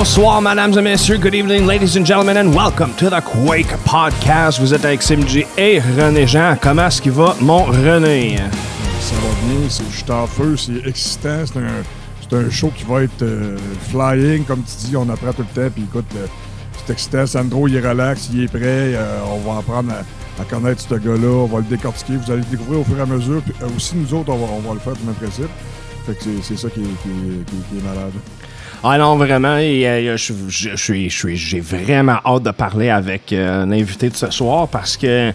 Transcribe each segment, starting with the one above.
Bonsoir, mesdames et messieurs. Good evening, ladies and gentlemen, and welcome to the Quake Podcast. Vous êtes avec Simji et René Jean. Comment est-ce qu'il va, mon René? Ça va bien, c'est juste en feu, c'est excitant. C'est un, un show qui va être euh, flying, comme tu dis, on apprend tout le temps. Puis écoute, c'est excitant. Sandro, il est relax, il est prêt. euh, on va apprendre à, connaître ce gars-là. On va le décortiquer. Vous allez le découvrir au fur et à mesure. Puis euh, aussi, nous autres, on va, on va le faire du même principe. Fait que c'est, ça qui qui qui est malade. Ah non, vraiment, et, euh, je, je- je suis, je suis, j'ai vraiment hâte de parler avec euh, l'invité de ce soir parce que,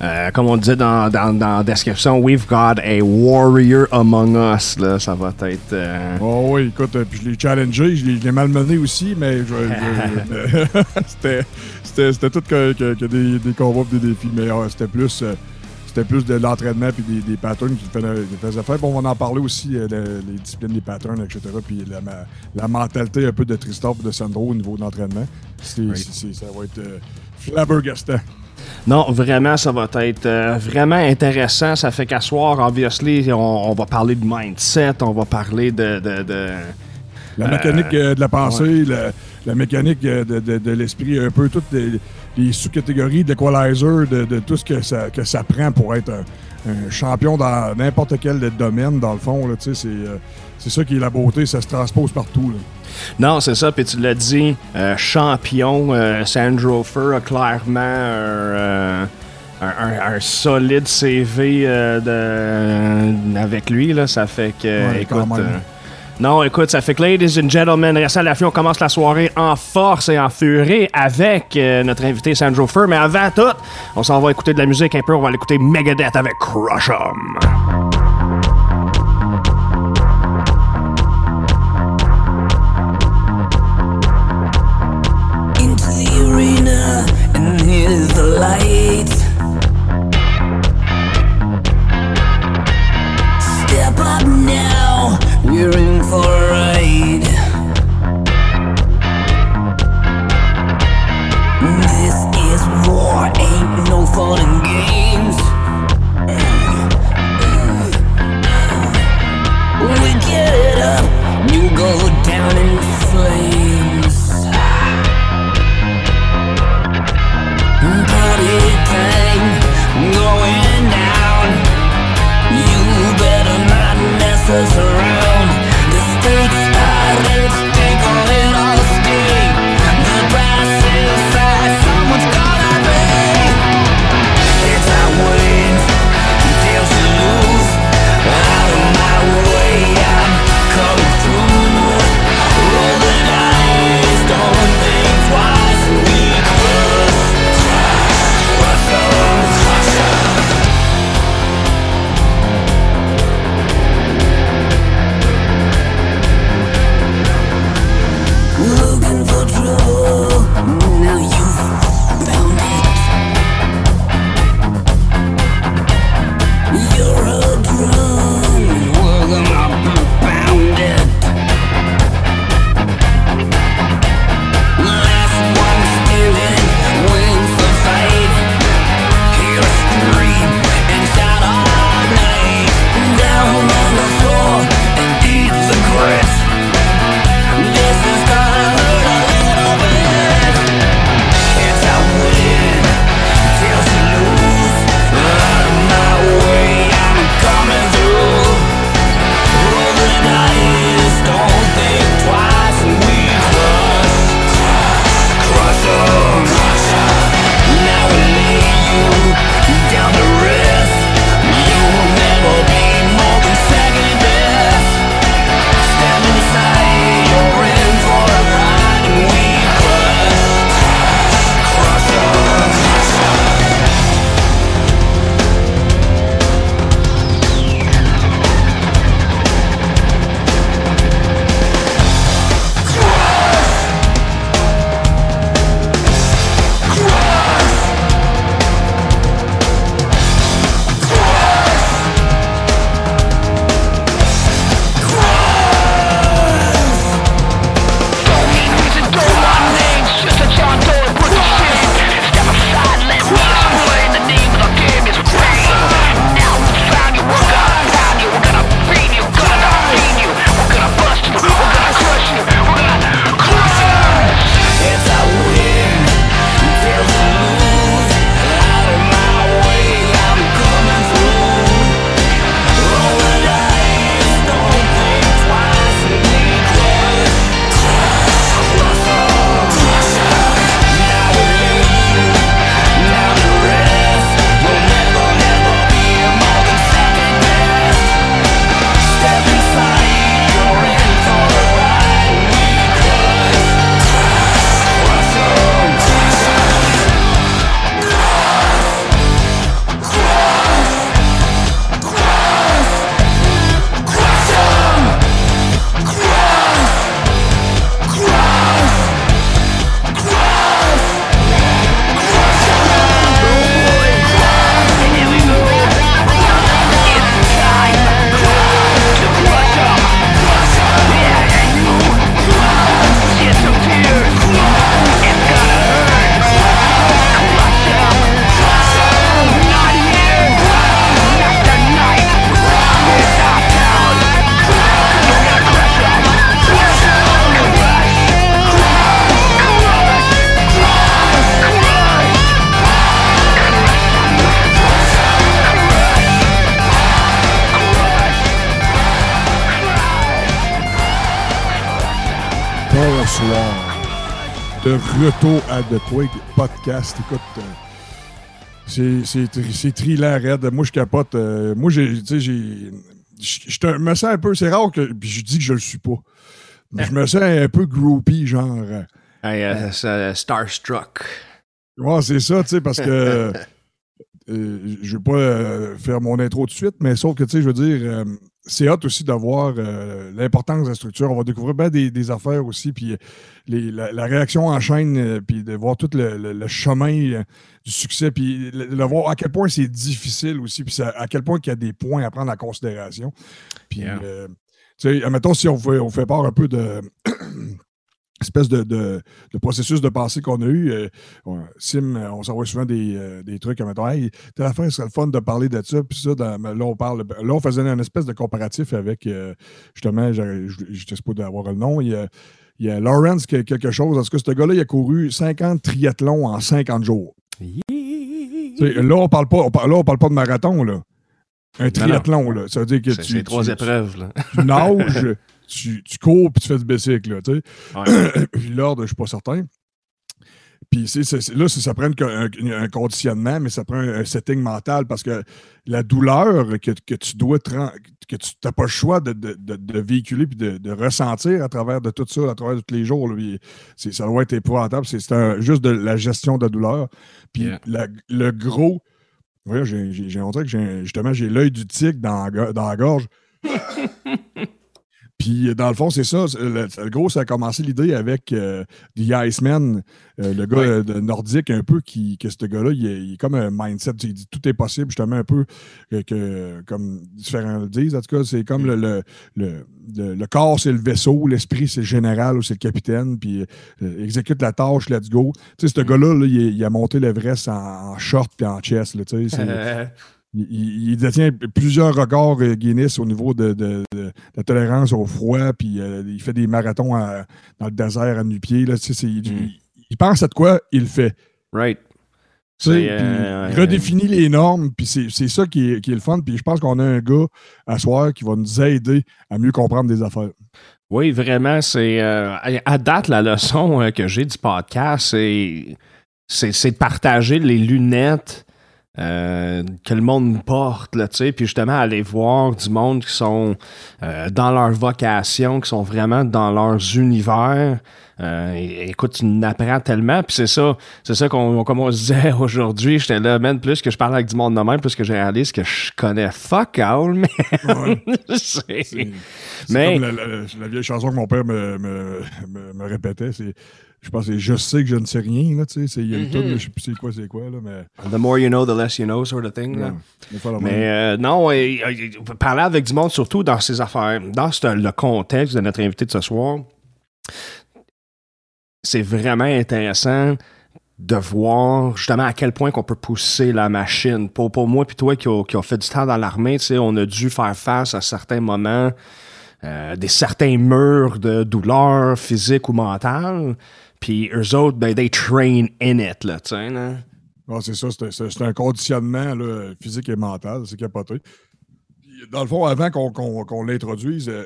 euh, comme on disait dans, dans, dans la description, we've got a warrior among us. Là, ça va être. euh, Oh oui, écoute, puis je l'ai challengé, je l'ai, malmené aussi, mais, c'était, c'était, c'était tout que, que- que des, des combats des défis. Mais c'était plus c'était plus de l'entraînement puis des, des patterns qui faisaient, qui faisaient faire. Bon, on va en parler aussi, euh, le- les disciplines, les patterns, etc. Puis la, mentalité un peu de et de Sandro au niveau de l'entraînement. Ça va être euh, flabbergastant. Non, vraiment, ça va être euh, vraiment intéressant. Ça fait qu'à soir, obviously, on, on va parler de mindset, on va parler de. de, de- La mécanique euh, de la pensée, la, la mécanique de, de- de l'esprit, un peu toutes les, les sous-catégories d'equalizer, de, de tout ce que ça, que ça prend pour être un, un champion dans n'importe quel domaine, dans le fond. C'est, euh, c'est ça qui est la beauté, ça se transpose partout. là. Non, c'est ça. Puis tu l'as dit, euh, champion, euh, Sandro Fur a clairement un, euh, un- un- un solide CV de, avec lui. Là. Ça fait que. Ouais, écoute. Non, écoute, ça fait que, ladies and gentlemen, restez à l'affût. On commence la soirée en force et en furie avec euh, notre invité Sandro Fur. Mais avant tout, on s'en va écouter de la musique un peu. On va l'écouter Megadeth avec Crush. À The Quake Podcast. Écoute, euh, c'est- c'est tri- c'est trillant raide. Moi, je capote. euh, moi, j'ai. Tu sais, j'ai. Je me sens un peu. C'est rare que. Puis je dis que je le suis pas. Mais je me sens un peu groupie, genre. euh, Hey, euh, c'est Starstruck. Ouais, c'est ça, tu sais, parce que. euh, je vais pas euh, faire mon intro tout de suite, mais sauf que, tu sais, je veux dire, euh, c'est hâte aussi d'avoir euh, l'importance de la structure. On va découvrir bien des, des affaires aussi, puis les- la, la réaction en chaîne, euh, puis de voir tout le, le- le chemin euh, du succès, puis de voir à quel point c'est difficile aussi, puis à quel point il y a des points à prendre en considération. Puis, Yeah. euh, tu sais, admettons, si on fait, on fait part un peu de. espèce de, de- de processus de pensée qu'on a eu. euh, on- Sim, euh, on s'envoie souvent des, euh, des trucs, mettons, hey, telle affaire, ce serait le fun de parler de ça, puis ça, dans- mais là, on parle, là, on faisait une espèce de comparatif avec, euh, justement, je j'étais supposé avoir le nom, il y a, Lawrence qui a quelque chose, parce que ce gars-là, il a couru 50 triathlons en 50 jours? Là, on parle pas, on parle, là, on parle pas de marathon, là. Un triathlon, là. Ça veut dire que C'est tu, c'est trois tu- épreuves. Là. tu nages, tu, tu cours, puis tu fais du bicycle, là, tu sais. Ouais. Puis l'ordre, je suis pas certain. Puis c'est- c'est- c'est- là, ça prend un, conditionnement, mais ça prend un, un setting mental parce que la douleur que, que tu dois que tu n'as pas le choix de, de- de- de véhiculer puis de, ressentir à travers de tout ça, à travers de tous les jours. là, puis c'est- ça doit être épouvantable. C'est c'est un- juste de la gestion de la douleur. Puis Yeah. la- le gros. Voyons, j'ai j'ai- j'ai montré que j'ai- justement, j'ai l'œil du tigre dans, dans la gorge. Puis, dans le fond, c'est ça. Le, le gros, ça a commencé l'idée avec euh, The Iceman, euh, le gars Ouais. euh, de nordique, un peu, qui, que ce gars-là, il, est- il est comme un mindset. Il dit tout est possible, justement, un peu, que, que- comme différents le disent. En tout cas, c'est comme le, le, le, le- le corps, c'est le vaisseau, l'esprit, c'est le général ou c'est le capitaine, puis euh, exécute la tâche, let's go. Tu sais, ce gars-là, là, il, il a monté l'Everest en, en short puis en chest. Là, tu sais, c'est- Euh, il, il- il détient plusieurs records euh, Guinness au niveau de, de- de la tolérance au froid, puis euh, il fait des marathons à- dans le désert à nu-pied. Tu sais, il, Mm. il pense à de quoi, il le fait. right. Tu sais, puis euh, il redéfinit les normes, puis c'est ça qui est, qui est le fun. Puis je pense qu'on a un gars à soir qui va nous aider à mieux comprendre des affaires. Oui, vraiment, c'est. à date, la leçon que j'ai du podcast, c'est de partager les lunettes euh, que le monde porte, là, tu sais, puis justement aller voir du monde qui sont euh, dans leur vocation, qui sont vraiment dans leurs univers. Euh, écoute, tu n'apprends tellement, puis c'est ça, c'est ça qu'on, comme on se disait aujourd'hui, j'étais là, même plus que je parle avec du monde de même, plus que je réalise que je connais fuck all, mais Ouais. c'est- Mais- comme la, la- la vieille chanson que mon père me, me- me- me répétait. C'est, je pense que Je sais que je ne sais rien. Là, tu sais, il y a une là, je sais plus c'est quoi, c'est quoi. Là, mais, The more you know, the less you know, sort of thing. là. ouais. Mais euh, non, et, parler avec du monde, surtout dans ces affaires, dans ce- le contexte de notre invité de ce soir, c'est vraiment intéressant de voir justement à quel point qu'on peut pousser la machine. Pour, pour moi puis toi qui a, qui a fait du temps dans l'armée, tu sais, on a dû faire face à certains moments, euh, des certains murs de douleur physique ou mentale. Puis eux autres, ben, they train in it, là, tu sais, là. Ah, c'est ça, c'est, un conditionnement là, physique et mental, c'est capoté. Dans le fond, avant qu'on, l'introduise, euh,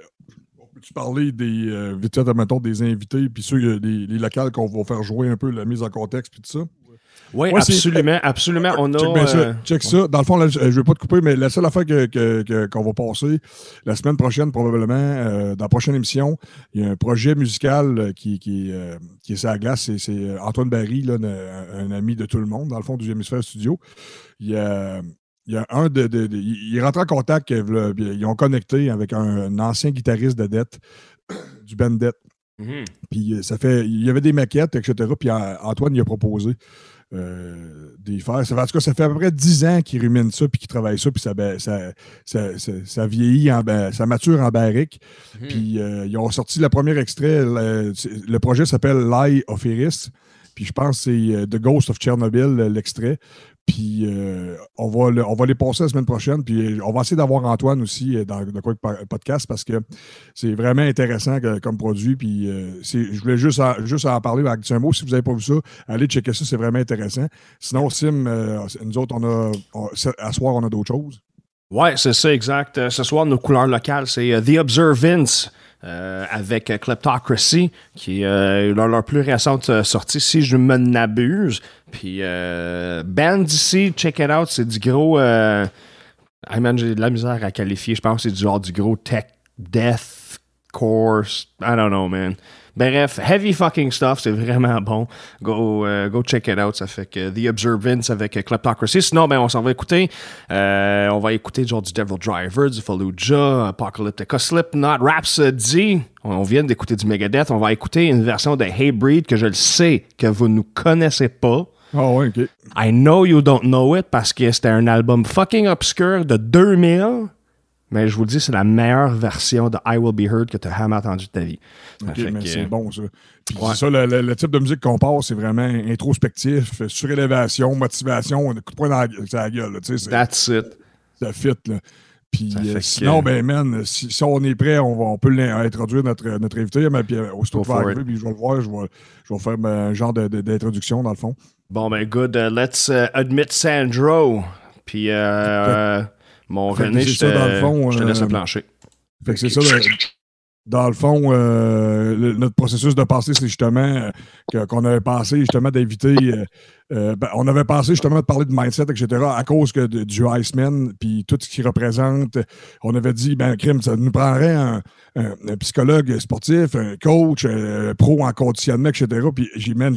on peut-tu parler des, euh, vite fait, des invités, puis ceux, euh, les, les locales qu'on va faire jouer un peu la mise en contexte, puis tout ça? Oui, Ouais, absolument, absolument. On a. Check, bien ça, euh, check ça. Dans le fond, là, je ne vais pas te couper, mais la seule affaire que- que- que- qu'on va passer la semaine prochaine, probablement, euh, dans la prochaine émission, il y a un projet musical euh, qui, qui, euh, qui est sur la glace. C'est, Antoine Barry, là, un, un ami de tout le monde, dans le fond, du Hémisphère Studio. Il y a, il y a un de. de- de- il rentré en contact, là, ils ont connecté avec un, un ancien guitariste de dette du band Dette. mhm. Puis ça fait. Il y avait des maquettes, etc. Puis Antoine il a proposé euh, d'y faire. Ça fait, en tout cas, ça fait à peu près 10 ans qu'il rumine ça, puis qu'il travaille ça, puis ça, ba- ça, ça, ça- vieillit, en, ba- ça mature en barrique. Puis euh, ils ont sorti le premier extrait. Le projet s'appelle Lie of Iris. Puis je pense que c'est euh, The Ghost of Chernobyl, euh, l'extrait. Puis euh, on, va on va les passer la semaine prochaine. Puis euh, on va essayer d'avoir Antoine aussi euh, dans le podcast parce que c'est vraiment intéressant comme produit. Puis je voulais juste en, juste en parler avec un mot. Si vous n'avez pas vu ça, allez checker ça, c'est vraiment intéressant. Sinon, Sim, nous autres, on a, à soir, on a d'autres choses. Ouais, c'est ça, exact. Ce soir, nos couleurs locales, c'est The Observance avec Kleptocracy, qui est leur, leur plus récente sortie, si je me n'abuse. Puis, euh, band d'ici, check it out, c'est du gros. Euh, hey man, j'ai de la misère à qualifier. Je pense que c'est du genre du gros tech death course. I don't know, man. Bref, heavy fucking stuff, c'est vraiment bon. Go, euh, go check it out. Ça fait The Observance avec euh, Kleptocracy. Sinon, ben, on s'en va écouter. euh, on va écouter genre du Devil Driver, du Fallujah, Apocalyptica, Slipknot, Rhapsody. On vient d'écouter du Megadeth. On va écouter une version de Hey Breed que je le sais que vous ne connaissez pas. Ah ouais, OK. I know you don't know it parce que c'était un album fucking obscur de 2000. Mais je vous le dis, c'est la meilleure version de I Will Be Heard que tu as jamais entendu de ta vie. OK, mais que- c'est bon, ça. Puis Ouais. ça, le, le- le type de musique qu'on passe, c'est vraiment introspectif, surélévation, motivation, coup de poing dans la, gueule. là, That's it. ça fit. Là. Puis euh, que- sinon, ben man, si, si on est prêt, on, va, on peut introduire notre, notre invité. Mais puis euh, aussitôt qu'il va arriver, puis je vais le voir, je vais, je vais faire ben, un genre d'introduction dans le fond. Bon, ben, good. Uh, let's uh, admit Sandro. Puis, euh, euh, mon Fait René, je te, dans le fond, je te laisse euh, le plancher. Fait que c'est ça, le- dans le fond, euh, le- notre processus de passé, c'est justement euh, qu'on avait pensé justement d'inviter. euh, euh, ben, on avait pensé justement de parler de mindset, etc., à cause que de- du Iceman, puis tout ce qu'il représente. On avait dit, ben, crime, ça nous prendrait un, un- un psychologue sportif, un coach, un pro en conditionnement, etc. Puis j'ai dit, man,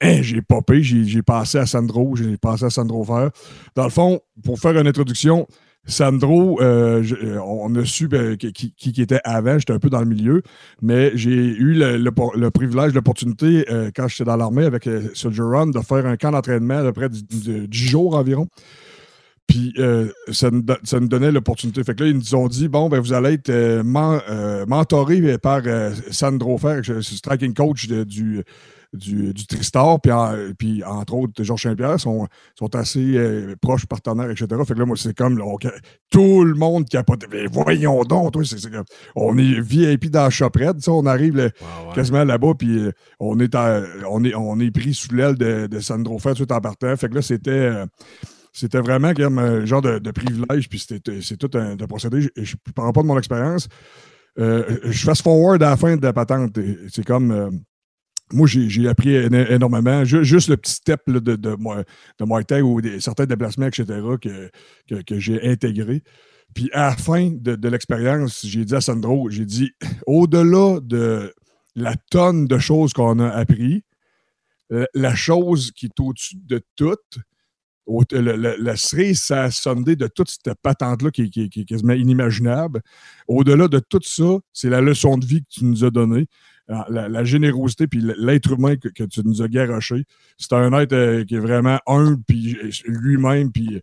hein, j'ai popé, j'ai, passé à Sandro, j'ai passé à Sandro faire. Dans le fond, pour faire une introduction, Sandro, euh, euh, on a su ben, qui, était avant, j'étais un peu dans le milieu, mais j'ai eu le, le- le privilège, l'opportunité, euh, quand j'étais dans l'armée avec euh, Soldier Run, de faire un camp d'entraînement de près de, de 10 jours environ. Puis ça, nous, ça donnait l'opportunité. Fait que là, ils nous ont dit bon, ben, vous allez être men- mentoré par Sandro Fer, suis striking coach du, du, du Tristar, puis, en- puis entre autres, Georges Saint-Pierre sont, sont assez euh, proches partenaires, etc. Fait que là, moi, c'est comme là, on- tout le monde capote. Mais voyons donc, toi, c'est, on est VIP dans la shopette, ça, on arrive là, quasiment là-bas, puis euh, on, est à- on, est, on est pris sous l'aile de, de Sandro Fer tout en partant. Fait que là, c'était. euh, c'était vraiment comme un genre de, de privilège, puis c'était, c'est tout un, un procédé. Je, je parle pas de mon expérience. Euh, je fast forward à la fin de la patente. C'est comme. euh, moi, j'ai, appris éno- énormément. Ju- juste le petit step de, de, de Muay Thai ou des, certains déplacements, etc., que, que, j'ai intégré. Puis à la fin de, l'expérience, j'ai dit à Sandro, j'ai dit, au-delà de la tonne de choses qu'on a appris, la chose qui est au-dessus de tout, au- le- le- la cerise, ça de toute cette patente-là qui, qui est quasiment inimaginable. Au-delà de tout ça, c'est la leçon de vie que tu nous as donnée, la, générosité puis l'être humain que, que tu nous as garoché. C'est un être euh, qui est vraiment humble puis euh, lui-même. Puis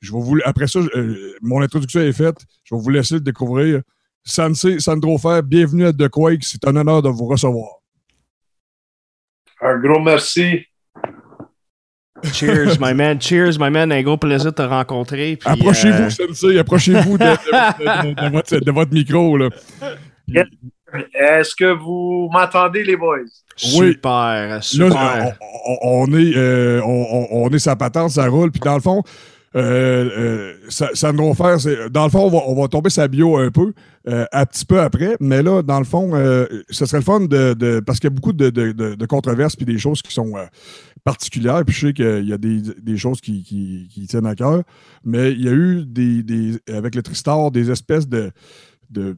je vais vous, après ça, euh, mon introduction est faite. Je vais vous laisser le découvrir. Sensei, Sandro Fer, bienvenue à The Quake. C'est un honneur de vous recevoir. Un gros merci. Cheers, my man. Cheers, my man. Un gros plaisir de te rencontrer. Approchez-vous, euh, Sensei, approchez-vous de, de- de- de votre, de votre micro. Là. Est-ce que vous m'entendez, les boys? Super, Là, super. on, on- on est, euh, on, est sa patente, ça roule. Puis dans le fond, euh, euh, ça, ça nous va faire. c'est- Dans le fond, on va, on va tomber sa bio un peu, euh, un petit peu après. Mais là, dans le fond, euh, ce serait le fun de. de- parce qu'il y a beaucoup de, de- de- de controverses puis des choses qui sont euh, particulières. Puis je sais qu'il y a des, des choses qui, qui- qui tiennent à cœur. Mais il y a eu des, des- avec le Tristar des espèces de. de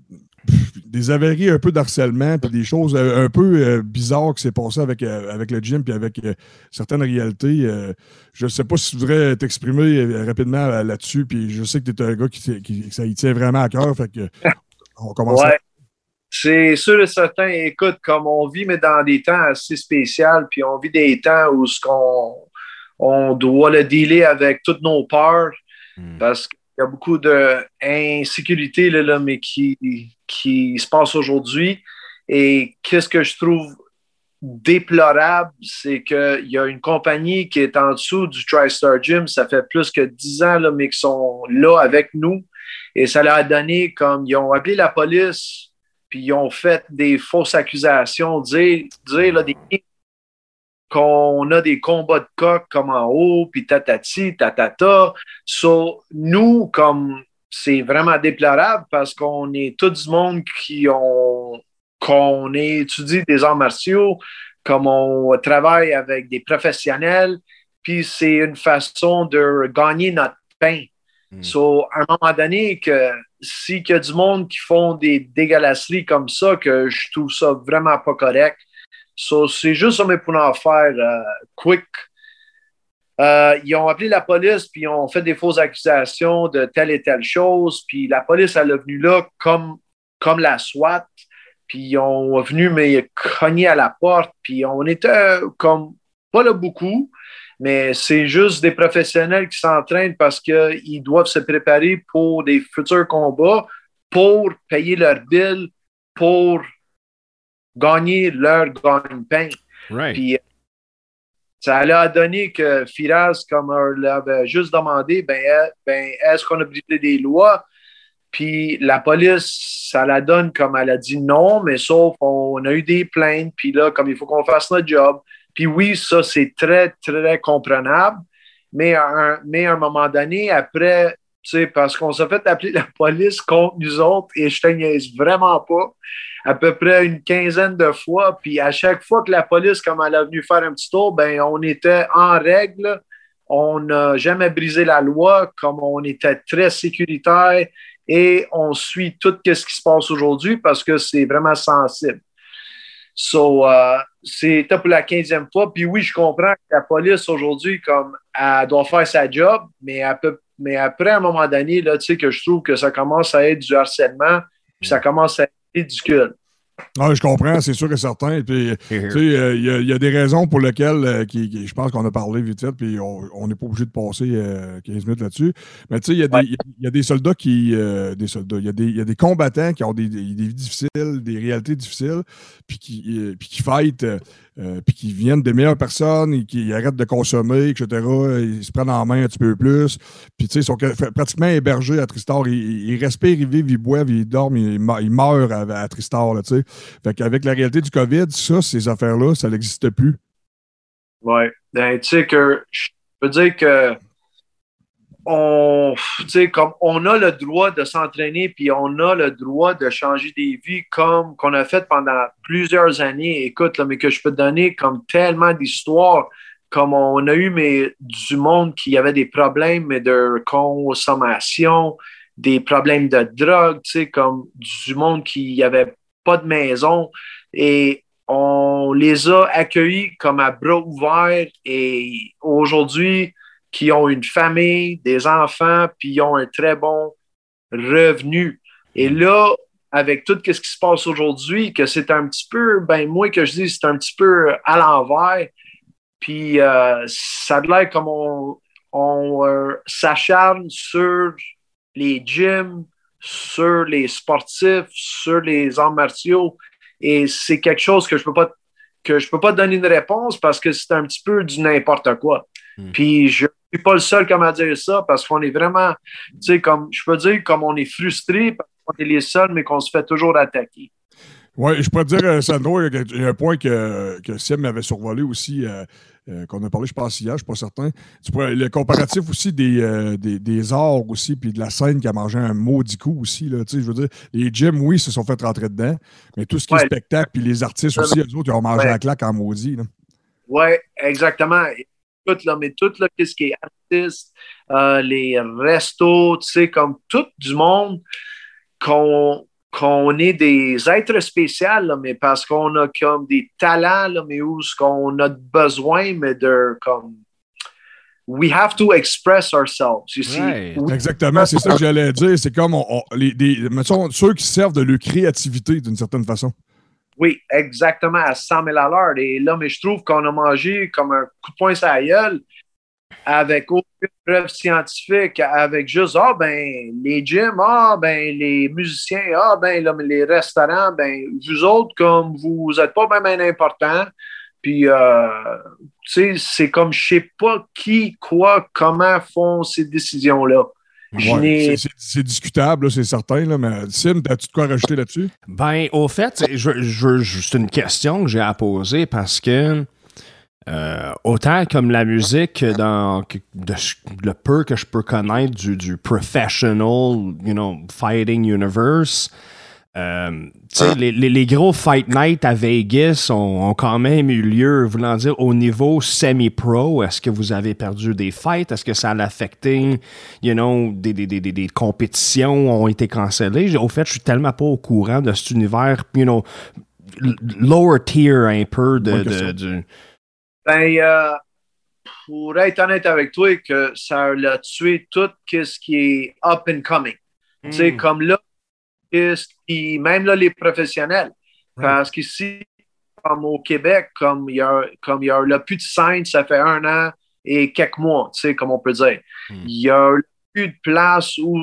des avaries un peu d'harcèlement puis des choses euh, un peu euh, bizarres qui s'est passé avec, euh, avec le gym puis avec euh, certaines réalités. euh, je ne sais pas si tu voudrais t'exprimer euh, rapidement là-dessus. Puis je sais que tu es un gars qui, qui- ça y tient vraiment à cœur. Fait que on commence. Ouais. C'est sûr et certain. Écoute, comme on vit, mais dans des temps assez spéciaux, puis on vit des temps où ce qu'on on doit le dealer avec toutes nos peurs, Hmm. parce qu'il y a beaucoup d'insécurité, là, là, mais qui, qui se passe aujourd'hui. Et qu'est-ce que je trouve déplorable, c'est qu'il y a une compagnie qui est en dessous du TriStar Gym, ça fait plus que 10 ans, là, mais qui sont là avec nous. Et ça leur a donné comme ils ont appelé la police, puis ils ont fait des fausses accusations, dire, dire là, des qu'on a des combats de coq comme en haut, puis tatati, tatata. So, nous, comme c'est vraiment déplorable parce qu'on est tout du monde qui ont qu'on étudie des arts martiaux, comme on travaille avec des professionnels, puis c'est une façon de gagner notre pain. Mm. So, à un moment donné, que s'il y a du monde qui font des dégueulasseries comme ça, que je trouve ça vraiment pas correct. So, c'est juste ça, pour en faire euh, quick. Euh, ils ont appelé la police, puis ils ont fait des fausses accusations de telle et telle chose, puis la police, elle est venue là comme, comme la SWAT, puis ils ont venu me cogner à la porte, puis on était comme, pas là beaucoup, mais c'est juste des professionnels qui s'entraînent parce qu'ils doivent se préparer pour des futurs combats, pour payer leurs billes, pour gagner leur gagne-pain. Puis ça a donné que Firas, comme on l'avait juste demandé, ben, ben est-ce qu'on a brisé des lois? Puis la police, ça la donne comme elle a dit non, mais sauf on a eu des plaintes, puis là, comme il faut qu'on fasse notre job, puis oui, ça, c'est très, très comprenable. Mais à, un, mais à un moment donné, après, parce qu'on s'est fait appeler la police contre nous autres et je te niaise vraiment pas, à peu près une quinzaine de fois. Puis à chaque fois que la police, comme elle est venue faire un petit tour, ben on était en règle. On n'a jamais brisé la loi, comme on était très sécuritaire et on suit tout ce qui se passe aujourd'hui parce que c'est vraiment sensible. So, uh, c'est pour la quinzième fois. Puis oui, je comprends que la police aujourd'hui, comme elle doit faire sa job, mais, mais après, à un moment donné, là, tu sais, que je trouve que ça commence à être du harcèlement, puis ça commence à être ridicule. Ah, je comprends, c'est sûr que certains. Puis, euh, il y, a des raisons pour lesquelles euh, qui, je pense qu'on a parlé vite fait, puis on n'est pas obligé de passer 15 euh, minutes là-dessus. Mais tu sais, il y, a des soldats qui. des soldats. Il y, a des combattants qui ont des, des, vies difficiles, des réalités difficiles, puis qui, puis qui fightent euh, puis qui viennent des meilleures personnes et qui arrêtent de consommer, etc. Ils se prennent en main un petit peu plus. Puis, tu sais, ils sont pratiquement hébergés à Tristar. Ils, respirent, ils vivent, ils boivent, ils dorment, ils, meurent à, Tristar, tu sais. Fait qu'avec la réalité du COVID, ça, ces affaires-là, ça n'existe plus. Oui. Ben, tu sais que je peux dire que on, comme on a le droit de s'entraîner, puis on a le droit de changer des vies comme qu'on a fait pendant plusieurs années. Écoute, là, mais que je peux te donner comme tellement d'histoires, comme on a eu mais, du monde qui avait des problèmes de consommation, des problèmes de drogue, comme du monde qui n'avait pas de maison. Et on les a accueillis comme à bras ouverts. Et aujourd'hui, qui ont une famille, des enfants, puis ils ont un très bon revenu. Et là, avec tout ce qui se passe aujourd'hui, que c'est un petit peu, ben moi que je dis, c'est un petit peu à l'envers. Puis euh, ça a l'air comme on, on euh, s'acharne sur les gyms, sur les sportifs, sur les arts martiaux. Et c'est quelque chose que je peux pas que je peux pas donner une réponse parce que c'est un petit peu du n'importe quoi. Hmm. Puis je suis pas le seul comme à dire ça parce qu'on est vraiment, tu sais, comme je peux dire, comme on est frustré parce qu'on est les seuls, mais qu'on se fait toujours attaquer. Oui, je peux te dire, euh, Sandro, il y a un point que, que Sim m'avait survolé aussi, euh, euh, qu'on a parlé, je pense, hier, je ne suis pas certain. Tu le comparatif aussi des, des, des, arts aussi, puis de la scène qui a mangé un maudit coup aussi. Là, je veux dire, les gyms, oui, se sont fait rentrer dedans, mais tout ce qui est spectacle, puis les artistes aussi, eux autres, ils ont mangé la claque en maudit. Oui, exactement tout, là, mais tout, là, qu'est-ce qui est artiste, euh, les restos, tu sais, comme tout du monde, qu'on qu'on est des êtres spéciaux, là, mais parce qu'on a comme des talents, là, mais où ce qu'on a besoin, mais de comme we have to express ourselves. You see? Exactement, c'est ça que j'allais dire. C'est comme les, des, mettons, ceux qui servent de leur créativité d'une certaine façon. Oui, exactement, à 100 000 à l'heure. Et là, mais je trouve qu'on a mangé comme un coup de poing sur avec aucune preuve scientifique, avec juste, ah, ben, les gyms, ah, ben, les musiciens, ah, ben, là, les restaurants, ben, vous autres, comme vous n'êtes pas bien important. Puis, euh, tu sais, c'est comme je sais pas qui, quoi, comment font ces décisions-là c'est discutable, c'est certain, là, mais Sim, as-tu de quoi rajouter là-dessus? Ben, au fait, je, c'est une question que j'ai à poser parce que euh, autant comme la musique dans de, le peu que je peux connaître du, du professional, you know, fighting universe. Euh, les, les, les, gros Fight Night à Vegas ont, ont, quand même eu lieu, voulant dire, au niveau semi-pro. Est-ce que vous avez perdu des fights? Est-ce que ça a affecté, you know, des, des, des, des compétitions ont été cancellées? Au fait, je suis tellement pas au courant de cet univers, you know, lower tier un peu de... Ben, euh, pour être honnête avec toi, que ça a tué tout ce qui est up and coming. Mm. Tu sais, comme là, et même là, les professionnels. Parce qu'ici, comme au Québec, comme il y a, comme il y a le plus de scène, ça fait un an et quelques mois, tu sais, comme on peut dire. Hmm. Il y a plus de place où,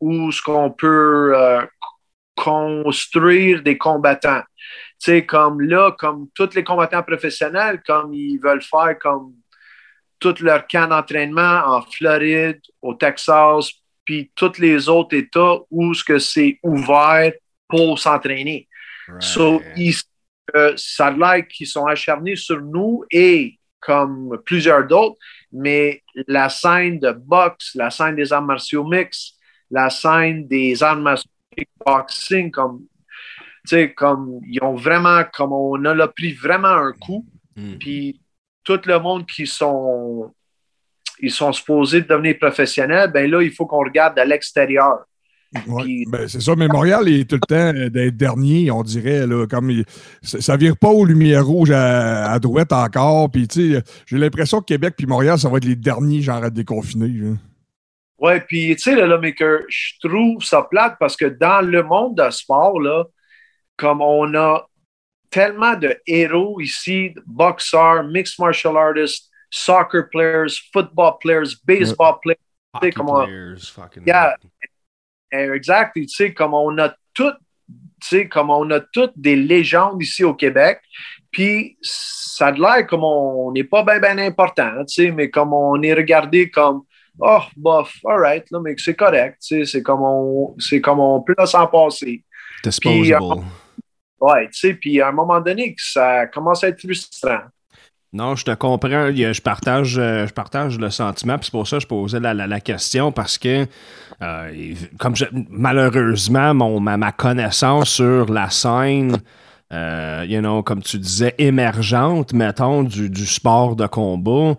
où ce qu'on peut euh, construire des combattants. Tu sais, comme là, comme tous les combattants professionnels, comme ils veulent faire comme tout leur camp d'entraînement en Floride, au Texas, puis tous les autres États où ce que c'est ouvert pour s'entraîner. So, euh, ça a l'air qu'ils sont acharnés sur nous et comme plusieurs d'autres, mais la scène de boxe, la scène des arts martiaux mix, la scène des arts martiaux boxing, comme, tu sais, comme, ils ont vraiment, comme on a pris vraiment un coup, mm. puis tout le monde qui sont ils sont supposés devenir professionnels, ben là, il faut qu'on regarde à l'extérieur. ben c'est ça, mais Montréal est tout le temps d'être dernier, on dirait. Là, comme ça ne vire pas aux lumières rouges à, droite encore. Puis, j'ai l'impression que Québec puis Montréal, ça va être les derniers, genre, à déconfiner. Oui, puis, tu sais, là, mais que je trouve ça plate parce que dans le monde de sport, là, comme on a tellement de héros ici, boxeurs, mixed martial artists, soccer players, football players, baseball players. Hockey players, fucking yeah, exactly. Tu sais, comme on a tout, tu sais, comme on a toutes des légendes ici au Québec. Puis ça a l'air comme on n'est pas bien ben important, tu sais, mais comme on est regardé comme oh bof, alright, là, mais c'est correct, tu sais, c'est comme on, c'est comme on peut s'en passer. Disposable. Puis, euh, ouais, tu sais, puis à un moment donné, ça commence à être frustrant. Non, je te comprends. Je partage, euh, je partage le sentiment. C'est pour ça que je posais la, question parce que, euh, comme malheureusement, mon, ma, connaissance sur la scène, euh, you know, comme tu disais, émergente, mettons, du, sport de combat,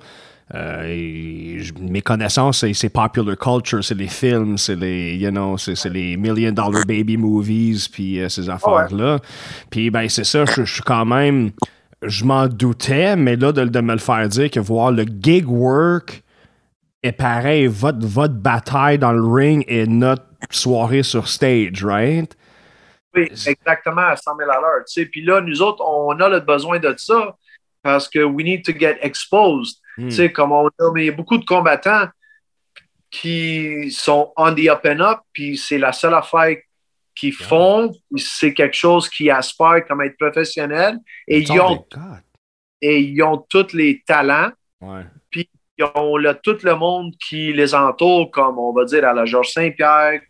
mes connaissances, c'est popular culture, c'est les films, c'est les, you know, c'est les million dollar baby movies, puis ces affaires-là. Puis, ben, c'est ça, je suis quand même je m'en doutais, mais là, de, me le faire dire que voir le gig work est pareil, votre, votre bataille dans le ring et notre soirée sur stage, right? Oui, exactement, à 100 000 à l'heure. Puis là, nous autres, on a le besoin de ça parce que we need to get exposed. Hmm. sais, Comme on a mais beaucoup de combattants qui sont on the up and up, puis c'est la seule affaire qui font, c'est quelque chose qui aspire comme être professionnel et ils ont, et ils ont tous les talents. Puis ils ont le, tout le monde qui les entoure, comme on va dire à la Georges Saint-Pierre,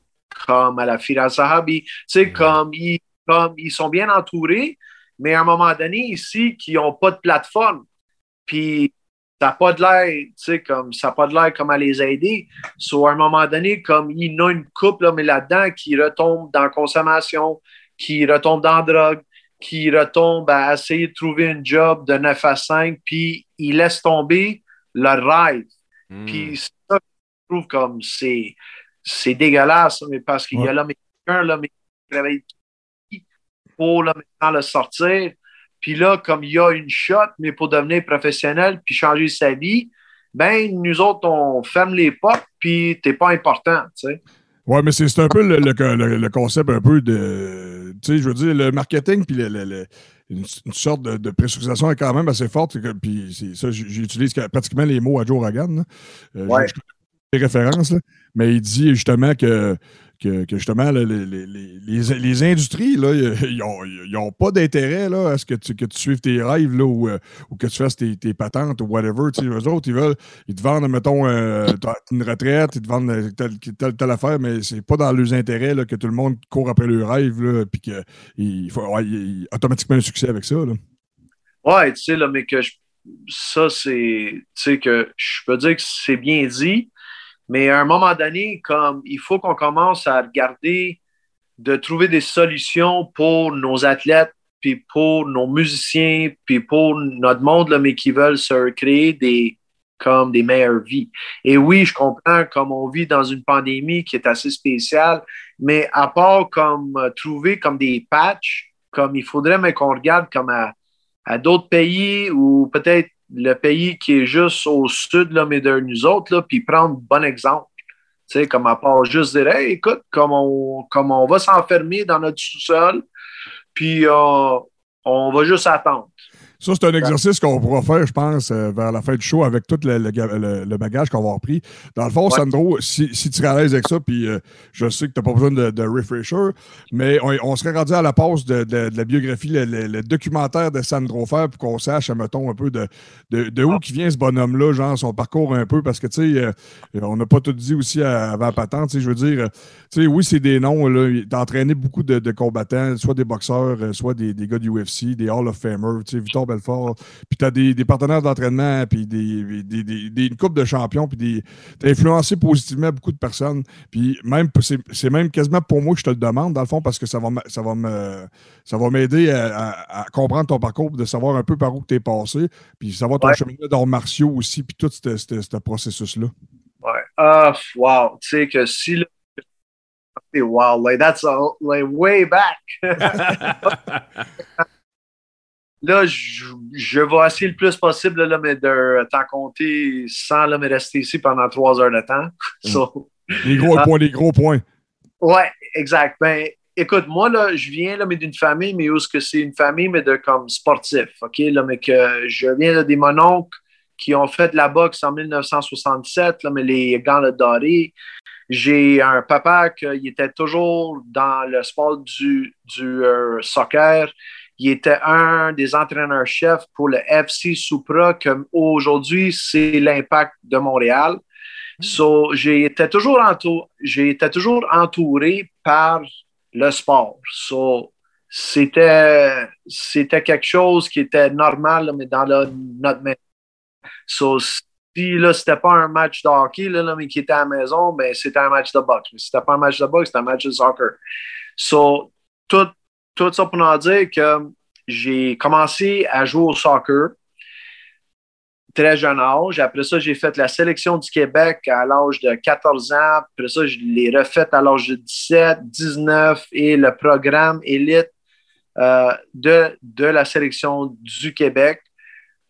comme à la Fira Sahabi. Tu sais, comme, ils, comme ils sont bien entourés, mais à un moment donné, ici, qui n'ont pas de plateforme. Puis ça n'a pas de l'air, tu sais, comme ça pas de l'air comme à les aider. Soit à un moment donné, comme il y a une couple, mais là-dedans, qui retombe dans la consommation, qui retombe dans la drogue, qui retombe à essayer de trouver un job de 9 à 5, puis il laisse tomber leur rêve. Hmm. Puis ça, je trouve comme c'est, c'est dégueulasse, mais parce qu'il y a là, mais quelqu'un, là, mais qui travaille pour là, maintenant le sortir. Puis là, comme il y a une shot, mais pour devenir professionnel puis changer sa vie, ben nous autres, on ferme les portes, puis t'es pas important, tu sais. Oui, mais c'est un peu le, le, concept un peu de. Tu sais, je veux dire, le marketing puis une, sorte de, de, pressurisation est quand même assez forte. Puis ça, j'utilise pratiquement les mots à Joe Rogan. Euh, ouais. les références, là, mais il dit justement que que, justement, les, les, industries, là, ils n'ont pas d'intérêt à ce que tu, que tu suives tes rêves là, ou, euh, ou que tu fasses tes, tes patentes ou whatever. Tu eux autres, ils veulent, ils te vendent, mettons, euh, une retraite, ils te vendent euh, telle, telle, telle affaire, mais c'est pas dans leurs intérêts là, que tout le monde court après leurs rêves, puis qu'il faut automatiquement un succès avec ça. Là. Ouais, tu sais, là, mais que ça, c'est, tu sais, que je peux dire que c'est bien dit, mais à un moment donné, comme il faut qu'on commence à regarder, de trouver des solutions pour nos athlètes, puis pour nos musiciens, puis pour notre monde, là, mais qui veulent se créer des, comme des meilleures vies. Et oui, je comprends comme on vit dans une pandémie qui est assez spéciale, mais à part comme euh, trouver comme des patchs, comme il faudrait mais qu'on regarde comme à, à d'autres pays ou peut-être le pays qui est juste au sud, là, mais de nous autres, puis prendre bon exemple. Tu sais, comme à part juste dire, hey, écoute, comme on, comme on va s'enfermer dans notre sous-sol, puis euh, on va juste attendre. Ça, c'est un exercice qu'on pourra faire, je pense, euh, vers la fin du show avec tout le, le- le bagage qu'on va avoir pris. Dans le fond, Ouais. Sandro, si, si tu es à l'aise avec ça, puis euh, je sais que tu n'as pas besoin de, de refresher, mais on, on serait rendu à la pause de, de- de la biographie, le, documentaire de Sandro Fer, pour qu'on sache, mettons, un peu de, de, où qui vient ce bonhomme-là, genre son parcours un peu, parce que, tu sais, euh, on n'a pas tout dit aussi avant patente, tu sais, je veux dire, tu sais, oui, c'est des noms, là, il a entraîné beaucoup de, combattants, soit des boxeurs, soit des, des gars du UFC, des Hall of Famers, tu sais, Victor Belfort, puis tu as des, des partenaires d'entraînement, puis des, des, des- des- une coupe de champions, puis des, t'as influencé positivement beaucoup de personnes. Puis même, c'est c'est même quasiment pour moi que je te le demande, dans le fond, parce que ça va ça va me ça va m'aider à, à- à comprendre ton parcours, de savoir un peu par où tu es passé, puis savoir ton Ouais. cheminement d'arts martiaux aussi, puis tout ce ce- ce processus-là. Ouais. Ah, wow. Tu sais que si c'est wow, like that's a, like way back. là, je, je vais essayer le plus possible là, mais de t'en compter sans là, me rester ici pendant trois heures de temps. So, Les gros Ah. points, les gros points. Ouais, exact. Ben, écoute, moi, là, je viens là, mais d'une famille, mais où est-ce que c'est une famille, mais de comme sportif, OK? Là, mais que je viens là, des mononcles qui ont fait de la boxe en 1967, là, mais les gants là, dorés. J'ai un papa qui était toujours dans le sport du, du euh, soccer. Il était un des entraîneurs-chefs pour le FC Supra, que aujourd'hui, c'est l'impact de Montréal. So, j'ai été toujours, entou- j'ai été toujours entouré par le sport. So, c'était, c'était quelque chose qui était normal, mais dans notre maison. So, si là, c'était pas un match de hockey, là, là, mais qui était à la maison, ben, c'était un match de boxe. Mais si c'était pas un match de boxe, c'était un match de soccer. So, tout, tout ça pour en dire que j'ai commencé à jouer au soccer très jeune âge. Après ça, j'ai fait la sélection du Québec à l'âge de 14 ans. Après ça, je l'ai refait à l'âge de 17, 19 et le programme élite euh, de, de la sélection du Québec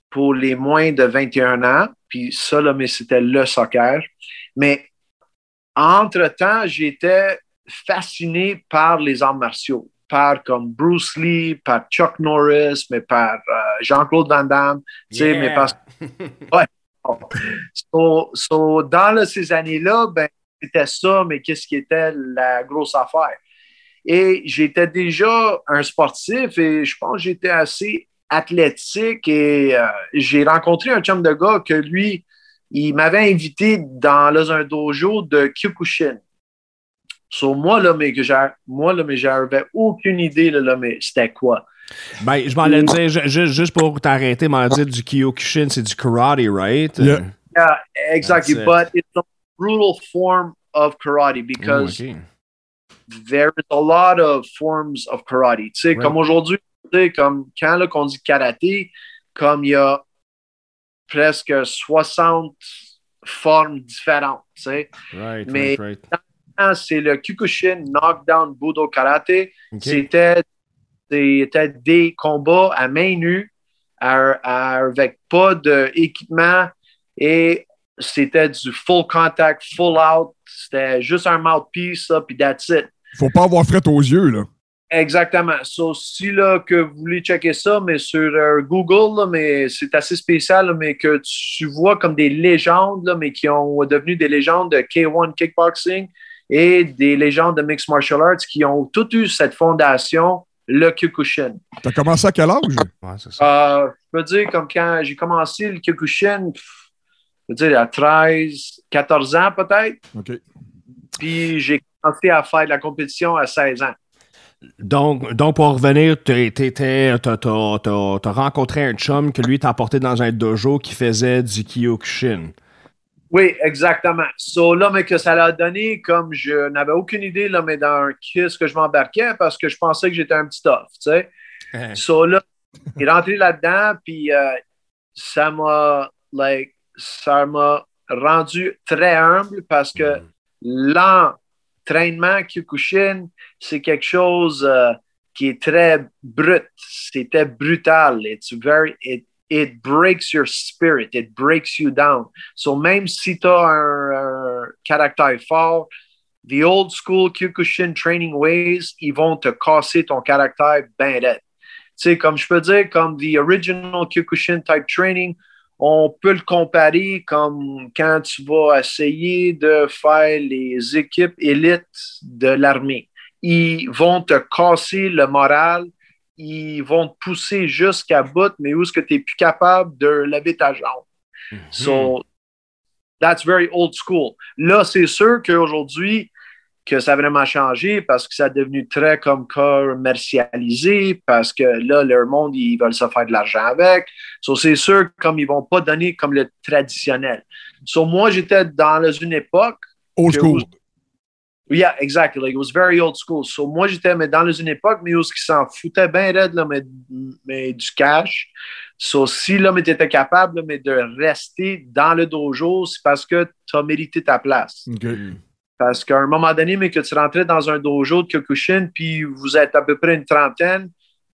pour les moins de 21 ans. Puis ça, là, mais c'était le soccer. Mais entre-temps, j'étais fasciné par les arts martiaux, par comme Bruce Lee, par Chuck Norris, mais par euh, Jean-Claude Van Damme. Tu sais, mais parce So, so, dans là, ces années-là, ben, c'était ça, mais qu'est-ce qui était la grosse affaire? Et j'étais déjà un sportif et je pense que j'étais assez athlétique et euh, j'ai rencontré un chum de gars que lui, il m'avait invité dans là, un dojo de Kyokushin. So, moi, là, mais que j'ai, moi, là, mais j'avais aucune idée, là, là, mais c'était quoi? Ben, je m'en allais dire, ju- ju- juste pour t'arrêter, m'en dire du Kyokushin, c'est du karate, right? Yeah. Yeah, exactly. It. But it's a brutal form of karate because there is a lot of forms of karate. Tu sais, Right. comme aujourd'hui, tu sais, comme quand là, qu'on dit karaté, comme il y a presque 60 formes différentes. Tu sais. Right, mais- right, right. C'est le Kyokushin Knockdown Budo Karate. C'était c'était des combats à main nue avec pas d'équipement et c'était du full contact, full out. C'était juste un mouthpiece, ça, puis that's it. Faut pas avoir fret aux yeux, là. Exactement. So, si là, que vous voulez checker ça, mais sur euh, Google, là, mais c'est assez spécial, là, mais que tu vois comme des légendes, là, mais qui ont devenu des légendes de K1 kickboxing et des légendes de mixed martial arts qui ont toutes eu cette fondation, le Kyokushin. T'as commencé à quel âge? Ouais, c'est ça. Euh, je peux dire, comme quand j'ai commencé le Kyokushin, pff, je peux dire à 13, 14 ans peut-être, OK. puis j'ai commencé à faire de la compétition à 16 ans. Donc, donc, pour revenir, t'as rencontré un chum que lui t'a apporté dans un dojo qui faisait du Kyokushin. Oui, exactement. So là, mais que ça l'a donné, comme je n'avais aucune idée, là, mais dans qu'est-ce que je m'embarquais parce que je pensais que j'étais un petit tough, tu sais. So là, il est rentré là-dedans, puis euh, ça m'a, like, ça m'a rendu très humble parce que l'entraînement Kyokushin, c'est quelque chose euh, qui est très brut. C'était brutal. It's very, it, it breaks your spirit. It breaks you down. So même si tu as un, caractère fort, the old school Kyokushin training ways, ils vont te casser ton caractère ben. Tu sais, comme je peux dire, comme the original Kyokushin type training, on peut le comparer comme quand tu vas essayer de faire les équipes élites de l'armée. Ils vont te casser le moral, ils vont te pousser jusqu'à bout, mais où est-ce que tu n'es plus capable de lever ta jambe? So, that's very old school. Là, c'est sûr qu'aujourd'hui, que ça a vraiment changé parce que ça a devenu très comme commercialisé, parce que là, leur monde, ils veulent se faire de l'argent avec. So, c'est sûr, comme ils vont pas donner comme le traditionnel. So, moi, j'étais dans une époque Old school. Yeah, exactly. Like, it was very old school. So, moi, j'étais mais dans une époque, mais où ils s'en foutaient bien raide, là, mais, mais du cash. So, si l'homme était capable là, mais de rester dans le dojo, c'est parce que tu as mérité ta place. Parce qu'à un moment donné, mais que tu rentrais dans un dojo de Kyokushin, puis vous êtes à peu près une trentaine,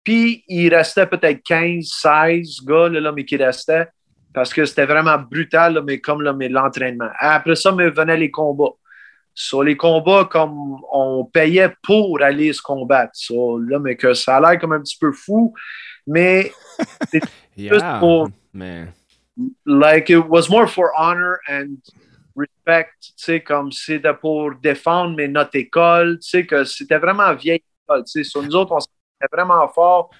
puis il restait peut-être 15, 16 gars, là, là, mais qui restaient, parce que c'était vraiment brutal, là, mais comme là, mais l'entraînement. Après ça, mais venaient les combats. Sur les combats, comme on payait pour aller se combattre. So, là, mais que ça a l'air comme un petit peu fou, mais Yeah, pour- mais... like it was more for honor and respect, tu sais, comme c'était pour défendre mais notre école, tu sais, que c'était vraiment vieille école, tu sais. Sur nous autres, on s'était vraiment fort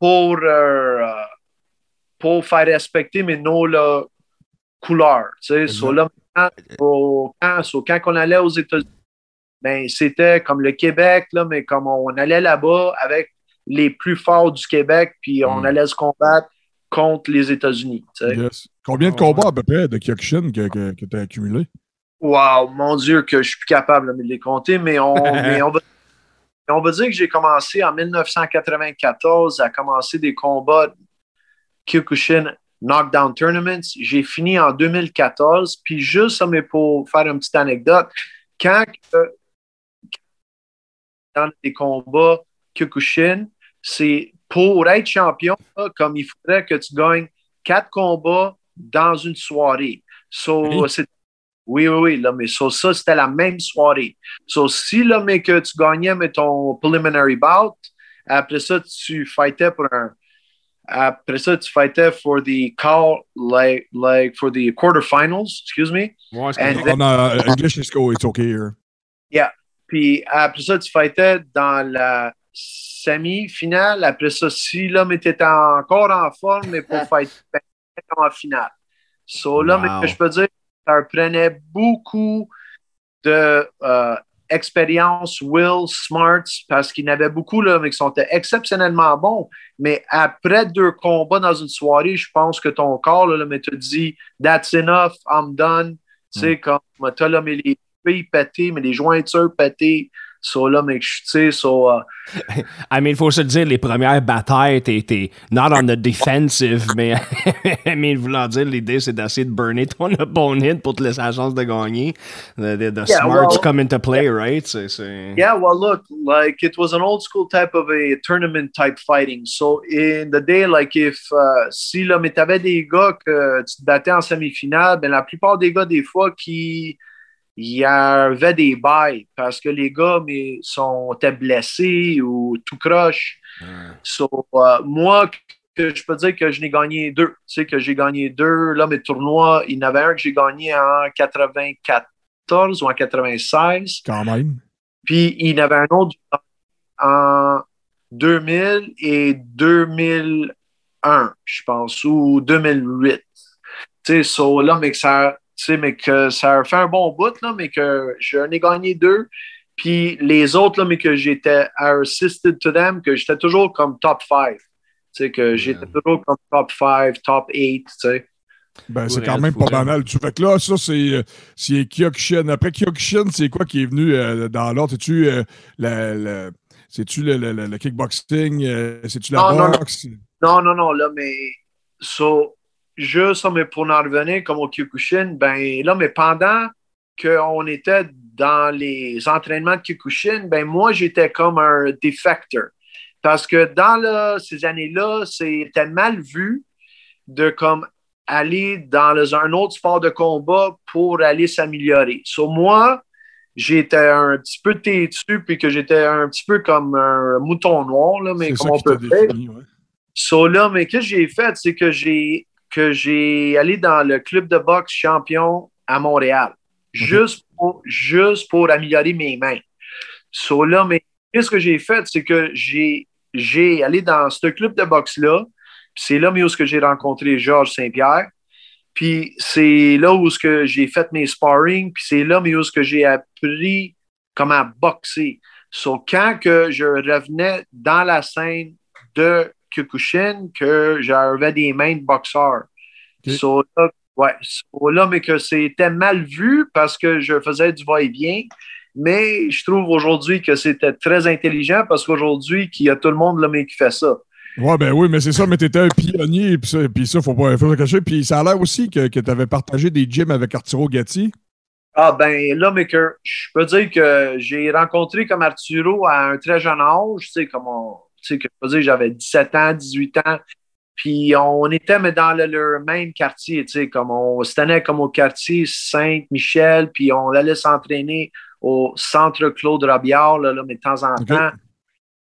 pour, euh, pour faire respecter mais nos là, couleurs, tu sais. So, là, quand, au- quand, on allait aux États-Unis, ben, c'était comme le Québec, là, mais comme on allait là-bas avec les plus forts du Québec, puis on Mm. allait se combattre contre les États-Unis. Yes. Combien de Ah, combats à peu près de Kyokushin que, que, que tu as accumulé? Wow, mon Dieu, que je suis plus capable de les compter, mais on, mais on, va, on va dire que j'ai commencé en 1994 à commencer des combats Kyokushin Knockdown Tournaments. J'ai fini en 2014, puis juste, mais pour faire une petite anecdote, quand euh, dans des combats Kyokushin, c'est pour être champion, comme il faudrait que tu gagnes quatre combats dans une soirée. So, Oui. oui, oui, oui, là, mais so, ça, c'était la même soirée. So, si là, mais que tu gagnais mais ton preliminary bout, après ça, tu fightais pour un. Après ça, tu fightais for the call, like, like for the quarterfinals, excuse me. Ouais, c'est And correct. then- On a English is go, it's okay here. Puis après ça, tu fightais dans la semi-finale. Après ça, si l'homme était encore en forme, mais pour fighter comme en finale. So là, Wow. mais que je peux dire, ça prenait beaucoup de euh, expérience, Will, Smart, parce qu'il y en avait beaucoup, là, mais qui sont exceptionnellement bons. Mais après deux combats dans une soirée, je pense que ton corps, là, mais te dit, that's enough, I'm done. Tu sais, comme, t'as là, mais les filles pétées, mais les jointures pétées. So là, mais je tu sais, so, euh, I mean, il faut se dire, les premières batailles, t'es, not on the defensive, mais, mais voulant dire, l'idée, c'est d'essayer de burner ton opponent pour te laisser la chance de gagner. The, the, the Yeah, smarts well- come into play, right? Yeah, well, look, like it was an old school type of a tournament type fighting. So in the day, like if uh, si là, mais t'avais des gars que tu te battais en semi-finale, ben la plupart des gars des fois qui il y avait des bails parce que les gars mais sont étaient blessés ou tout croche. So, euh, moi, que je peux dire que je n'ai gagné deux. Tu sais que j'ai gagné deux. Là, mes tournois, il y en avait un que j'ai gagné en 94 ou en 96. Quand même. Puis il y en avait un autre en 2000 et 2001, je pense, ou 2008. Tu sais, so, là, mais que ça, mais que ça a fait un bon bout, là, mais que j'en ai gagné deux. Puis les autres, là, mais que j'étais assisted to them, que j'étais toujours comme top 5. Tu sais, que j'étais toujours comme top 5, top 8, tu sais. Ben, c'est quand même pas banal. Tu- Fait que là, ça, c'est euh, c'est Kyokushin. Après Kyokushin, c'est quoi qui est venu euh, dans l'ordre? C'est-tu euh, le, le- c'est-tu le, le- le- le kickboxing? euh, c'est-tu la Non, non, non. boxe? Non, non, non, là, mais so, juste mais pour en revenir comme au Kyokushin, ben là, mais pendant qu'on était dans les entraînements de Kyokushin, ben moi, j'étais comme un defector. Parce que dans ces années-là, c'était mal vu de comme aller dans le- un autre sport de combat pour aller s'améliorer. Sur moi, j'étais un petit peu têtu, puis que j'étais un petit peu comme un mouton noir, là, mais comme on peut dire. ouais. So là, mais qu'est-ce que j'ai fait, c'est que j'ai que j'ai allé dans le club de boxe champion à Montréal, juste, pour, juste pour améliorer mes mains. So là, mais qu'est-ce que j'ai fait, c'est que j'ai j'ai allé dans ce club de boxe-là, puis c'est là où ce que j'ai rencontré Georges Saint-Pierre, puis c'est là où ce que j'ai fait mes sparring, puis c'est là où ce que j'ai appris comment boxer. So, quand que je revenais dans la scène de Kyokushin, que j'avais des mains de boxeur. So, là, ouais, so, là, mais que c'était mal vu parce que je faisais du va-et-vient. Mais je trouve aujourd'hui que c'était très intelligent parce qu'aujourd'hui, qu'il y a tout le monde là, mais qui fait ça. Ouais, ben oui, mais c'est ça, mais t'étais un pionnier, puis ça, puis ça, faut pas pas cacher. Puis ça a l'air aussi que, que t'avais partagé des gyms avec Arturo Gatti. Ah ben là, mais que je peux dire que j'ai rencontré comme Arturo à un très jeune âge, tu sais, comme on, tu sais, que je dire j'avais 17 ans, 18 ans, puis on était mais dans le, le même quartier, tu sais, comme on se tenait comme au quartier Saint-Michel, puis on allait s'entraîner au centre Claude Robillard, là, là, mais de temps en temps.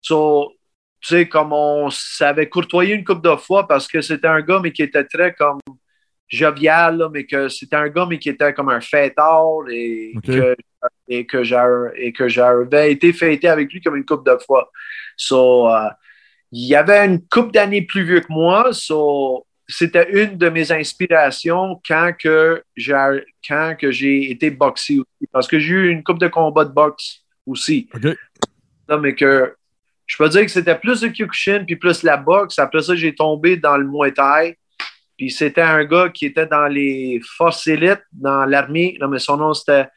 So, tu sais, comme on s'avait courtoyé une couple de fois parce que c'était un gars, mais qui était très comme jovial, là, mais que c'était un gars, mais qui était comme un fêtard et que, et que j'a- et que j'avais été fêté avec lui comme une couple de fois. So, euh, il y avait une couple d'années plus vieux que moi, so, c'était une de mes inspirations quand que j'ai quand que j'ai été boxé aussi. Parce que j'ai eu une coupe de combat de boxe aussi. Non, mais que je peux dire que c'était plus de Kyokushin puis plus la boxe. Après ça, j'ai tombé dans le Muay Thai. Puis c'était un gars qui était dans les forces élites, dans l'armée. Non, mais son nom, c'était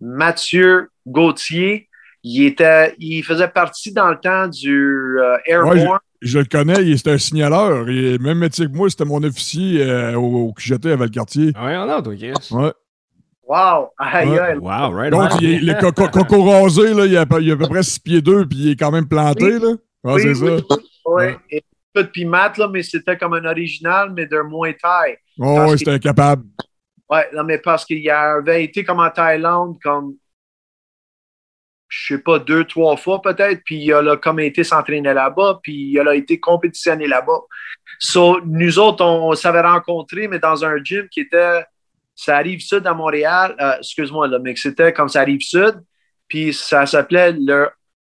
Mathieu Gauthier. Il, était, il faisait partie dans le temps du euh, Airborne. Je le connais, il- c'était un signaleur. Il même métier que moi, c'était mon officier euh, au, au QGT à Valcartier. Ouais, non, toi, Chris. Ouais. Wow! Aïe, Ouais. aïe. Wow, right Donc, on. il est, le coco, coco rasé, là, il, a, il a à peu près 6 pieds 2, puis il est quand même planté, Oui. là. Oui, c'est oui, ça. oui, oui. Ouais. Et tout, puis Matt, là, mais c'était comme un original, mais d'un Muay Thai. Oh, que- c'était incapable. Ouais, non, mais parce qu'il avait été comme en Thaïlande, comme, je sais pas, deux, trois fois peut-être, puis il a comme été s'entraîner là-bas, puis il a été compétitionné là-bas. So, nous autres, on, s'avait rencontrés, mais dans un gym qui était, ça arrive sud à Montréal, euh, excuse-moi, là, mais que c'était comme ça arrive sud, puis ça s'appelait le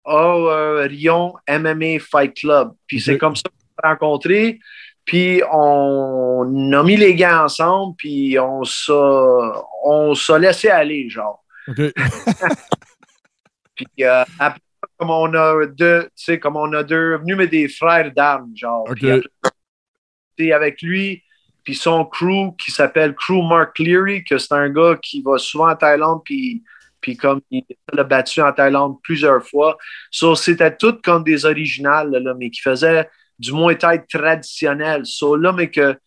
Orion MMA Fight Club. Puis c'est comme ça qu'on s'est rencontrés. Puis on a mis les gants ensemble, puis on s'est, on s'est laissé aller, genre. Puis euh, après, comme on a deux, tu sais, comme on a devenu mais des frères d'armes, genre. Ok. Puis après, tu sais, avec lui, puis son crew qui s'appelle Crew Mark Cleary, que c'est un gars qui va souvent en Thaïlande, puis, puis comme il l'a battu en Thaïlande plusieurs fois. So, c'était tout comme des originales, là, là, mais qui faisaient du Muay Thai traditionnel. So, là, mais que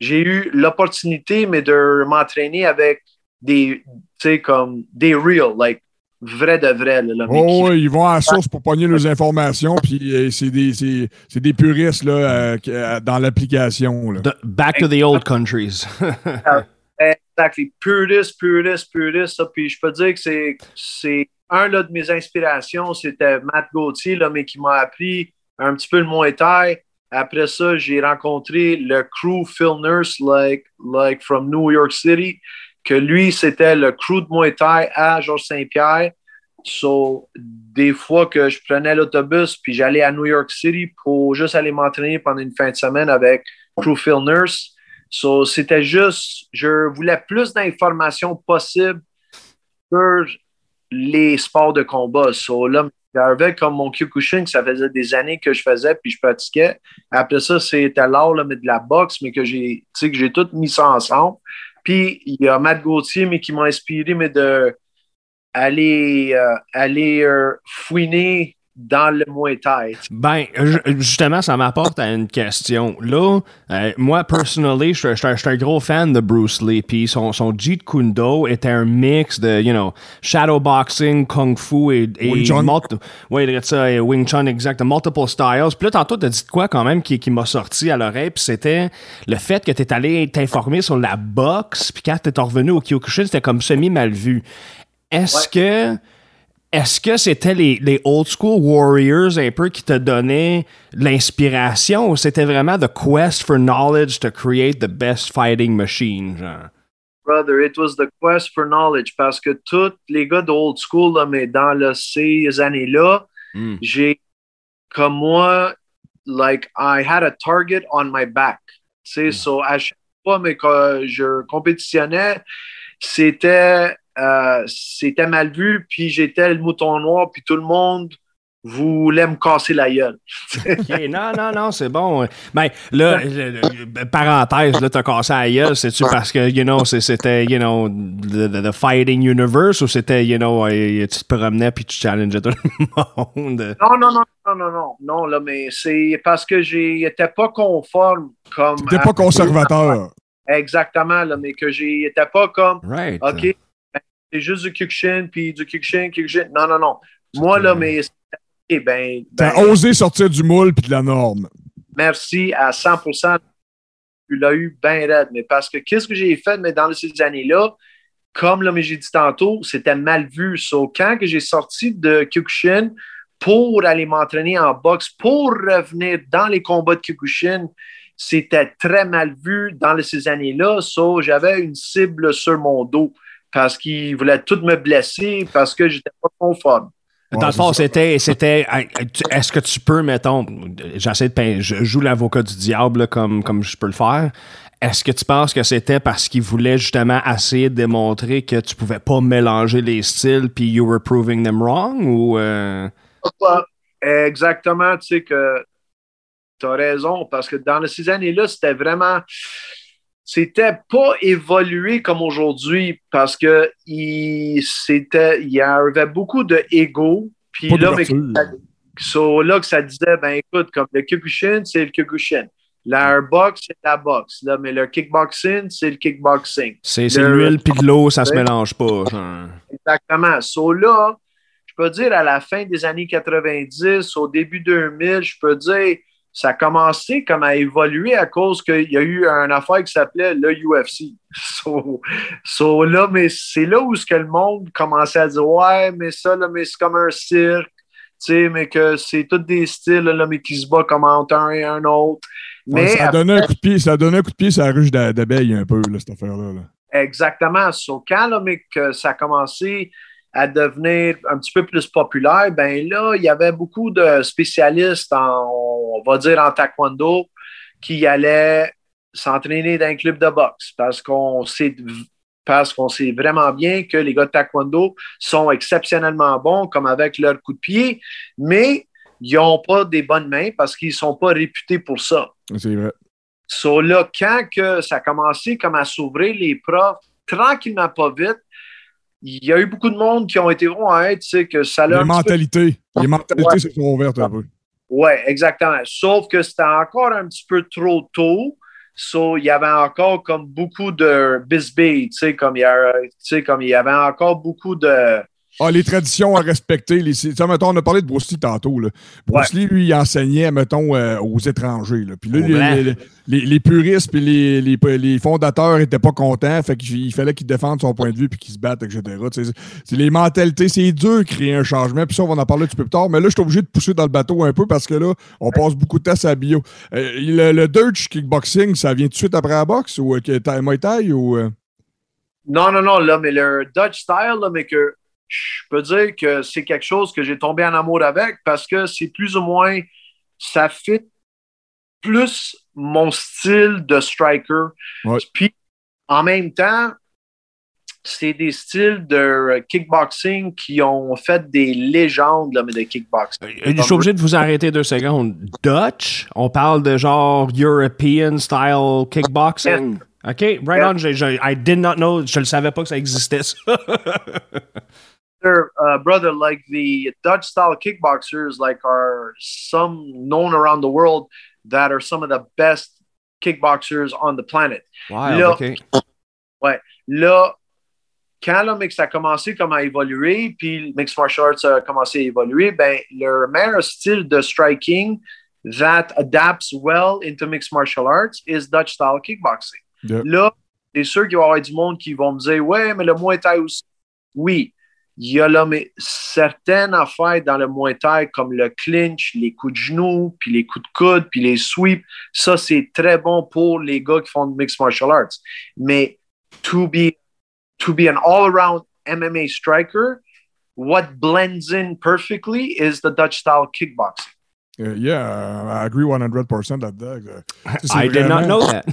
j'ai eu l'opportunité, mais de m'entraîner avec des, tu sais, comme des real, like, vrai de vrai, là, qui- Oh, ils vont à la source pour pogner leurs informations, puis euh, c'est des, c'est- c'est des puristes, là, euh, euh, dans l'application, back to the old countries. Exactly. Purist, purist, purist. Ça. Puis je peux dire que c'est, c'est un là, de mes inspirations, c'était Matt Gauthier, là, mais qui m'a appris un petit peu le Muay Thai. Après ça, j'ai rencontré le crew Phil Nurse, like, like from New York City, que lui, c'était le crew de Muay Thai à Georges Saint-Pierre. So, des fois que je prenais l'autobus, puis j'allais à New York City pour juste aller m'entraîner pendant une fin de semaine avec crew Phil Nurse. So, c'était juste, je voulais plus d'informations possibles sur les sports de combat. So, là, j'avais comme mon Kyokushin, ça faisait des années que je faisais, puis je pratiquais. Après ça, c'était l'art de la boxe, mais que j'ai tout mis ça ensemble. Puis il y a Matt Gauthier, mais qui m'a inspiré, mais de aller, euh, aller euh, fouiner dans le Muay Thai. Ben, ju- justement, ça m'apporte à une question. Là, euh, moi, personnally, je suis un gros fan de Bruce Lee, puis son, son Jeet Kune Do était un mix de, you know, shadowboxing, kung fu et... et Wing Chun. ouais, ça, et Wing Chun, exact, multiple styles. Puis là, tantôt, t'as dit de quoi, quand même, qui, qui m'a sorti à l'oreille, puis c'était le fait que t'es allé t'informer sur la boxe, puis quand t'es revenu au Kyokushin, c'était comme semi-mal vu. Est-ce que... Est-ce que c'était les, les old school warriors un peu qui te donnaient l'inspiration ou c'était vraiment the quest for knowledge to create the best fighting machine, genre? Brother, it was the quest for knowledge parce que tous les gars de old school, là, mais dans le- ces années-là, Mm. j'ai, comme moi, like, I had a target on my back. Tu sais, so, à chaque fois mais que je compétitionnais, c'était, euh, c'était mal vu, puis j'étais le mouton noir, puis tout le monde voulait me casser la gueule. Non, non, non, c'est bon. Ben, là, le- le- parenthèse, là, t'as cassé la gueule, c'est-tu parce que, you know, c'est- c'était, you know, the, the- the fighting universe ou c'était, you know, euh, tu te promenais puis tu challengeais tout le monde? Non, non, non, non, non, non, non, là, mais c'est parce que j'étais pas conforme comme. À- pas conservateur. Exactement, là, mais que j'étais pas comme, Right. OK, c'est juste du Kyokushin, puis du Kyokushin, Kyokushin. Non, non, non. Moi, là, mais. eh ben, ben, T'as osé sortir du moule puis de la norme. merci à 100% Tu l'as eu bien raide. Mais parce que qu'est-ce que j'ai fait mais dans ces années-là, comme là, mais j'ai dit tantôt, c'était mal vu. So, quand que j'ai sorti de Kyokushin pour aller m'entraîner en boxe, pour revenir dans les combats de Kyokushin, c'était très mal vu dans ces années-là. So, j'avais une cible sur mon dos parce qu'ils voulaient tout me blesser parce que j'étais pas conforme. Dans Ouais, le fond, c'était, c'était, est-ce que tu peux, mettons, j'essaie de, pein- je joue l'avocat du diable là, comme, comme je peux le faire. Est-ce que tu penses que c'était parce qu'il voulait justement essayer de démontrer que tu pouvais pas mélanger les styles puis you were proving them wrong ou euh, exactement, tu sais que tu as raison, parce que dans ces années-là, c'était vraiment. C'était pas évolué comme aujourd'hui parce que il, c'était, il y avait beaucoup de ego. Puis là, mais, so, là, que ça disait, ben écoute, comme le Kyokushin, c'est le Kyokushin. La boxe, c'est la boxe. Là, mais le kickboxing, c'est le kickboxing. c'est, c'est Le- l'huile puis de l'eau, ça se mélange pas. Exactement. So là, je peux dire à la fin des années 90, au début 2000, je peux dire, ça a commencé comme à évoluer à cause qu'il y a eu une affaire qui s'appelait le UFC. So, so là, mais c'est là où ce que le monde commençait à dire, ouais, mais ça, là, mais c'est comme un cirque. Tu sais, mais que c'est tous des styles, là, mais qui se battent comme entre un et un autre. Ouais, Mais ça, a donné un coup de pied, ça donné un coup de pied sur la ruche d'a- d'abeilles un peu, là, cette affaire-là. là. Exactement. So, quand là, mais que ça a commencé à devenir un petit peu plus populaire, ben là, il y avait beaucoup de spécialistes en, on va dire, en taekwondo qui allaient s'entraîner dans un club de boxe parce qu'on sait parce qu'on sait vraiment bien que les gars de taekwondo sont exceptionnellement bons, comme avec leur coup de pied, mais ils n'ont pas des bonnes mains parce qu'ils ne sont pas réputés pour ça. C'est vrai. So là, quand que ça a commencé comme à s'ouvrir les profs, tranquillement pas vite, il y a eu beaucoup de monde qui ont été sais, que ça Les petit peu- mentalités. Les mentalités Ouais. se sont ouvertes un peu. Ouais, exactement. Sauf que c'était encore un petit peu trop tôt. So, il y avait encore comme beaucoup de a, tu sais, comme il y avait encore beaucoup de. Ah, les traditions à respecter. Les, mettons, on a parlé de Bruce Lee tantôt. Là. Bruce Lee, lui, il enseignait, mettons, euh, aux étrangers. Là. Puis là, les, les, les- les puristes puis les, fondateurs n'étaient pas contents. Fait qu'il fallait qu'ils défendent son point de vue puis qu'ils se battent, etc. C'est les mentalités. C'est dur de créer un changement. Puis ça, on va en parler un petit peu plus tard. Mais là, je suis obligé de pousser dans le bateau un peu parce que là, on passe beaucoup de temps la bio. Euh, le, le Dutch kickboxing, ça vient tout de suite après la boxe ou euh, Muay Thai ou. euh? Non, non, non, là, mais le Dutch style, là, mais que je peux dire que c'est quelque chose que j'ai tombé en amour avec parce que c'est plus ou moins, ça fit plus mon style de striker. Ouais. Puis, en même temps, c'est des styles de kickboxing qui ont fait des légendes là, mais de kickboxing. Euh, Je suis obligé de vous arrêter deux secondes. Dutch, on parle de genre European style kickboxing? OK, right Yeah. on. j'ai- j'ai- I did not know, je ne savais pas que ça existait, ça. They're, uh, brother, like the Dutch style kickboxers, like are some known around the world that are some of the best kickboxers on the planet. Wow, Là- OK. Là, quand le mix a commencé comme à évoluer, puis le mix martial arts a commencé à évoluer, ben, le meilleur style de striking that adapts well into mixed martial arts is Dutch style kickboxing. Yeah. Là, c'est sûr qu'il va y avoir du monde qui vont me dire Ouais, mais le Muay Thai aussi. Oui, il y a là, mais certaines affaires dans le Muay Thai, comme le clinch, les coups de genoux, puis les coups de coude, puis les sweeps, ça, c'est très bon pour les gars qui font de mixed martial arts. Mais to be, to be an all-around MMA striker, what blends in perfectly is the Dutch style kickboxing. Euh, yeah, I agree 100% là-dedans. I did not vraiment- know that.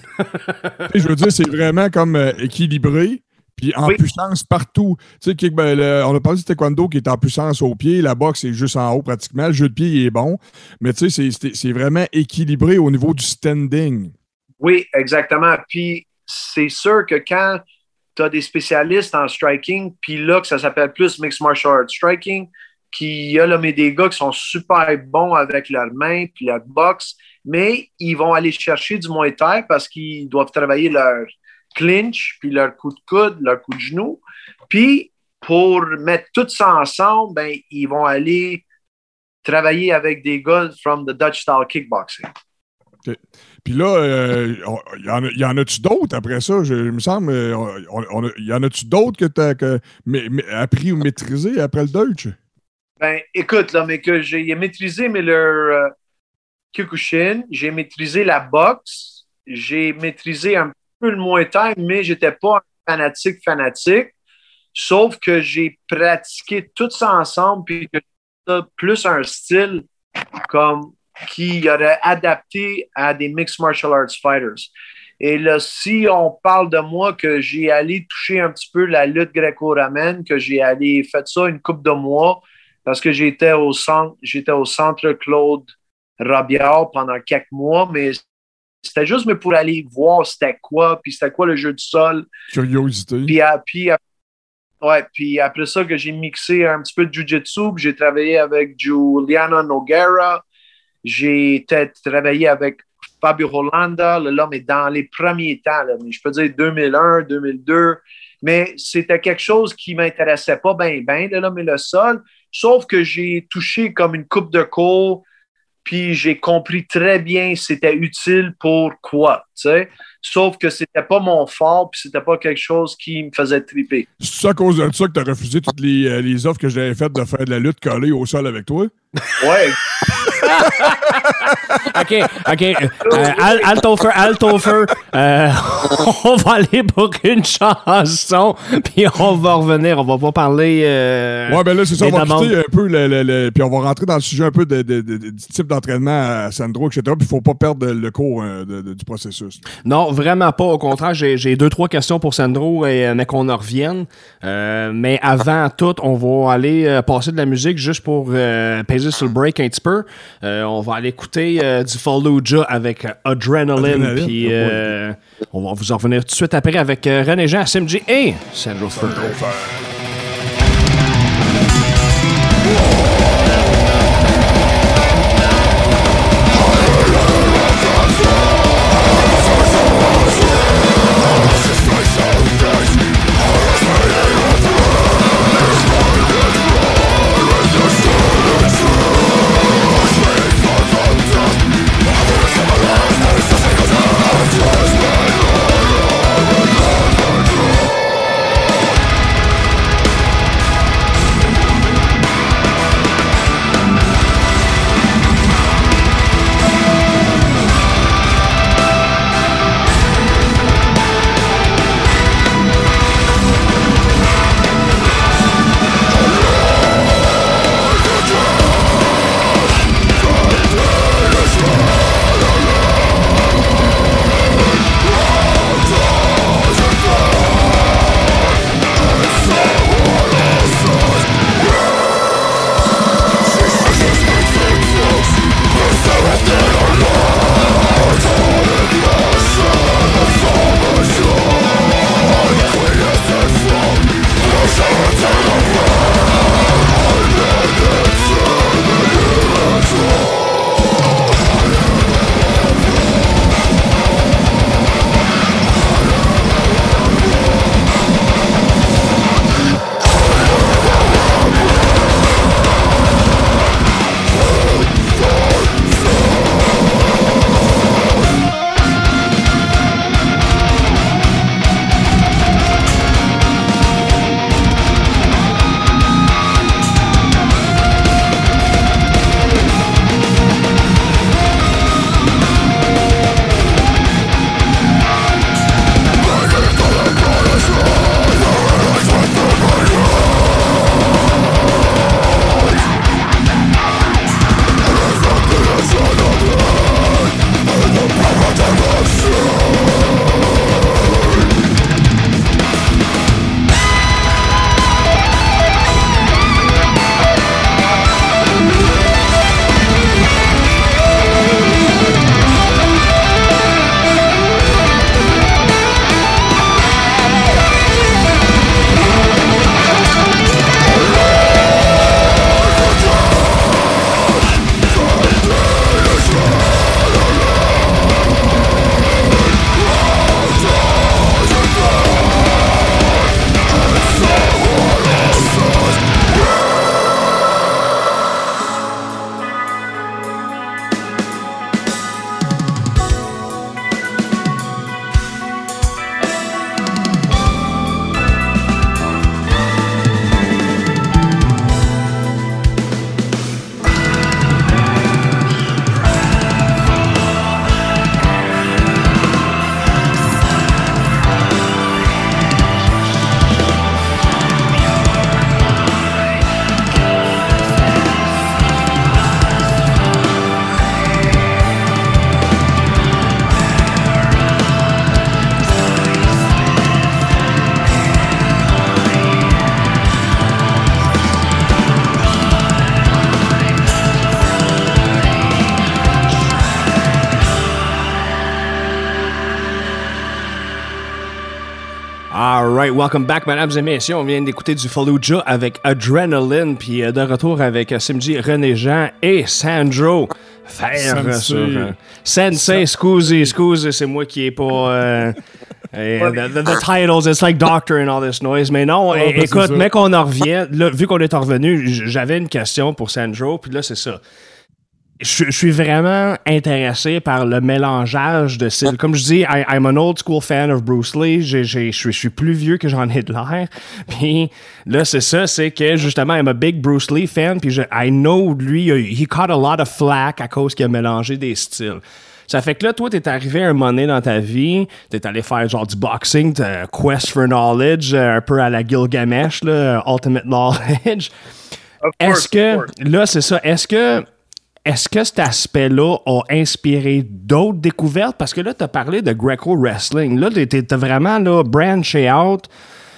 Je veux dire, c'est vraiment comme euh, équilibré, puis en Oui. puissance partout. Tu sais, ben, le- on a parlé du taekwondo qui est en puissance au pied, la boxe est juste en haut pratiquement, le jeu de pied il est bon, mais tu sais, c'est- vraiment équilibré au niveau du standing. Oui, exactement. Puis c'est sûr que quand tu as des spécialistes en striking, puis là, que ça s'appelle plus mixed martial arts striking, qui y a là, mais des gars qui sont super bons avec leurs mains puis leur boxe, mais ils vont aller chercher du Muay Thai parce qu'ils doivent travailler leur clinch, puis leur coup de coude, leur coup de genou. Puis pour mettre tout ça ensemble, ben, ils vont aller travailler avec des gars from the Dutch style kickboxing. Puis là, euh, il y en a- il y en a-tu d'autres après ça? Je, il me semble, euh, il y en a-tu d'autres que tu as appris ou maîtrisé après le Deutsch? Ben, écoute, là, mais que j'ai maîtrisé mais le euh, Kyokushin, j'ai maîtrisé la boxe, j'ai maîtrisé un le Muay Thai, mais j'étais pas un fanatique fanatique. Sauf que j'ai pratiqué tout ça ensemble, puis que plus un style comme qui aurait adapté à des mixed martial arts fighters. Et là, si on parle de moi que j'ai allé toucher un petit peu la lutte gréco-romaine, que j'ai allé fait ça une coupe de mois, parce que j'étais au centre, j'étais au centre Claude Rabiard pendant quelques mois, mais c'était juste mais pour aller voir c'était quoi, puis c'était quoi le jeu du sol. Curiosité. Puis, à- puis, à- ouais, puis après ça que j'ai mixé un petit peu de Jiu-Jitsu, puis j'ai travaillé avec Juliana Noguera, j'ai travaillé avec Fabio Rolanda, là, là, mais dans les premiers temps, là, mais je peux dire 2001, 2002, mais c'était quelque chose qui m'intéressait pas bien, bien, là, mais le sol, sauf que j'ai touché comme une coupe de cours, puis j'ai compris très bien c'était utile pour quoi, tu sais. Sauf que c'était pas mon fort, puis c'était pas quelque chose qui me faisait triper. C'est ça à cause de ça que tu as refusé toutes les, euh, les offres que j'avais faites de faire de la lutte collée au sol avec toi? Ouais, OK, OK. Euh, Al- Altofer, Altofer, euh, on va aller pour une chanson, puis on va revenir. On va pas parler... euh, Ouais, ben là, c'est ça. On va quitter un peu le, le- le- Puis on va rentrer dans le sujet un peu de, de- du type d'entraînement à Sandro, etc. Puis il faut pas perdre le cours euh, du processus. Non, vraiment pas. Au contraire, j'ai deux, trois questions pour Sandro, et, euh, mais qu'on en revienne. Mais avant tout, on va aller passer de la musique juste pour peser sur le break un petit peu. Euh, on va aller écouter euh, du Fallujah avec euh, Adrenaline. Puis euh, on va vous en revenir tout de suite après avec René Jean, SMG et Sandro. Welcome back, mesdames et messieurs. On vient d'écouter du Fallujah avec Adrenaline, puis euh, de retour avec euh, Simji, René Jean et Sandro. Faire Sensei. sur. euh, Sensei, scusi, scusi, c'est moi qui est pas. euh, eh, the, the- the titles, it's like doctor and all this noise. Mais non, écoute, mais qu'on en revient, là, vu qu'on est revenu, j'avais une question pour Sandro, puis là, c'est ça. Je, je suis vraiment intéressé par le mélangeage de styles. Comme je dis, I- I'm an old school fan of Bruce Lee. J'ai- j'ai- Je suis- je suis plus vieux que j'en ai de l'air. Puis là, c'est ça, c'est que justement, I'm a big Bruce Lee fan. Puis je, I know, lui, he caught a lot of flack à cause qu'il a mélangé des styles. Ça fait que là, toi, t'es arrivé à un moment donné dans ta vie, t'es allé faire genre du boxing, Quest for Knowledge, euh, un peu à la Gilgamesh, là, Ultimate Knowledge. Est-ce que, là, c'est ça, est-ce que, est-ce que cet aspect-là a inspiré d'autres découvertes? Parce que là, tu as parlé de Greco Wrestling. Là, tu as vraiment là, branché out,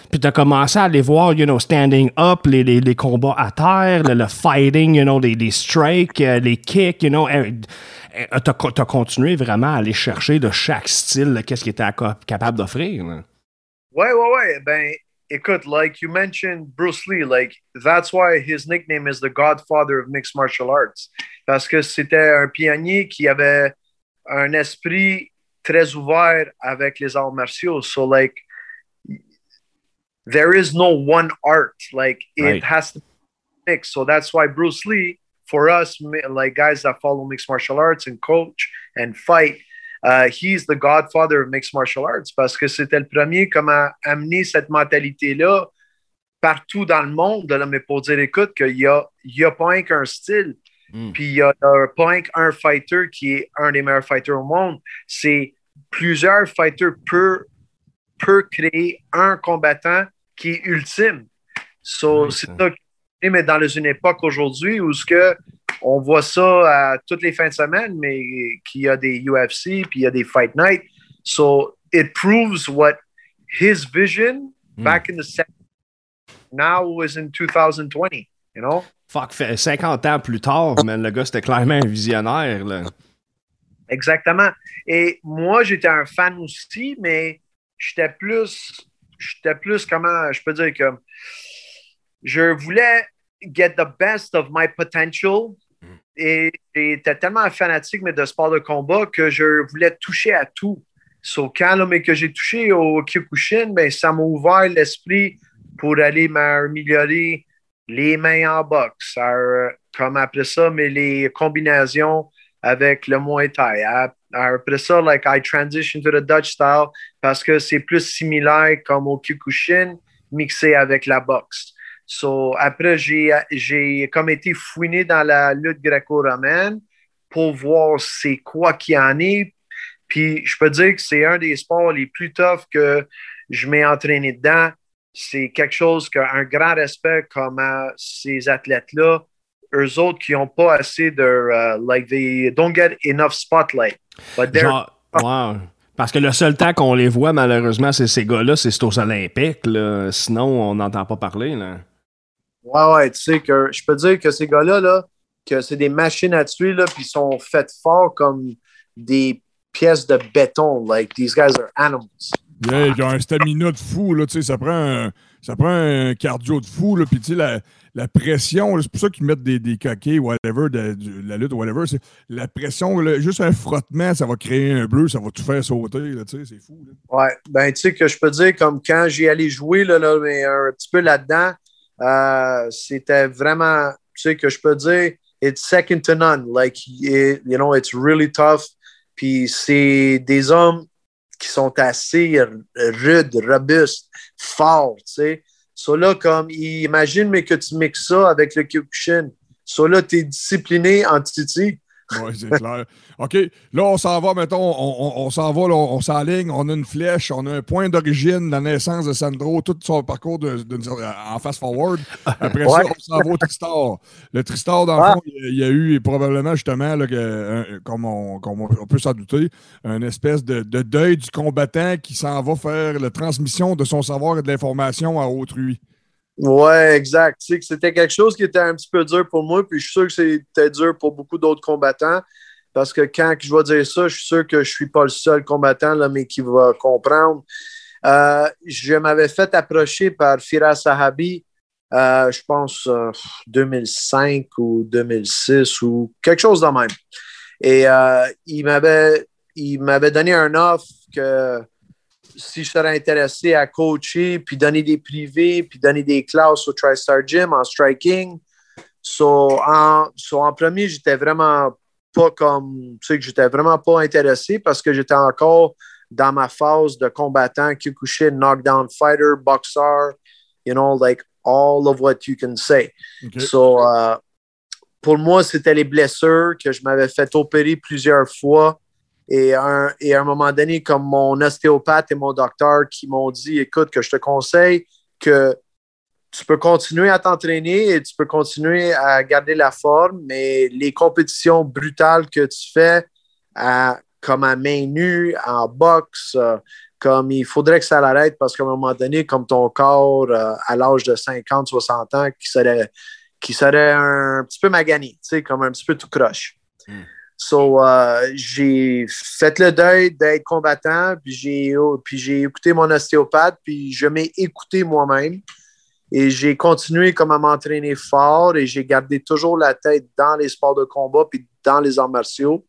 puis tu as commencé à aller voir, you know, standing up, les, les, combats à terre, le, fighting, you know, les, strikes, euh, les kicks, you know. Tu as, continué vraiment à aller chercher de chaque style, qu'est-ce qu'il était capable d'offrir. là? Ouais, ouais, ouais. Ben, could like you mentioned Bruce Lee, like that's why his nickname is the Godfather of mixed martial arts. Parce que c'était un pionnier qui avait un esprit très ouvert avec les arts martiaux. So, like, there is no one art. Like, it Right. has to be mixed. So that's why Bruce Lee, for us, like guys that follow mixed martial arts and coach and fight, uh, he's the godfather of mixed martial arts parce que c'était le premier comme à amener cette mentalité-là partout dans le monde, là, mais pour dire, écoute, qu'il n'y a, y a pas un qu'un style, Mm. puis il n'y a, a pas un qu'un fighter qui est un des meilleurs fighters au monde. C'est plusieurs fighters peuvent peut créer un combattant qui est ultime. So, c'est ça. Mais dans une époque aujourd'hui où ce que on voit ça à toutes les fins de semaine, mais qu'il y a des UFC, puis il y a des Fight Night. So it proves what his vision Mm. back in the 70s now was in 2020, you know? Fuck, fait 50 ans plus tard, man, le gars, c'était clairement un visionnaire. Là. Exactement. Et moi, j'étais un fan aussi, mais j'étais plus, j'étais plus, comment je peux dire que je voulais get the best of my potential. Et j'étais tellement fanatique mais de sport de combat que je voulais toucher à tout. So, quand mais que j'ai touché au Kyokushin, ben, ça m'a ouvert l'esprit pour aller m'améliorer les mains en boxe. Euh, comme après ça, mais les combinaisons avec le Muay Thai. Après ça, like, I transition to the Dutch style parce que c'est plus similaire comme au Kyokushin mixé avec la boxe. So, après, j'ai, comme été fouiné dans la lutte gréco-romaine pour voir c'est quoi qu'il en est. Puis, je peux dire que c'est un des sports les plus toughs que je m'ai entraîné dedans. C'est quelque chose qu'un grand respect comme à ces athlètes-là, eux autres qui n'ont pas assez de, uh, like, they don't get enough spotlight. Wow. Parce que le seul temps qu'on les voit, malheureusement, c'est ces gars-là, c'est aux Olympiques. Là. Sinon, on n'entend pas parler. Là. Ouais, ouais, tu sais que je peux dire que ces gars-là, là, que c'est des machines à tuer, là, puis ils sont faits forts comme des pièces de béton. Like, these guys are animals. Yeah, il y a un stamina de fou, là, tu sais, ça prend un, ça prend un cardio de fou, là, puis tu sais, la, la pression, c'est pour ça qu'ils mettent des, des coquets, whatever, de, de la lutte, whatever, c'est la pression, là, juste un frottement, ça va créer un bleu, ça va tout faire sauter, là, tu sais, c'est fou, là. Ouais, ben, tu sais que je peux dire, comme quand j'ai allé jouer, là, là, mais un petit peu là-dedans, euh, c'était vraiment, tu sais, que je peux dire, it's second to none. Like, it- you know, it's really tough. Puis c'est des hommes qui sont assez rudes, robustes, forts, tu sais. So là, comme, imagine, mais que tu mixes ça avec le Kyokushin. So là, tu es discipliné en Titi. Ouais, c'est clair. OK, là, on s'en va, mettons, on, on, on s'en va, là, on, s'enligne, on a une flèche, on a un point d'origine, la naissance de Sandro, tout son parcours de, de- en fast-forward. Après ça, on s'en va au Tristar. Le Tristar, dans le Ah. fond, il y a- il y, a eu probablement, justement, là, que, un- comme, on, comme on- on peut s'en douter, une espèce de, de deuil du combattant qui s'en va faire la transmission de son savoir et de l'information à autrui. Ouais, exact. C'était quelque chose qui était un petit peu dur pour moi, puis je suis sûr que c'était dur pour beaucoup d'autres combattants. Parce que quand je vais dire ça, je suis sûr que je suis pas le seul combattant, là, mais qui va comprendre. Euh, je m'avais fait approcher par Firas Sahabi, euh, je pense, euh, 2005 ou 2006 ou quelque chose de même. Et euh, il m'avait il m'avait donné un offre que si je serais intéressé à coacher, puis donner des privés, puis donner des classes au TriStar Gym en striking. So, en, so, en premier, j'étais vraiment pas comme, tu sais, que j'étais vraiment pas intéressé parce que j'étais encore dans ma phase de combattant, Kyokushin, knockdown fighter, boxer, you know, like all of what you can say. OK. So, euh, pour moi, c'était les blessures que je m'avais fait opérer plusieurs fois. Et, un, et à un moment donné, comme mon ostéopathe et mon docteur qui m'ont dit, écoute, que je te conseille que tu peux continuer à t'entraîner et tu peux continuer à garder la forme, mais les compétitions brutales que tu fais, comme à main nue, en boxe, euh, comme il faudrait que ça l'arrête parce qu'à un moment donné, comme ton corps, euh, à l'âge de 50, 60 ans, qui serait, qui serait un petit peu magané, tu sais, comme un petit peu tout croche. So, euh, j'ai fait le deuil d'être combattant, puis j'ai, oh, puis j'ai écouté mon ostéopathe, puis je m'ai écouté moi-même. Et j'ai continué comme à m'entraîner fort et j'ai gardé toujours la tête dans les sports de combat puis dans les arts martiaux.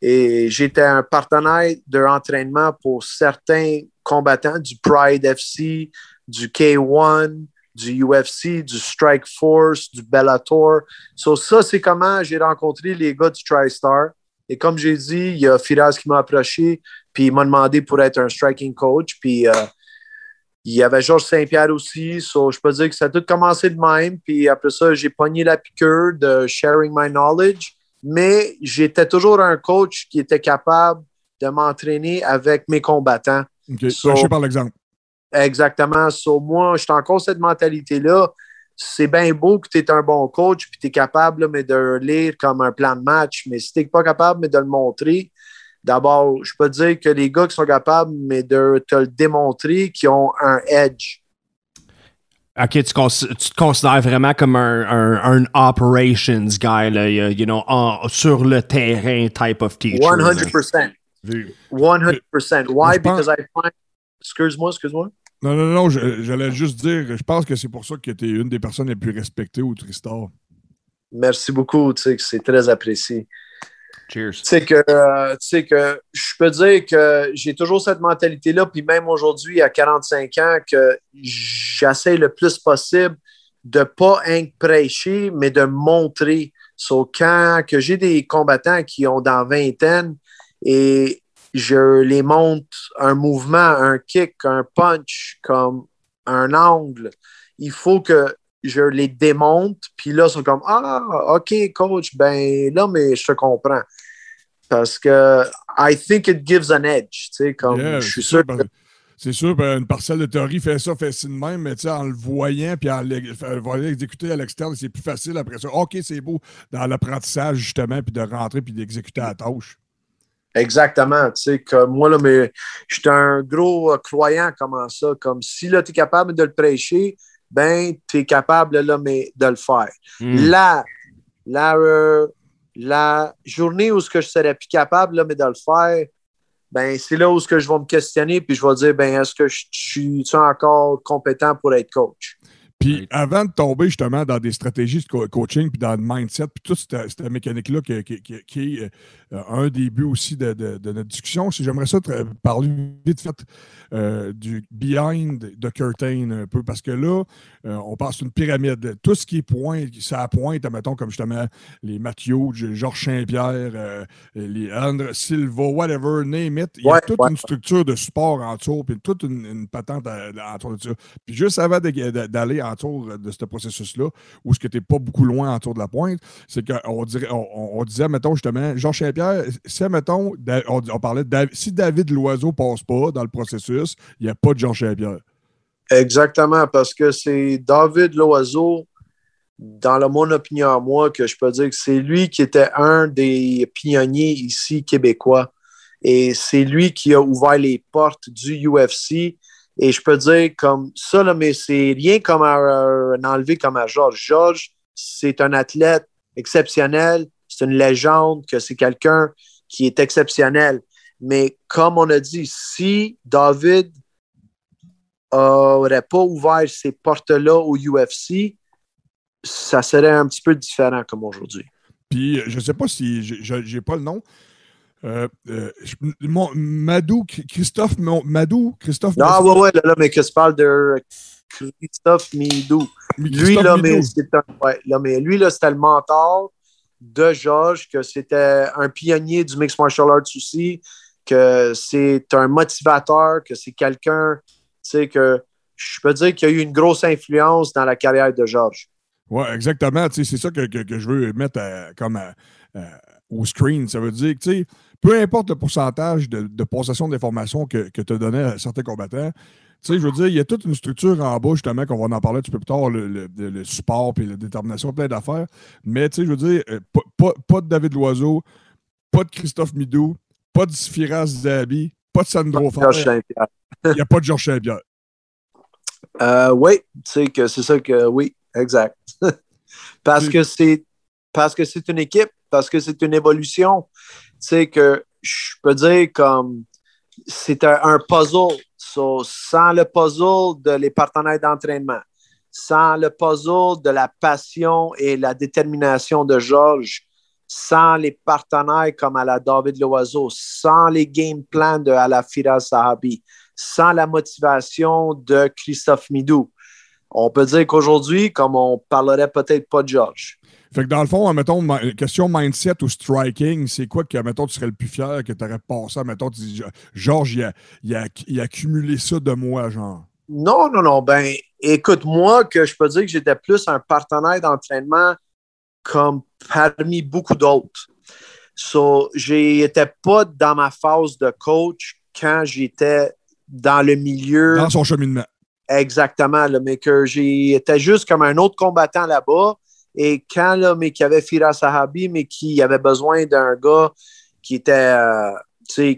Et j'étais un partenaire d'entraînement pour certains combattants du Pride FC, du K1, du UFC, du Strike Force, du Bellator. So, ça, c'est comment j'ai rencontré les gars du TriStar. Et comme j'ai dit, il y a Firas qui m'a approché, puis il m'a demandé pour être un striking coach. Puis euh, il y avait Georges Saint-Pierre aussi. So, je peux dire que ça a tout commencé de même. Puis après ça, j'ai pogné la piqûre de sharing my knowledge. Mais j'étais toujours un coach qui était capable de m'entraîner avec mes combattants. OK. So- Lâché par l'exemple. Exactement. So, moi, j'ai encore cette mentalité-là. C'est bien beau que tu es un bon coach puis tu es capable là, mais de lire comme un plan de match, mais si tu n'es pas capable mais de le montrer, d'abord, je peux te dire que les gars qui sont capables mais de te le démontrer, qui ont un edge. OK, tu, tu te considères vraiment comme un, un, un operations guy, là, you know, en- sur le terrain type of teacher. là. 100%. Vu. 100%. je Why? pense- Because I find. Excuse-moi, excuse-moi. Non, non, non, je- j'allais juste dire, je pense que c'est pour ça que tu es une des personnes les plus respectées au Tristar. Merci beaucoup, tu sais, que c'est très apprécié. Cheers. Tu sais que, euh, tu sais que je peux dire que j'ai toujours cette mentalité-là, puis même aujourd'hui, à 45 ans, que j'essaie le plus possible de pas rien que prêcher, mais de montrer. So, quand que j'ai des combattants qui ont dans vingtaine et je les montre un mouvement, un kick, un punch, comme un angle, il faut que je les démonte, puis là, ils sont comme Ah, OK, coach, ben là, mais je te comprends. Parce que I think it gives an edge. Tu sais, comme Yeah, je suis c'est sûr que C'est sûr, ben, une parcelle de théorie fait ça, fait ci de même, mais tu sais, en le voyant puis en va l'exécuter à l'externe, c'est plus facile après ça. OK, c'est beau dans l'apprentissage, justement, puis de rentrer puis d'exécuter la tâche. Exactement. Tu sais, moi, là, mais je suis un gros euh, croyant comment ça. Comme si là, tu es capable de le prêcher, ben, tu es capable là, mais, de le faire. Mm. La, la, euh, la journée où ce que je serais plus capable là, mais de le faire, ben, c'est là où ce que je vais me questionner, puis je vais dire, ben, est-ce que je je suis encore compétent pour être coach? Puis Right. avant de tomber justement dans des stratégies de co- coaching, puis dans le mindset, puis toute cette, cette mécanique-là qui, qui- qui- qui est euh, un des buts aussi de, de- de notre discussion, si j'aimerais ça te parler vite fait euh, du behind the curtain un peu, parce que là, euh, on passe une pyramide. Tout ce qui est point, ça pointe, mettons, comme justement les Mathieu, Georges Saint-Pierre, euh, les Andre Silva, whatever, name it. Il y a Ouais, toute ouais. une structure de sport autour, puis toute une, une patente à- autour de ça. Puis juste avant de- de- d'aller autour de ce processus-là, où ce que tu n'es pas beaucoup loin autour de la pointe, c'est qu'on dirait, on, disait, mettons, justement, Georges Saint-Pierre, c'est, mettons, on, parlait de si David Loiseau passe pas dans le processus, il n'y a pas de Georges Saint-Pierre. Exactement, parce que c'est David Loiseau, dans mon opinion à moi, que je peux dire que c'est lui qui était un des pionniers ici québécois. Et c'est lui qui a ouvert les portes du UFC. Et je peux dire comme ça, là, mais c'est rien comme un, enlevé comme à Georges. Georges, c'est un athlète exceptionnel, c'est une légende, que c'est quelqu'un qui est exceptionnel. Mais comme on a dit, si David n'aurait pas ouvert ces portes-là au UFC, ça serait un petit peu différent comme aujourd'hui. Puis, je ne sais pas si j'ai pas le nom. Euh, euh, Madou, Christophe Madou, Christophe. Ah, ouais, ouais, là, mais que se parle de Christophe Midou. Lui, là, mais, ouais, là, mais lui, là, c'était le mentor de Georges, que c'était un pionnier du mixed martial arts aussi, que c'est un motivateur, que c'est quelqu'un, tu sais, que je peux dire qu'il y a eu une grosse influence dans la carrière de Georges. Oui, exactement. C'est ça que, que, je veux mettre comme au screen. Ça veut dire que, tu sais, peu importe le pourcentage de, de possession d'informations que, que tu as donné à certains combattants, tu sais, je veux dire, il y a toute une structure en bas, justement, qu'on va en parler un petit peu plus tard, le, support et la détermination, plein d'affaires. Mais, tu sais, je veux dire, euh, pas, de David Loiseau, pas de Christophe Midou, pas de Firas Zabi, pas de Sandro Fer. Il n'y a pas de Georges Saint-Pierre. Euh, oui, c'est que c'est ça que oui, exact. parce que c'est parce que c'est une équipe, parce que c'est une évolution. Tu sais que je peux dire comme c'est un, puzzle. sans le puzzle de les partenaires d'entraînement, sans le puzzle de la passion et la détermination de Georges, sans les partenaires comme à la David Loiseau, sans les game plans de Sahabi, sans la motivation de Christophe Midou. On peut dire qu'aujourd'hui, comme on parlerait peut-être pas de Georges. Fait que dans le fond, mettons, question mindset ou striking, c'est quoi que, mettons, tu serais le plus fier que tu aurais passé? Mettons, tu dis, Georges, il a, il, a, il a accumulé ça de moi, genre? Non, non, non. Ben, écoute, moi, que je peux dire que j'étais plus un partenaire d'entraînement comme parmi beaucoup d'autres. So, j'étais pas dans ma phase de coach quand j'étais dans le milieu. Dans son cheminement. Exactement, mais que j'étais juste comme un autre combattant là-bas. Et quand, là, mais qu'il y avait Fira Sahabi, mais qui avait besoin d'un gars qui était, euh,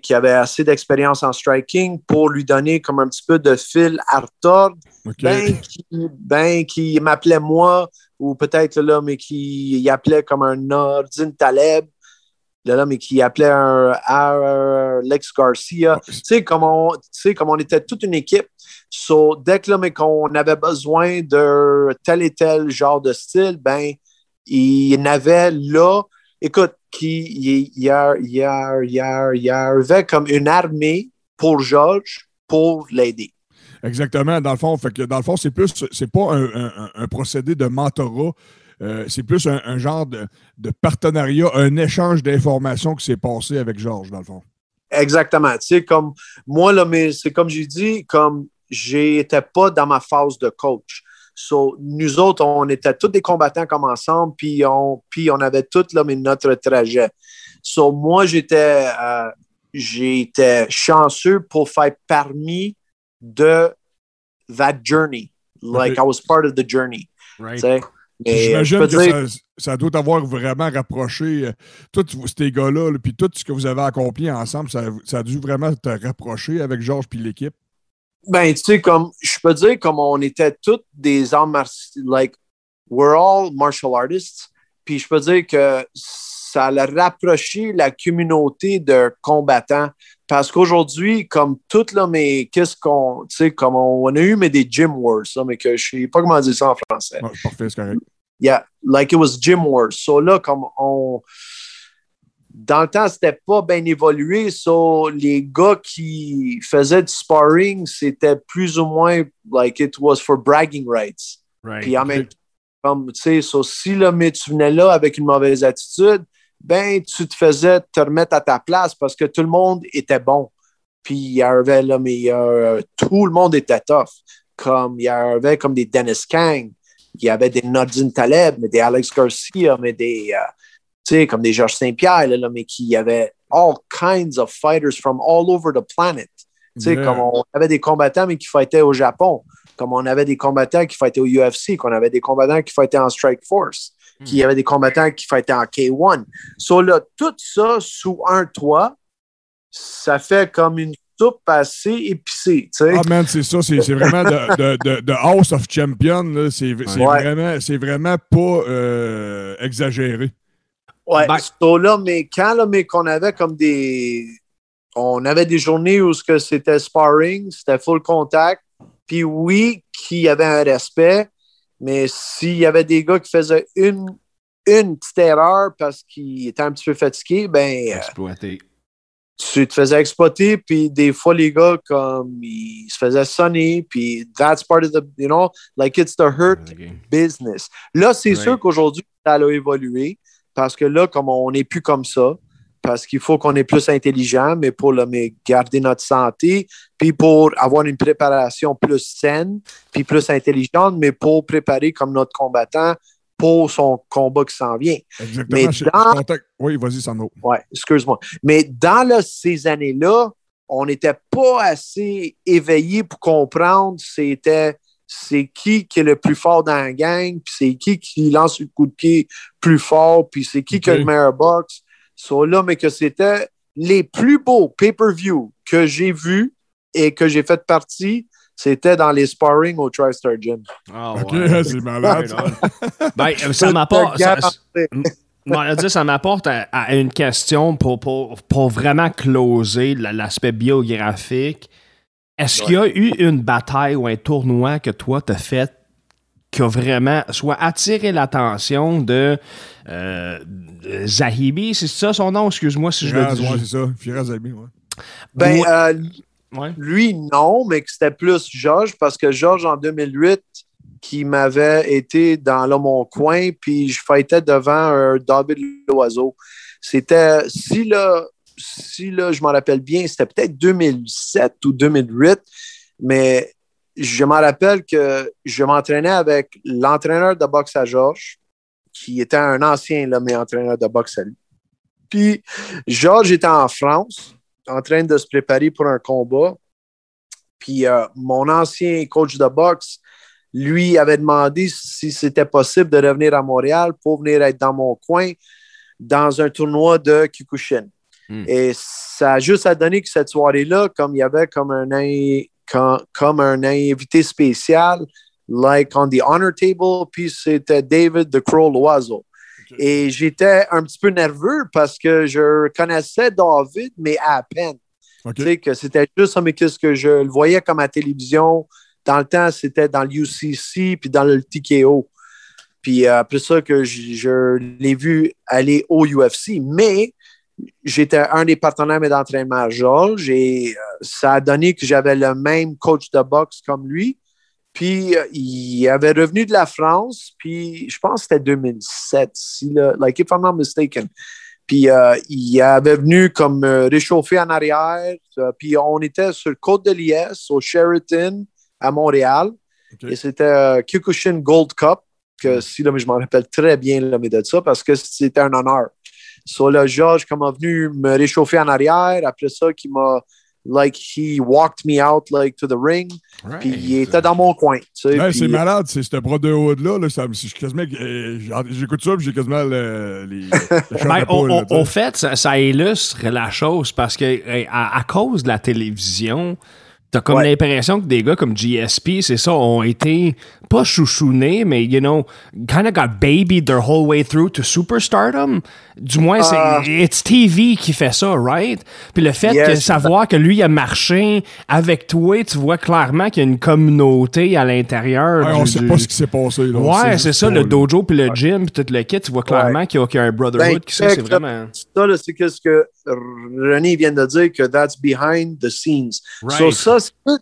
qui avait assez d'expérience en striking pour lui donner comme un petit peu de fil à retordre, ben, qui, ben, qui m'appelait moi, ou peut-être là, mais qui appelait comme un Nordin Taleb, là, mais qui appelait un, Lex Garcia. Tu sais, comme on, comme on était toute une équipe. So, dès que là, qu'on avait besoin de tel et tel genre de style, ben, il y en avait là, écoute, qui, il y, a, il, y a, il, y a, il y avait comme une armée pour George pour l'aider. Exactement. Dans le fond, fait que dans le fond, c'est plus, c'est pas un, procédé de mentorat. Euh, c'est plus un, genre de, de, partenariat, un échange d'informations qui s'est passé avec Georges, dans le fond. Exactement. Tu sais, comme moi, là, mais c'est comme j'ai dit, comme j'étais pas dans ma phase de coach. So, nous autres, on était tous des combattants comme ensemble, puis on, puis on avait tout là, mais notre trajet. So, moi, j'étais, euh, j'étais chanceux pour faire parmi de that journey. Like, I was part of the journey. Right. J'imagine que ça, doit avoir vraiment rapproché euh, tous ces gars-là, puis tout ce que vous avez accompli ensemble, ça, ça a dû vraiment te rapprocher avec Georges puis l'équipe? Ben, tu sais, comme je peux dire, comme on était tous des arts martiaux, like, we're all martial artists. Puis je peux dire que ça a rapproché la communauté de combattants. Parce qu'aujourd'hui, comme tout, là, mais qu'est-ce qu'on, tu sais, comme on, a eu mais des gym wars, mais que je sais pas comment dire ça en français. parfait, c'est correct. Yeah, like it was gym wars. So là, comme on, dans le temps, c'était pas bien évolué. So, les gars qui faisaient du sparring, c'était plus ou moins like it was for bragging rights. Puis en même comme tu sais, so, si là, mais tu venais là avec une mauvaise attitude, ben tu te faisais te remettre à ta place parce que tout le monde était bon. Puis il y avait là, mais euh, tout le monde était tough. Comme il y avait comme des Dennis Kang, il y avait des Nadine Taleb, mais des Alex Garcia, mais des euh, comme des Georges Saint-Pierre, là, mais qui avait all kinds of fighters from all over the planet. Comme on avait des combattants, mais qui fightaient au Japon, comme on avait des combattants qui fightaient au UFC, qu'on avait des combattants qui fightaient en Strike Force, hmm. qui avait des combattants qui fightaient en K1. So là, tout ça sous un toit, ça fait comme une soupe assez épicée. Ah, man, c'est ça. C'est vraiment de, de, House of Champion. C'est vraiment, vraiment pas euh, exagéré. Ouais, là, mais quand là, mais qu'on avait comme des. On avait des journées où c'était sparring, c'était full contact, Puis oui, qu'il y avait un respect, mais s'il y avait des gars qui faisaient une, une petite erreur parce qu'ils étaient un petit peu fatigués, ben, euh, Exploité. tu te faisais exploiter, puis des fois, les gars, comme, ils se faisaient sonner, puis that's part of the, you know, like it's the hurt business. Là, c'est sûr qu'aujourd'hui, ça a évolué parce que là, comme on n'est plus comme ça, parce qu'il faut qu'on est plus intelligent, mais pour le, mais garder notre santé, puis pour avoir une préparation plus saine, puis plus intelligente, mais pour préparer comme notre combattant pour son combat qui s'en vient. Exactement. Mais Je- dans- Oui, vas-y, Sandro. Ouais, excuse-moi. Mais dans ces années-là, on n'était pas assez éveillé pour comprendre c'était c'est qui qui est le plus fort dans la gang, puis c'est qui qui lance le coup de pied plus fort, puis c'est qui qui a le meilleur box. So là, mais que c'était les plus beaux pay-per-view que j'ai vus et que j'ai fait partie, c'était dans les sparring au TriStar Gym. Ah, OK, ouais. c'est malade. ça. Ben, ça m'apporte. ça- m'apporte à, à une question pour, pour, pour vraiment closer la- l'aspect biographique. Est-ce qu'il y a eu une bataille ou un tournoi que toi t'as fait qui a vraiment soit attiré l'attention de, euh, de Zahibi, c'est ça son nom? Excuse-moi si je le dis. ouais, c'est ça. Firaz Albi, ouais. Ben, Ouais. euh, Ouais. Lui, non, mais que c'était plus Georges, parce que Georges, en 2008, qui m'avait été dans là, mon coin, puis je fightais devant un David Loiseau. C'était, si là, si là, je m'en rappelle bien, c'était peut-être 2007 ou 2008, mais je m'en rappelle que je m'entraînais avec l'entraîneur de boxe à Georges, qui était un ancien là, mais entraîneur de boxe à lui. Puis Georges était en France, en train de se préparer pour un combat. Puis euh, mon ancien coach de boxe, lui, avait demandé si c'était possible de revenir à Montréal pour venir être dans mon coin dans un tournoi de Kyokushin. Hmm. Et ça a juste à donner que cette soirée-là, comme il y avait comme un, comme un invité spécial, like on the honor table, puis c'était David The Crow Loiseau. Et j'étais un petit peu nerveux parce que je connaissais David, mais à peine. Tu sais, que c'était juste mais qu'est-ce que je le voyais comme à la télévision. Dans le temps, c'était dans le UCC puis dans le TKO. Puis euh, après ça, que je, je l'ai vu aller au UFC. Mais j'étais un des partenaires d'entraînement à Georges et euh, ça a donné que j'avais le même coach de boxe comme lui. Puis euh, il avait revenu de la France, puis je pense que c'était 2007, si le, like if I'm not mistaken. Puis euh, il avait venu comme euh, réchauffer en arrière. puis on était sur le Côte de Liesse, au Sheraton, à Montréal. Et c'était Kyokushin Gold Cup, que si là, mais je m'en rappelle très bien là, mais de ça, parce que c'était un honneur. So là, Georges, comme a venu me réchauffer en arrière, après ça, qui m'a, like, he walked me out, like, to the ring, puis il était dans mon coin. tu sais, Ouais, c'est malade, c'est ce bras de haut là, là ça, euh, j'écoute ça, j'ai quasiment le, les, le chair Ben, poule, au, là, fait, ça, ça illustre la chose parce que à cause de la télévision, t'as comme Ouais. l'impression que des gars comme GSP, c'est ça, ont été pas chouchounés, mais you know, kind of got babied their whole way through to superstardom. Du moins, c'est Ah. it's TV qui fait ça, right? Puis le fait Yes. que savoir que lui a marché avec toi, tu vois clairement qu'il y a une communauté à l'intérieur. Ouais, on du- sait du- pas ce qui s'est passé. Là, Ouais, c'est ça, le dojo puis le gym puis tout le kit, tu vois clairement qu'il y, a- qu'il y a un brotherhood Ben, qui ça, c'est vraiment ça, là, c'est ce que René vient de dire, que that's behind the scenes. Right. So, ça, c'est tout-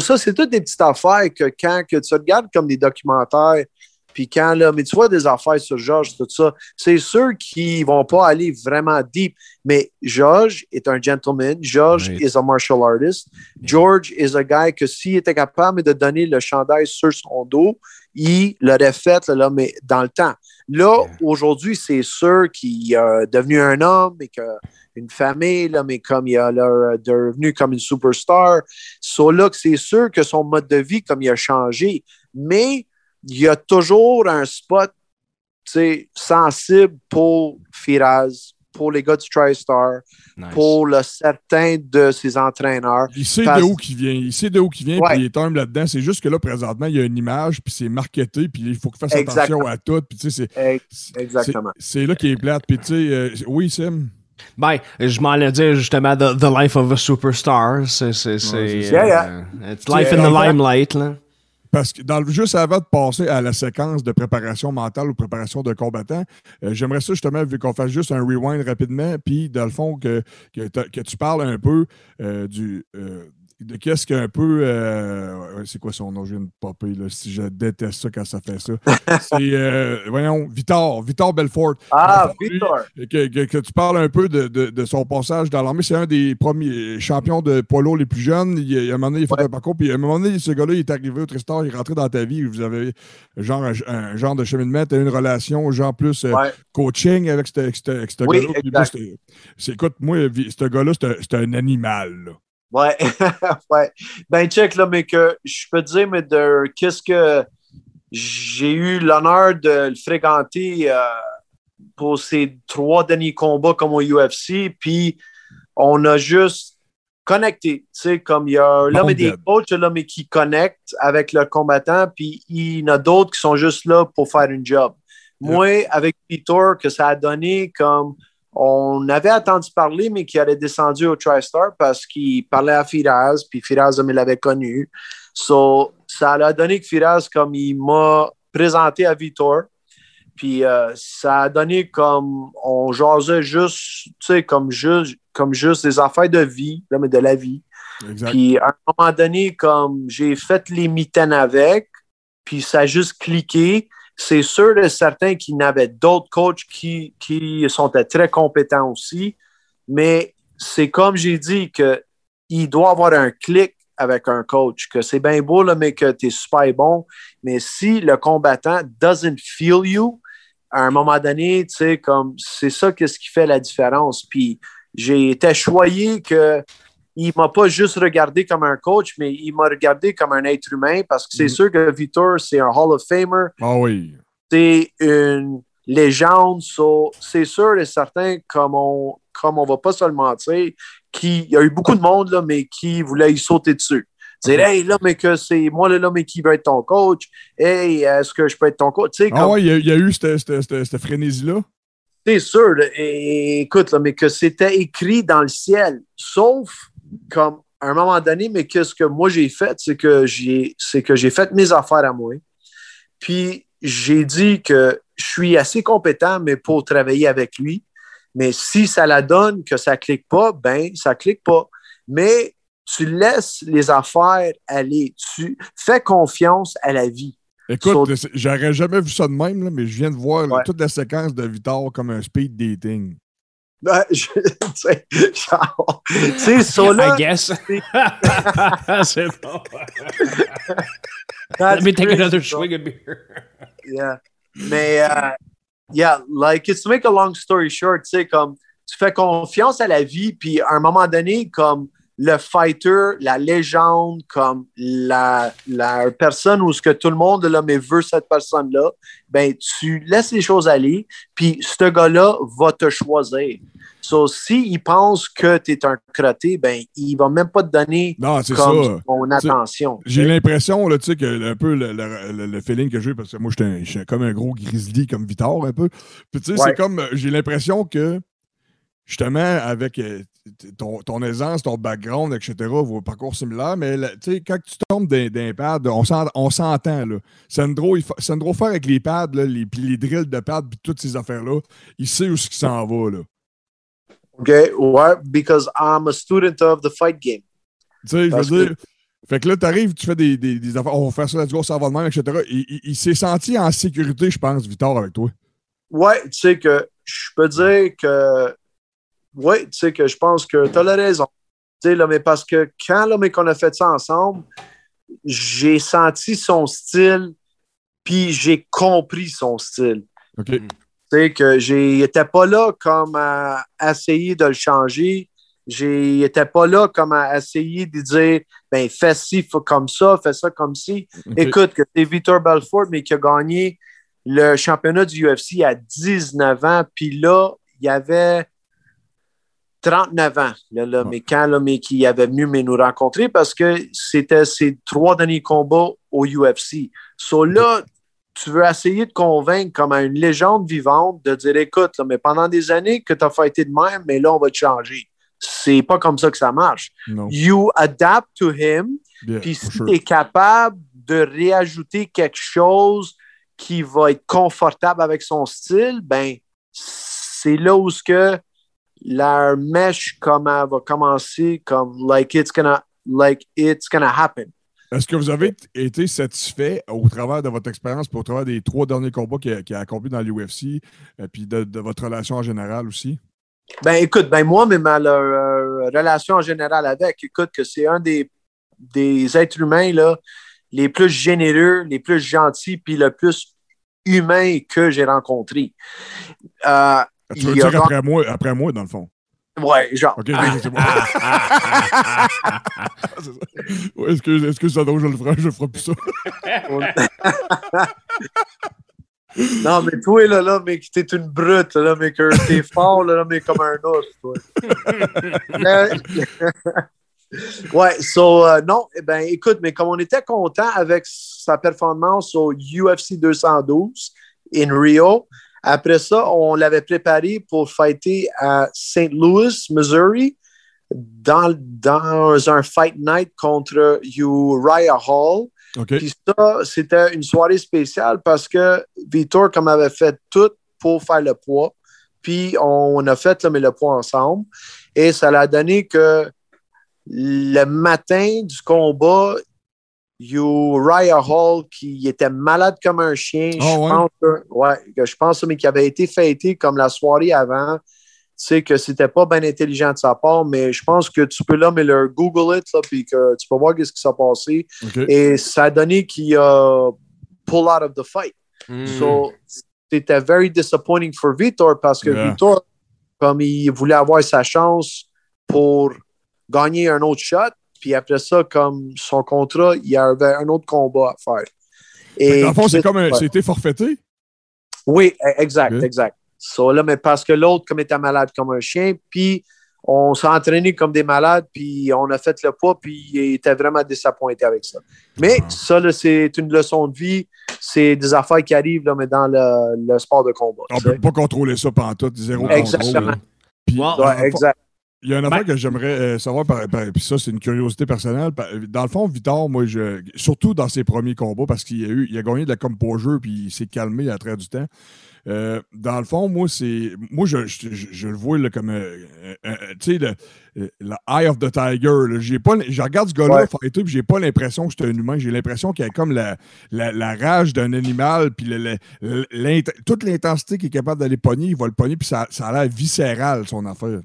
so, toutes des petites affaires que quand que tu regardes comme des documentaires, puis quand, là, mais tu vois des affaires sur Georges, tout ça, c'est sûr qu'ils vont pas aller vraiment deep, mais Georges est un gentleman, Georges Right. is a martial artist, George is a guy que s'il était capable de donner le chandail sur son dos, il l'aurait fait, là, mais dans le temps. Là, aujourd'hui, c'est sûr qu'il est devenu un homme et qu'une famille, là, mais comme il est là, devenu comme une superstar. So là, que c'est sûr que son mode de vie, comme il a changé, mais il y a toujours un spot tu sais, sensible pour Firaz, pour les gars du TriStar, Nice. pour le certain de ses entraîneurs. Il sait Parce- de où qu'il vient. Il sait de où qu'il vient, puis il est humble là-dedans. C'est juste que là, présentement, il y a une image, puis c'est marketé, puis il faut qu'il fasse Exactement. attention à tout. Puis tu sais, c'est- Ex- c'est- Exactement. C'est c'est là qu'il est plate. Puis tu sais, euh, oui, Sim. Ben, je m'en allais dire justement the, the Life of a Superstar. C'est. c'est, c'est Yeah, yeah. euh, it's life in the limelight, là. Parce que dans le- juste avant de passer à la séquence de préparation mentale ou préparation de combattant, euh, j'aimerais ça justement, vu qu'on fasse juste un rewind rapidement, puis dans le fond, que, que, tu parles un peu euh, du. euh, de qu'est-ce qu'un peu. euh, c'est quoi son nom? Je viens de popper, là, si je déteste ça quand ça fait ça. c'est. euh, voyons, Victor, Victor Belfort. Ah, Victor. Que, que- que tu parles un peu de, de- de son passage dans l'armée. C'est un des premiers champions de lourd les plus jeunes. Il, il- à un moment donné, il a fait Ouais. un parcours. Puis à un moment donné, ce gars-là, il est arrivé au Tristar, il est rentré dans ta vie. Vous avez genre un, un genre de cheminement, tu as une relation, genre plus euh, Ouais. coaching avec ce Oui, gars-là. Écoute, moi, ce gars-là, c'est un- c'est un animal. là. Ouais. ouais. Ben, check, là, mais que je peux te dire, mais de qu'est-ce que j'ai eu l'honneur de le fréquenter euh, pour ces trois derniers combats comme au UFC, puis on a juste connecté. Tu sais, comme il y a l'homme et des coachs, l'homme qui connecte avec le combattant, puis il y en a d'autres qui sont juste là pour faire une job. Moi, avec Peter, que ça a donné comme on avait entendu parler, mais qui allait descendu au TriStar parce qu'il parlait à Firaz, puis Firaz me l'avait connu. So, ça a donné que Firaz, comme il m'a présenté à Vitor, puis euh, ça a donné comme on jasait juste, tu sais, comme juste, comme juste des affaires de vie, là, mais de la vie. Exact. Puis à un moment donné, comme j'ai fait les mitaines avec, puis ça a juste cliqué. C'est sûr et certain qu'il y avait d'autres coachs qui, qui sont très compétents aussi, mais c'est comme j'ai dit que il doit avoir un clic avec un coach, que c'est bien beau, là, mais que tu es super bon. Mais si le combattant doesn't feel you, à un moment donné, tu sais, comme c'est ça qui fait la différence. Puis j'ai été choyé que il m'a pas juste regardé comme un coach, mais il m'a regardé comme un être humain parce que c'est Mhm. sûr que Vitor, c'est un Hall of Famer, Ah oui. c'est une légende. so, c'est sûr et certain, comme on comme on va pas se le mentir, qu'il y a eu beaucoup de monde, là, mais qui voulait y sauter dessus. Dire, hey, là, mais que c'est moi, là, mais qui veut être ton coach? Hey, est-ce que je peux être ton coach? Ah comme- ouais, il y, a- il y a eu cette, cette- cette- cette frénésie-là? c'est sûr. là. Et- écoute, là, mais que c'était écrit dans le ciel. Sauf comme à un moment donné, mais qu'est-ce que moi j'ai fait, c'est que j'ai c'est que j'ai fait mes affaires à moi. Puis j'ai dit que je suis assez compétent, mais pour travailler avec lui. Mais si ça la donne que ça clique pas, ben ça clique pas. Mais tu laisses les affaires aller. Tu fais confiance à la vie. Écoute, c'est- j'aurais jamais vu ça de même, là, mais je viens de voir là, Ouais. toute la séquence de Vitor comme un speed dating. Ben, je- tu sais, genre, tu sais, ça là. I guess. c'est bon. Let me take another swig of beer. Yeah. Mais, euh, yeah, like, it's to make a long story short, tu sais, comme, tu fais confiance à la vie, puis à un moment donné, comme le fighter, la légende, comme la, la personne où ce que tout le monde là, mais veut cette personne-là, ben, tu laisses les choses aller, puis ce gars-là va te choisir. So, s'il pense que tu es un crotté, ben, il va même pas te donner Non, comme son attention. J'ai l'impression, là, tu sais, que un peu le, le- le- le feeling que j'ai, parce que moi, un- j'étais comme un gros grizzly, comme Vitor, un peu. Puis, tu sais, Ouais. c'est comme, j'ai l'impression que, justement, avec euh, ton, ton aisance, ton background, etc., vos parcours similaires, mais, là, tu quand tu tombes d'un pad, on s'en- on s'entend. Sandro, Sandro faire avec les pads, là, les, puis les drills de pads, puis toutes ces affaires-là, il sait où ce qu'il s'en va, là. OK? Ouais, because I'm a student of the fight game. Tu sais, je veux dire. Fait que là, t'arrives, tu fais des, des, des affaires, on va faire ça, let's go, ça va de même, etc. Il, il- il s'est senti en sécurité, je pense, Victor, avec toi. Ouais, tu sais que je peux dire que. Ouais, tu sais que je pense que tu as la raison. Tu sais, là, mais parce que quand là, mais qu'on a fait ça ensemble, j'ai senti son style, puis j'ai compris son style. OK. Mm. Tu sais, que j'étais pas là comme à essayer de le changer. J'étais pas là comme à essayer de dire, ben, fais ci, faut comme ça, fais ça comme ci. Écoute, que c'est Victor Belfort, mais qui a gagné le championnat du UFC à 19 ans, puis là, il y avait 39 ans, là, là, mais quand là, mais qui avait venu mais nous rencontrer parce que c'était ses trois derniers combats au UFC. So là, tu veux essayer de convaincre comme à une légende vivante de dire écoute, là, mais pendant des années que tu as fighté de même, mais là, on va te changer. C'est pas comme ça que ça marche. You adapt to him, puis si sure. tu es capable de réajouter quelque chose qui va être confortable avec son style, ben c'est là où ce que la mèche comme elle va commencer comme like it's gonna like it's gonna happen. Est-ce que vous avez été satisfait au travers de votre expérience au travers des trois derniers combats qu'il a, a accomplis dans l'UFC, euh, puis de, de votre relation en général aussi? Ben écoute, ben moi, mais ma euh, relation en général avec, écoute, que c'est un des, des êtres humains là, les plus généreux, les plus gentils, puis le plus humain que j'ai rencontré. Euh, Tu veux dire après moi, après moi, dans le fond? ouais, genre. OK, c'est bon. C'est ça. Ouais, donc je le ferai, je le ferai plus ça. non, mais toi, là, là, mais t'es une brute, là, mais que t'es fort, là, là, mais comme un os, toi. Euh, ouais, so, euh, non, eh ben, écoute, mais comme on était content avec sa performance au UFC 212 in Rio, après ça, on l'avait préparé pour fighter à St. Louis, Missouri, dans, dans un fight night contre Uriah Hall. Puis ça, c'était une soirée spéciale parce que Vitor, comme avait fait tout pour faire le poids, puis on a fait mais le poids ensemble. Et ça l'a donné que le matin du combat, Uriah Hall, qui était malade comme un chien, Ah je ouais? pense que, ouais, je pense, mais qui avait été fêté comme la soirée avant. Tu sais que c'était pas bien intelligent de sa part, mais je pense que tu peux là, mais le Google it, là, puis que tu peux voir ce qui s'est passé. Et ça a donné qu'il a pull out of the fight. Hmm. So, c'était very disappointing for Vitor parce que Yeah. Vitor, comme il voulait avoir sa chance pour gagner un autre shot, puis après ça, comme son contrat, il y avait un autre combat à faire. Et Dans le fond, c'est comme un, c'était forfaité? oui, e- exact, exact. So, là, mais parce que l'autre, comme était malade comme un chien, puis on s'est entraîné comme des malades, puis on a fait le poids, puis il était vraiment désappointé avec ça. Mais Ah. ça, là, c'est une leçon de vie. C'est des affaires qui arrivent, là, mais dans le, le sport de combat. On tu sais. peut pas contrôler ça pendant tout, zéro Exactement. contrôle. Puis, Ouais, Ouais, exact. Il y a une affaire Ben- que j'aimerais euh, savoir, par, par- puis ça, c'est une curiosité personnelle. Par- Dans le fond, Victor, moi, je, surtout dans ses premiers combats, parce qu'il a, eu, il a gagné de la composure, puis il s'est calmé à travers du temps. Euh, dans le fond, moi, c'est. Moi, je, je, je- je le vois là, comme. euh, tu sais, le, le Eye of the Tiger. J'ai pas, je regarde ce gars-là Ouais. fighter, puis j'ai pas l'impression que c'est un humain. J'ai l'impression qu'il a comme la, la, la rage d'un animal, puis le- toute l'intensité qu'il est capable d'aller pogner, il va le pogner, puis ça, ça a l'air viscéral, son affaire.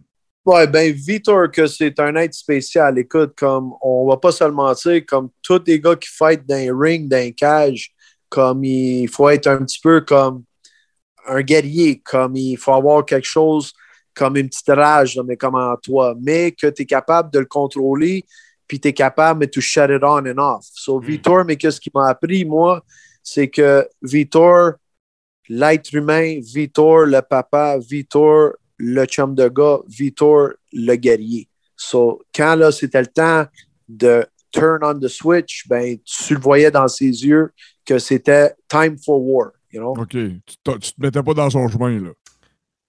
Ouais, ben, Vitor, que c'est un être spécial. Écoute, comme, on va pas se le mentir, comme tous les gars qui fightent dans les rings, dans les cages, comme il faut être un petit peu comme un guerrier, comme il faut avoir quelque chose comme une petite rage, mais comme en toi, mais que tu es capable de le contrôler, puis tu es capable, to shut it on and off. So, Vitor, mais qu'est-ce qui m'a appris, moi, c'est que Vitor, l'être humain, Vitor, le papa, Vitor, le chum de gars, Vitor, le guerrier. So, quand là, c'était le temps de turn on the switch, ben, tu le voyais dans ses yeux que c'était time for war. You know? OK. Tu, te- mettais pas dans son chemin, là.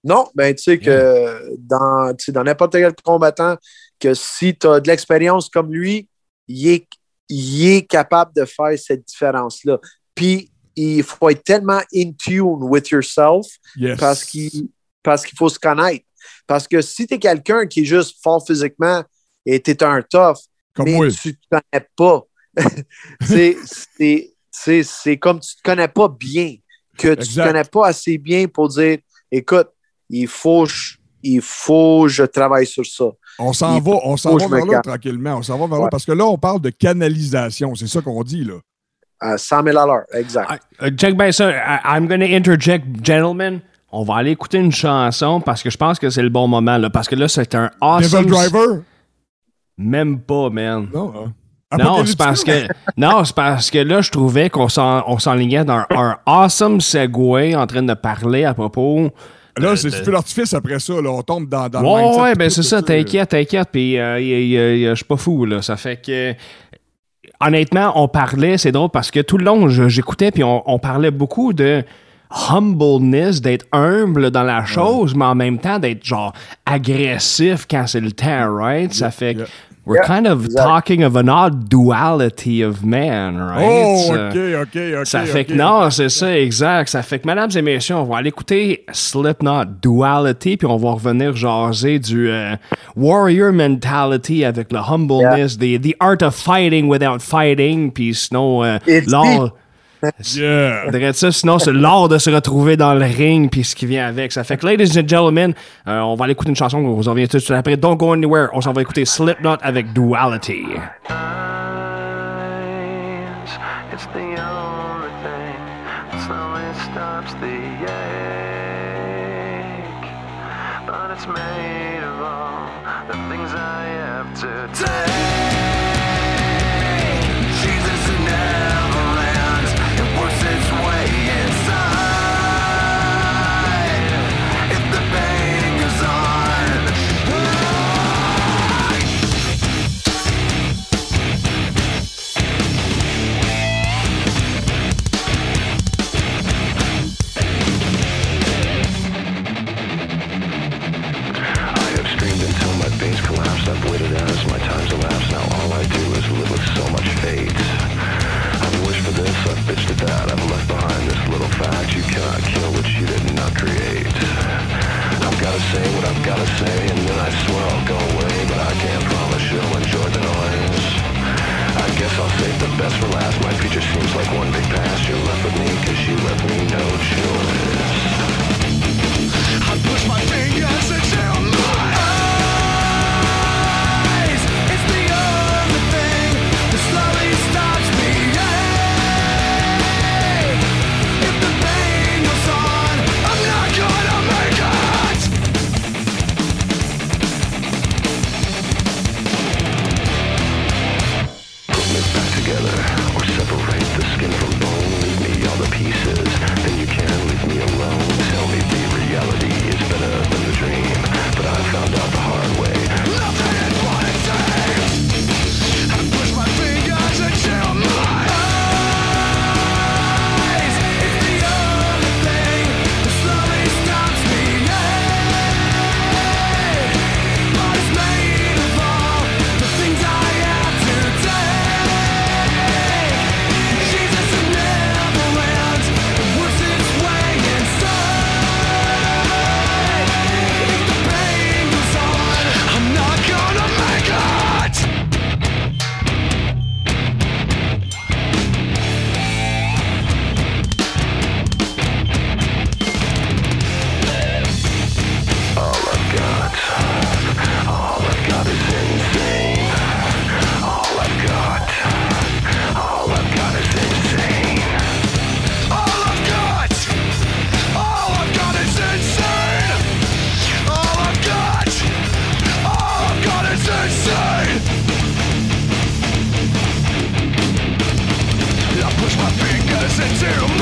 Non, ben, tu sais que dans, dans n'importe quel combattant, que si tu as de l'expérience comme lui, il est, il est capable de faire cette différence-là. Puis, il faut être tellement in tune with yourself Yes. parce qu'il parce qu'il faut se connaître. Parce que si tu es quelqu'un qui est juste fort physiquement et tu es un tough, Comme mais tu te connais pas, c'est- c'est c'est- c'est comme tu te connais pas bien, que tu Exact. te connais pas assez bien pour dire écoute, il faut, je- il faut que je travaille sur ça. On s'en va, on s'en va vers là tranquillement. On s'en va vers là parce que là, on parle de canalisation. C'est ça qu'on dit, là. À 100 000 à l'heure, exact. Euh, check bien ça. I'm gonna interject, gentlemen. On va aller écouter une chanson parce que je pense que c'est le bon moment. Là, parce que là, c'est un awesome. Devil Driver? Même pas, man. Non. hein? Non, c'est parce que non, c'est parce que là, je trouvais qu'on s'en- on s'enlignait dans un awesome segue en train de parler à propos. Là, c'est du feu d'artifice après ça. Là. On tombe dans, dans le Ouais, mindset ouais, ben c'est ça, t'inquiète, t'inquiète. Puis euh, je suis pas fou, là. Ça fait que. honnêtement, on parlait, c'est drôle parce que tout le long, j'écoutais, puis on, on parlait beaucoup de humbleness, d'être humble dans la chose, mais en même temps d'être genre agressif quand c'est le temps, right? Ça fait que we're Yeah, kind of talking of an odd duality of man, right? Oh, OK, OK, OK. ça fait que non, c'est ça, exact. Ça fait que, mesdames et messieurs, on va aller écouter Slipknot Duality, puis on va revenir jaser du euh, warrior mentality avec le humbleness, the, the art of fighting without fighting, puis sinon, euh, l'art. Yeah. Je ça, sinon, c'est l'art de se retrouver dans le ring, puis ce qui vient avec. Ça fait que, ladies and gentlemen, euh, on va aller écouter une chanson, on vous en revient tout de suite après. Don't go anywhere. On s'en va écouter Slipknot avec Duality. That. I've left behind this little fact. You cannot kill what you did not create. I've gotta say what I've gotta say, and then I swear I'll go away. But I can't promise you'll enjoy the noise. I guess I'll save the best for last. My future seems like one big past. You're left with me, cause you left me no choice. I push my fingers but I found zero.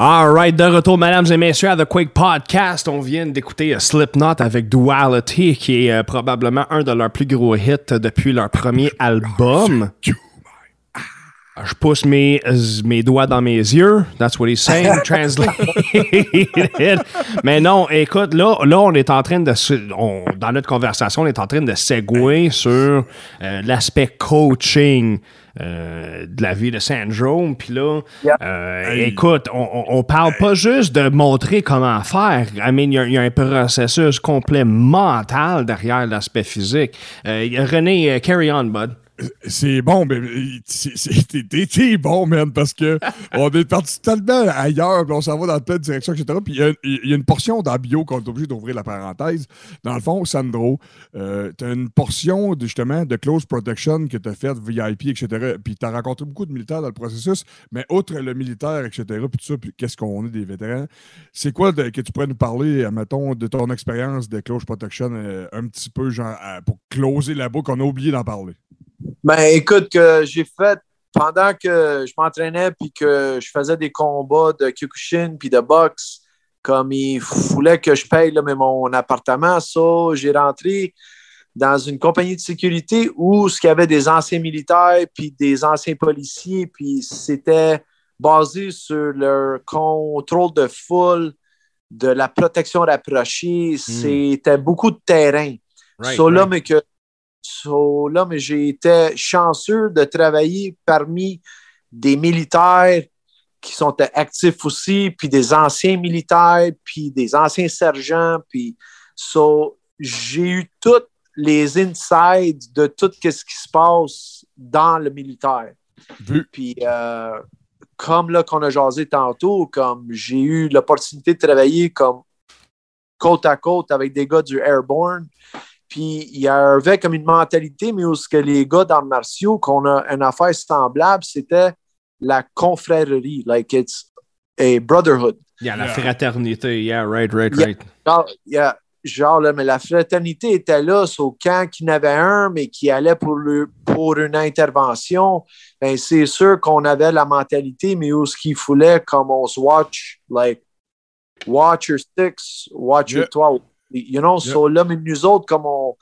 Alright, de retour, mesdames et messieurs, à The Quake Podcast. On vient d'écouter euh, Slipknot avec Duality, qui est euh, probablement un de leurs plus gros hits depuis leur premier album. Je pousse mes, mes doigts dans mes yeux. That's what he's saying. Translated. Mais non, écoute, là, là, on est en train de. on- dans notre conversation, on est en train de segouer sur euh, l'aspect coaching euh, de la vie de Sandrome. Puis là, Yeah. euh, écoute, on, parle pas juste de montrer comment faire. I mean, il y a- il y, a un processus complet mental derrière l'aspect physique. Euh, René, carry on, bud. C'est bon, mais t'es- bon, man, parce que on est parti tellement ailleurs, puis on s'en va dans plein de directions, etc. Puis il y, y a une portion dans bio qu'on est obligé d'ouvrir la parenthèse. Dans le fond, Sandro, euh, t'as une portion de, justement de close protection que t'as faite VIP, etc. Puis t'as rencontré beaucoup de militaires dans le processus, mais outre le militaire, etc. Puis tout ça, puis qu'est-ce qu'on est des vétérans, c'est quoi de- que tu pourrais nous parler, mettons, de ton expérience de close protection, euh, un petit peu, genre, pour closer la boucle, on a oublié d'en parler. Ben, écoute, que j'ai fait pendant que je m'entraînais puis que je faisais des combats de Kyokushin puis de boxe, comme il voulait que je paye là, mais mon appartement, ça, j'ai rentré dans une compagnie de sécurité où ce qu'il y avait des anciens militaires puis des anciens policiers, puis c'était basé sur leur contrôle de foule, de la protection rapprochée. C'était beaucoup de terrain. Right, So, là, right. mais que so, là, mais j'ai été chanceux de travailler parmi des militaires qui sont actifs aussi, puis des anciens militaires, puis des anciens sergents, puis so, j'ai eu toutes les insides de tout ce qui se passe dans le militaire. Puis euh, comme là qu'on a jasé tantôt, comme j'ai eu l'opportunité de travailler comme côte à côte avec des gars du Airborne. Puis il y avait comme une mentalité, mais où ce que les gars dans le martiaux, qu'on a une affaire semblable, c'était la confrérie, like it's a brotherhood. Il y a la Yeah. fraternité. Yeah, right, right, Yeah. right. Genre, il y a- genre, là, mais la fraternité était là, sauf quand il y en avait un, mais qui allait pour, le, pour une intervention, ben, c'est sûr qu'on avait la mentalité, mais où ce qu'il fallait, comme on se watch, like, watch your sticks, watch Yeah. your twelve. You know, Yeah. so là, mais nous autres, comme on,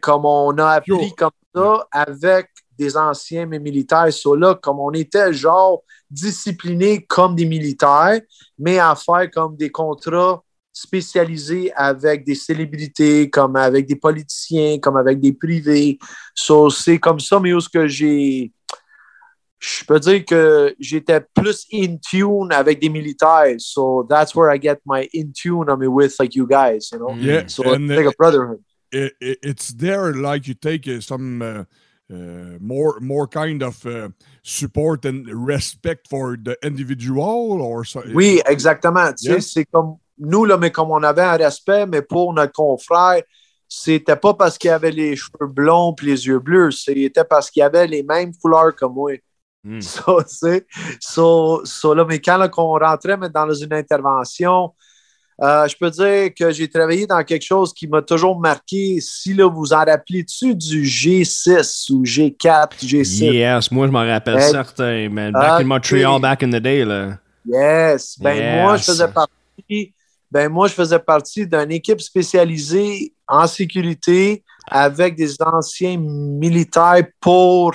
comme on a appris comme ça avec des anciens mais militaires, so là, comme on était genre disciplinés comme des militaires, mais à faire comme des contrats spécialisés avec des célébrités, comme avec des politiciens, comme avec des privés. So, c'est comme ça, mais où ce que j'ai. Je peux dire que j'étais plus in tune avec des militaires. So that's where I get my in tune I mean, with like you guys, you know? Yeah, So and, it's like a brotherhood. it, it- it's there like you take uh, some uh, uh, more more kind of uh, support and respect for the individual or so, Oui, exactement. Tu sais, Yeah. c'est comme nous, là, mais comme on avait un respect, mais pour notre confrère, c'était pas parce qu'il avait les cheveux blonds et les yeux bleus, c'était parce qu'il avait les mêmes couleurs que moi. Mm. So, tu sais, so, so, là, mais quand là, qu'on rentrait mais dans une intervention, euh, je peux dire que j'ai travaillé dans quelque chose qui m'a toujours marqué. Si là, vous en rappelez-tu du G6 ou G4, G7? Yes, moi je m'en rappelle certain, man. Back in. Montreal, back in the day, là. Yes. Ben Yes. moi, je faisais partie. Ben moi, je faisais partie d'une équipe spécialisée en sécurité avec des anciens militaires pour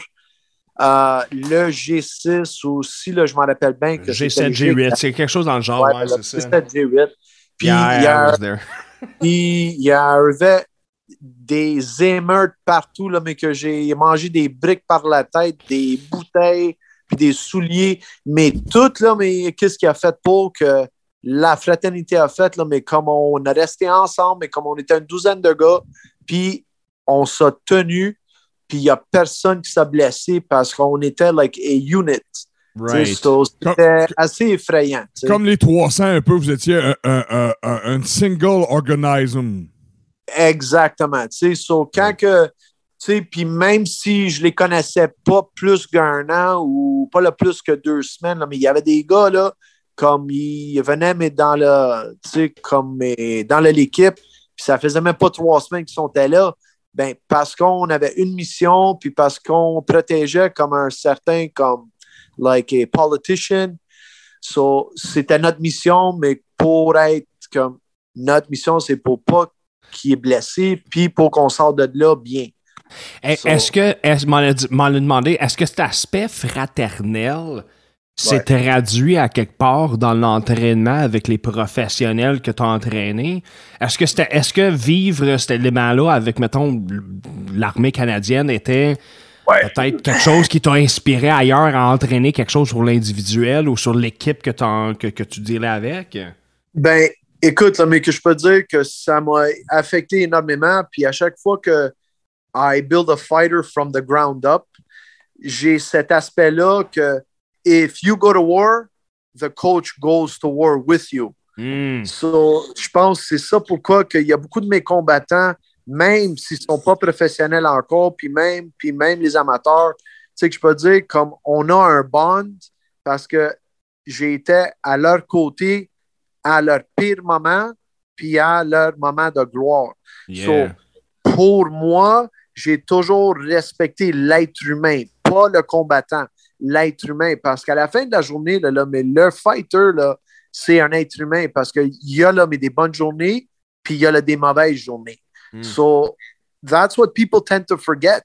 euh, le G6 aussi, là, je m'en rappelle bien que c'était G7, le G8, c'est quelque chose dans le genre, Ouais, ouais, le c'est ça. G7, G8. Puis Yeah, il y a puis il y arrivait des émeutes partout, là, mais que j'ai mangé des briques par la tête, des bouteilles, puis des souliers, mais tout, là, mais qu'est-ce qu'il a fait pour que la fraternité a fait, là, mais comme on a resté ensemble, mais comme on était une douzaine de gars, puis on s'est tenu, puis il n'y a personne qui s'est blessé parce qu'on était like a unit. Right. so, C'était assez effrayant. Comme les 300 un peu, vous étiez un, un- un- single organism. Exactement. Tu sais, so, quand que, tu sais, puis même si je les connaissais pas plus qu'un an ou pas le plus que deux semaines, là, mais il y avait des gars, là, comme ils venaient, mais dans le, tu sais, comme mais dans le- l'équipe, puis ça faisait même pas trois semaines qu'ils sont là, ben, parce qu'on avait une mission, puis parce qu'on protégeait comme un certain, comme, like a politician. So, c'était notre mission, mais pour être comme, notre mission, c'est pour pas qu'il est blessé, puis pour qu'on sorte de là bien. Eh, So- Est-ce que, est-ce, m'en demandé, est-ce que cet aspect fraternel s'est Ouais. traduit à quelque part dans l'entraînement avec les professionnels que tu as entraînés? Est-ce que, c'était, est-ce que vivre cet élément-là avec, mettons, l'armée canadienne était peut-être quelque chose qui t'a inspiré ailleurs à entraîner quelque chose sur l'individuel ou sur l'équipe que, que, que tu dealais avec? Ben, écoute, là, mais que je peux dire que ça m'a affecté énormément. Puis à chaque fois que I build a fighter from the ground up. J'ai cet aspect-là que if you go to war, the coach goes to war with you. Hmm. So, je pense que c'est ça pourquoi il y a beaucoup de mes combattants, même s'ils ne sont pas professionnels encore, puis même, puis même les amateurs, tu sais que je peux dire comme on a un bond parce que j'étais à leur côté à leur pire moment, puis à leur moment de gloire. Yeah. Pour moi, j'ai toujours respecté l'être humain, pas le combattant, l'être humain. Parce qu'à la fin de la journée, là, là, mais le fighter, c'est un être humain parce qu'il y a là, mais des bonnes journées, puis il y a là, des mauvaises journées. Mm. So, that's what people tend to forget.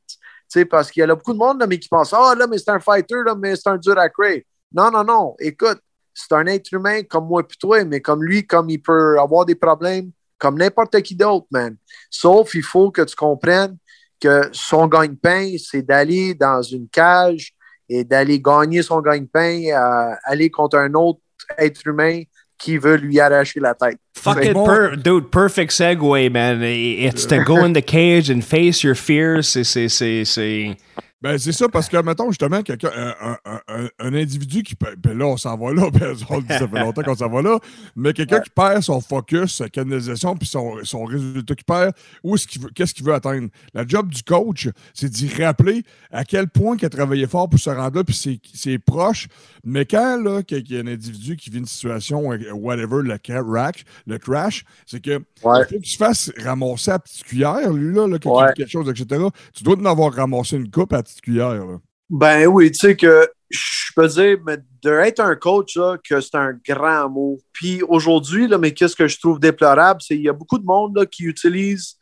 Parce qu'il y a là, beaucoup de monde là, mais qui pense Ah, là, mais c'est un fighter, là, mais c'est un dur à créer. Non, non, non. Écoute, c'est un être humain comme moi et toi, mais comme lui, comme il peut avoir des problèmes, comme n'importe qui d'autre, man. Sauf, il faut que tu comprennes que son gagne-pain, c'est d'aller dans une cage et d'aller gagner son gagne-pain, euh, aller contre un autre être humain qui veut lui arracher la tête. Fucking per- dude, perfect segue, man. It's to go in the cage and face your fears. C'est, c'est, c'est, c'est... Ben, c'est ça, parce que, mettons, justement, quelqu'un, un, un- un- un individu qui. Ben là, on s'en va là, ben, on le dit, ça fait longtemps qu'on s'en va là, mais quelqu'un qui perd son focus, sa canalisation, puis son, son résultat qu'il perd, où est-ce qu'il veut, qu'est-ce qu'il veut atteindre? La job du coach, c'est d'y rappeler à quel point il a travaillé fort pour se rendre là, puis c'est, c'est proche. Mais quand, là, qu'il y a un individu qui vit une situation, euh, whatever, le crash, le crash, c'est que Ouais. il faut qu'il se fasse ramasser à la petite cuillère, lui, là, Ouais. fait quelque chose, etc. Tu dois en avoir ramassé une coupe à petite cuillère. Là. Ben oui, tu sais que je peux dire, mais d'être un coach, là, que c'est un grand mot. Puis aujourd'hui, là, mais qu'est-ce que je trouve déplorable, c'est qu'il y a beaucoup de monde là, qui utilise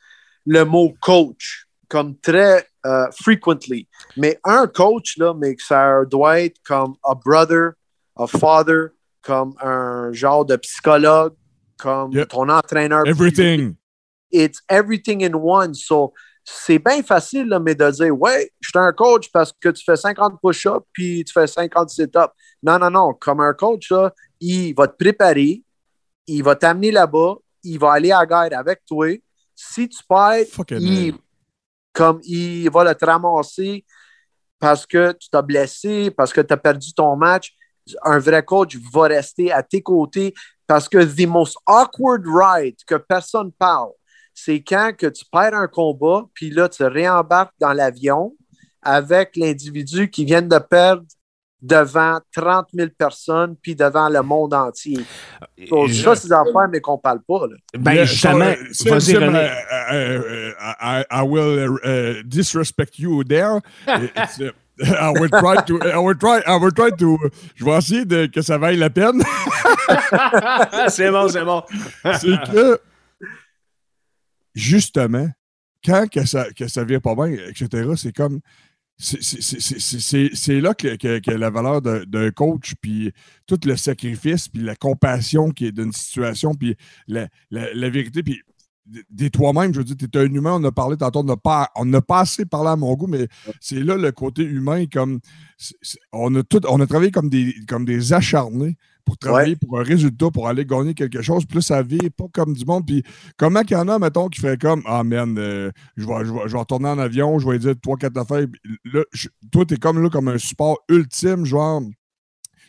le mot coach comme très euh, frequently. Mais un coach, là, mais ça doit être comme a brother, a father, comme un genre de psychologue, comme Yep. ton entraîneur. Everything. it's everything in one. So, c'est bien facile, là, mais de dire, ouais, je suis un coach parce que tu fais 50 push-ups puis tu fais 50 sit-ups. Non, non, non. Comme un coach, là, il va te préparer, il va t'amener là-bas, il va aller à la guerre avec toi. Si tu perds, il, comme il va le te ramasser parce que tu t'as blessé, parce que tu as perdu ton match. Un vrai coach va rester à tes côtés parce que the most awkward ride que personne parle, c'est quand que tu perds un combat, puis là, tu réembarques dans l'avion avec l'individu qui vient de perdre devant 30 000 personnes, puis devant le monde entier. Donc, Je- ça, c'est des affaires, mais qu'on parle pas. Là. ben, Yeah, justement, so, vas-y, René. uh, uh, I, I will uh, disrespect you there. It's, uh, I will try to. I will try. I will try to. Je vais essayer de, que ça vaille la peine. c'est bon, c'est bon. c'est que justement, quand ça, que ça vient pas bien, etc., c'est comme. c'est- là que, que- la valeur d'un coach, puis tout le sacrifice, puis la compassion qui est d'une situation, puis la, la- la vérité, puis des toi-même, je veux dire, tu es un humain, on a parlé tantôt, on n'a pas, on n'a pas assez parlé à mon goût, mais c'est là le côté humain, comme on, a tout, on a travaillé comme des, comme des acharnés pour travailler pour un résultat, pour aller gagner quelque chose. Puis là, ça vit pas comme du monde. Puis comment qu'il y en a, mettons, qui fait comme Ah, man, euh, je, vais, je, vais, je vais retourner en avion, je vais dire trois, quatre affaires. Là, je- toi, t'es comme là, comme un support ultime, genre,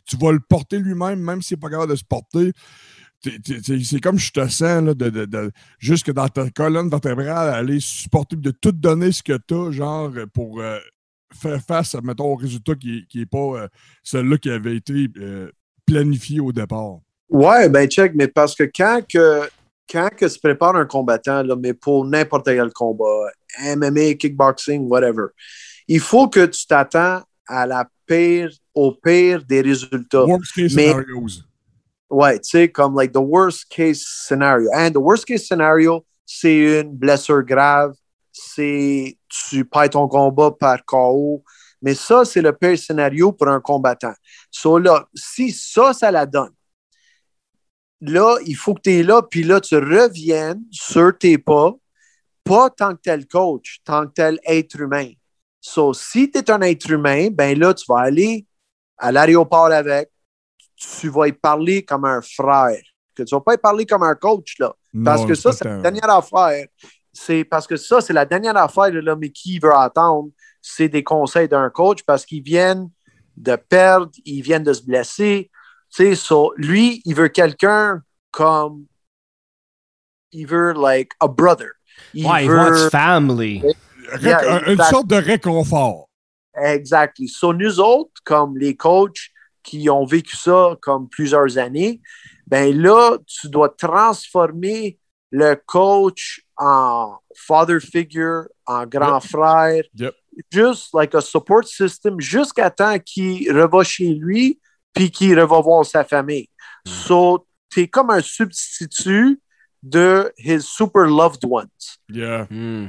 tu vas le porter lui-même, même s'il n'est pas capable de se porter. C'est comme je te sens, là, de, de, de- jusque dans ta colonne vertébrale, aller supporter, de tout donner ce que tu as, genre, pour euh, faire face, mettons, au résultat qui n'est pas euh, celui-là qui avait été euh, planifié au départ. Ouais, ben check, mais parce que quand que, quand que se prépare un combattant, là, mais pour n'importe quel combat, MMA, kickboxing, whatever, il faut que tu t'attends à la pire, au pire des résultats. Worst case Mais- scenarios. Ouais, tu sais, comme like the worst case scenario. And the worst case scenario, c'est une blessure grave, c'est tu perds ton combat par KO. Mais ça, c'est le pire scénario pour un combattant. So là, si ça, ça la donne, là, il faut que tu es là, puis là, tu reviennes sur tes pas, pas tant que tel coach, tant que tel être humain. So, si tu es un être humain, ben là, tu vas aller à l'aéroport avec, tu vas y parler comme un frère. Que tu vas pas y parler comme un coach, là. Parce Non, que ça, c'est la dernière affaire. c'est parce que ça, c'est la dernière affaire, là, mais qui veut attendre, c'est des conseils d'un coach parce qu'ils viennent de perdre, ils viennent de se blesser. Tu sais, so, lui, il veut quelqu'un comme. Il veut, like, a brother. Il Ouais, veut- wants family. Yeah, une sorte de réconfort. Exactly. So, nous autres, comme les coachs qui ont vécu ça comme plusieurs années, ben là, tu dois transformer le coach en father figure, en grand frère, Yep. juste like a support system, jusqu'à temps qu'il reva chez lui, puis qu'il reva voir sa famille. So, tu es comme un substitut de his super loved ones. Yeah. Hmm.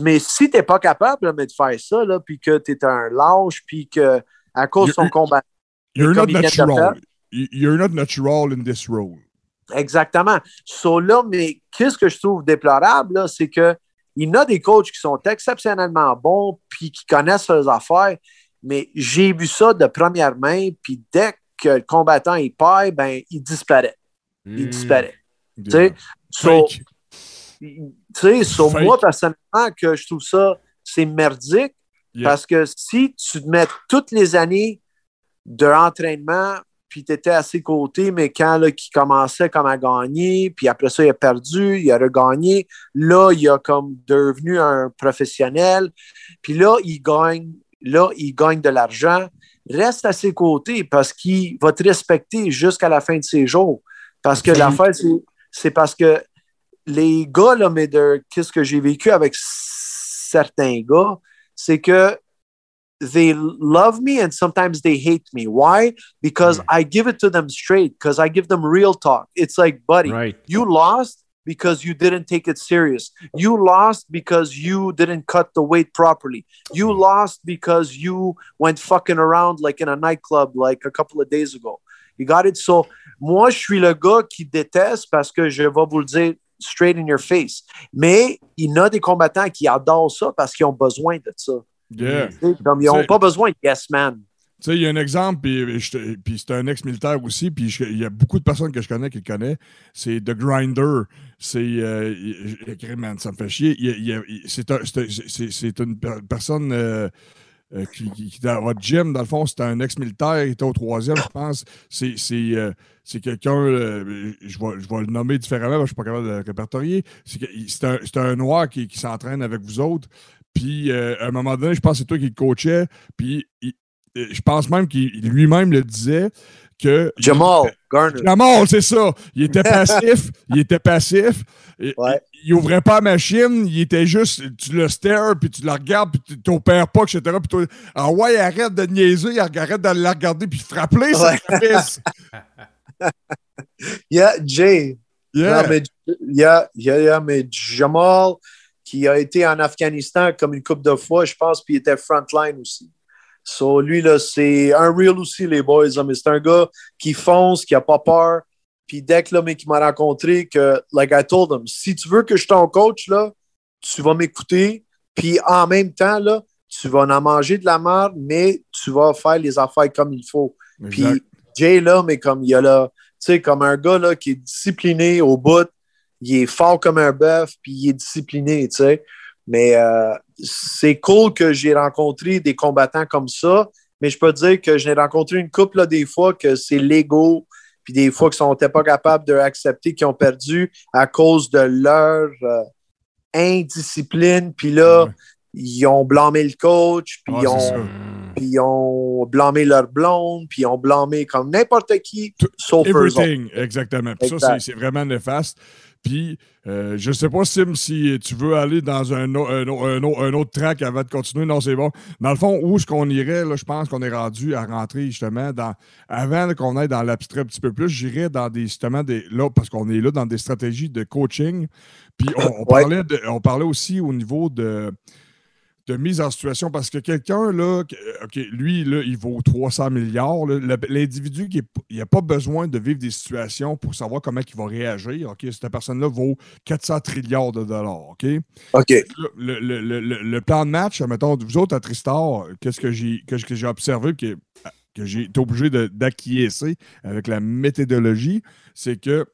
Mais si tu n'es pas capable là, mais de faire ça, là, puis que tu es un lâche, puis que à cause de son combat. You're not natural. You're not natural in this role. Exactement. So là, mais qu'est-ce que je trouve déplorable, là, c'est que il y en a des coachs qui sont exceptionnellement bons, puis qui connaissent leurs affaires, mais j'ai vu ça de première main, puis dès que le combattant il perd, ben, il disparaît. Il Hmm. disparaît. Yeah. Tu sais, so- moi, personnellement, que je trouve ça, c'est merdique Yeah. parce que si tu te mets toutes les années de entraînement, puis tu étais à ses côtés, mais quand là, il commençait comme à gagner, puis après ça, il a perdu, il a regagné, là, il a comme devenu un professionnel, puis là, il gagne, là, il gagne de l'argent. Reste à ses côtés parce qu'il va te respecter jusqu'à la fin de ses jours. Parce que l'affaire, c'est- c'est parce que les gars, là, mais de qu'est-ce que j'ai vécu avec certains gars, c'est que they love me and sometimes they hate me. Why? Because I give it to them straight, because I give them real talk. It's like, buddy, Right. you lost because you didn't take it serious. You lost because you didn't cut the weight properly. You mm. lost because you went fucking around like in a nightclub like a couple of days ago. You got it? So, moi, je suis le gars qui déteste parce que je vais vous le dire straight in your face. Mais il y en a des combattants qui adorent ça parce qu'ils ont besoin de ça. Yeah. Comme ils n'ont pas besoin de yes man. Tu sais, il y a un exemple, puis, c'est un ex-militaire aussi, puis il y a beaucoup de personnes que je connais qui le connaissent. C'est The Grinder. C'est. euh, ça me fait chier. C'est un- une per- personne euh, euh, qui, qui, qui est dans votre gym, dans le fond, c'est un ex-militaire, il était au troisième, je pense. C'est euh, quelqu'un, euh, je, vais, je vais le nommer différemment, parce que je ne suis pas capable de le répertorier. C'est un, un noir qui, qui s'entraîne avec vous autres. Puis, euh, à un moment donné, je pense que c'est toi qui le coachais. Puis, il- euh, je pense même qu'il lui-même le disait que. Jamal Garner. Jamal, c'est ça. Il était passif. il était passif. Il, Ouais. ouvrait pas la machine. Il était juste. Tu le stare, puis tu le regardes, puis tu t'opères pas, etc. Puis toi, ah ouais, arrête de niaiser, arrête de la regarder, puis frapper, ça fils. Yeah, Jay. Yeah. Non, mais il y a, il y a- il y a- mais Jamal qui a été en Afghanistan comme une couple de fois, je pense, puis il était frontline aussi. So, lui, là, c'est un real aussi, les boys. là, mais c'est un gars qui fonce, qui a pas peur. Puis dès que là, mais qui m'a rencontré, que, like I told him, si tu veux que je ton coach, là, tu vas m'écouter. Puis en même temps, là, tu vas en manger de la merde, mais tu vas faire les affaires comme il faut. Puis. Jay, là, mais comme il y a là, tu sais, comme un gars là, qui est discipliné au bout, il est fort comme un bœuf, puis il est discipliné, tu sais. Mais euh, c'est cool que j'ai rencontré des combattants comme ça, mais je peux dire que j'ai rencontré une couple là, des fois que c'est l'ego, puis des fois qu'ils n'étaient pas capables d'accepter qu'ils ont perdu à cause de leur euh, indiscipline, puis là, ils ont blâmé le coach, puis ils ont ils ont blâmé leur blonde, puis ils ont blâmé comme n'importe qui, Tout- sauf eux autres. Everything, exactement. Puis ça, c'est vraiment néfaste. Puis, euh, je sais pas, Sim, si tu veux aller dans un, un, un autre track avant de continuer. Non, c'est bon. Dans le fond, où est-ce qu'on irait, là, je pense qu'on est rendu à rentrer justement dans. Avant qu'on aille dans l'abstrait un petit peu plus, j'irais dans des justement des. Là, parce qu'on est là dans des stratégies de coaching. Puis on, on Ouais. parlait de- on parlait aussi au niveau de de mise en situation parce que quelqu'un, là, euh, OK, lui, là, il vaut 300 milliards. L'individu, qui est p- il n'a pas besoin de vivre des situations pour savoir comment il va réagir. OK? Cette personne-là vaut 400 trilliards de dollars. OK? Le, le- le- le- plan de match, mettons, vous autres à Tristar, qu'est-ce que j'ai que, que j'ai observé que, que j'ai été obligé d'acquiescer avec la méthodologie, c'est que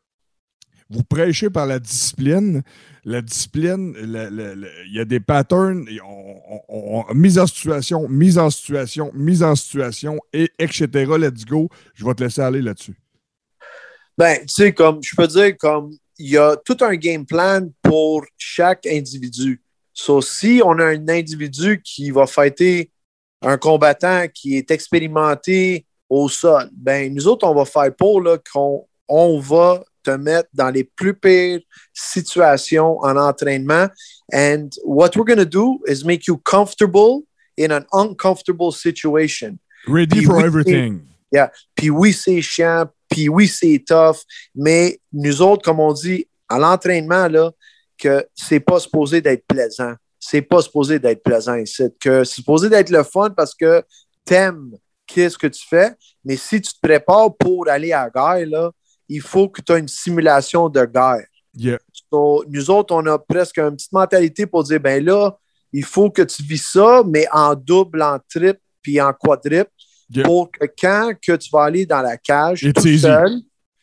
vous prêchez par la discipline. La discipline, il y a des patterns, mise en situation, mise en situation, mise en situation, et etc. Let's go. Je vais te laisser aller là-dessus. Ben, tu sais, comme je peux dire, comme il y a tout un game plan pour chaque individu. So, si on a un individu qui va fighter un combattant qui est expérimenté au sol, ben, nous autres, on va faire pour qu'on on va te mettre dans les plus pires situations en entraînement. And what we're going to do is make you comfortable in an uncomfortable situation. Ready Puis for oui, everything. Puis oui, c'est chiant, puis oui, c'est tough, mais nous autres, comme on dit, à l'entraînement, là, que c'est pas supposé d'être plaisant. C'est pas supposé d'être plaisant ici. Que c'est supposé d'être le fun parce que t'aimes qu'est-ce que tu fais, mais si tu te prépares pour aller à la guerre, là, il faut que tu aies une simulation de guerre. Yeah. So, nous autres, on a presque une petite mentalité pour dire, ben là, il faut que tu vis ça, mais en double, en triple, puis en quadruple, Yeah. pour que quand que tu vas aller dans la cage, It's tout easy. seul,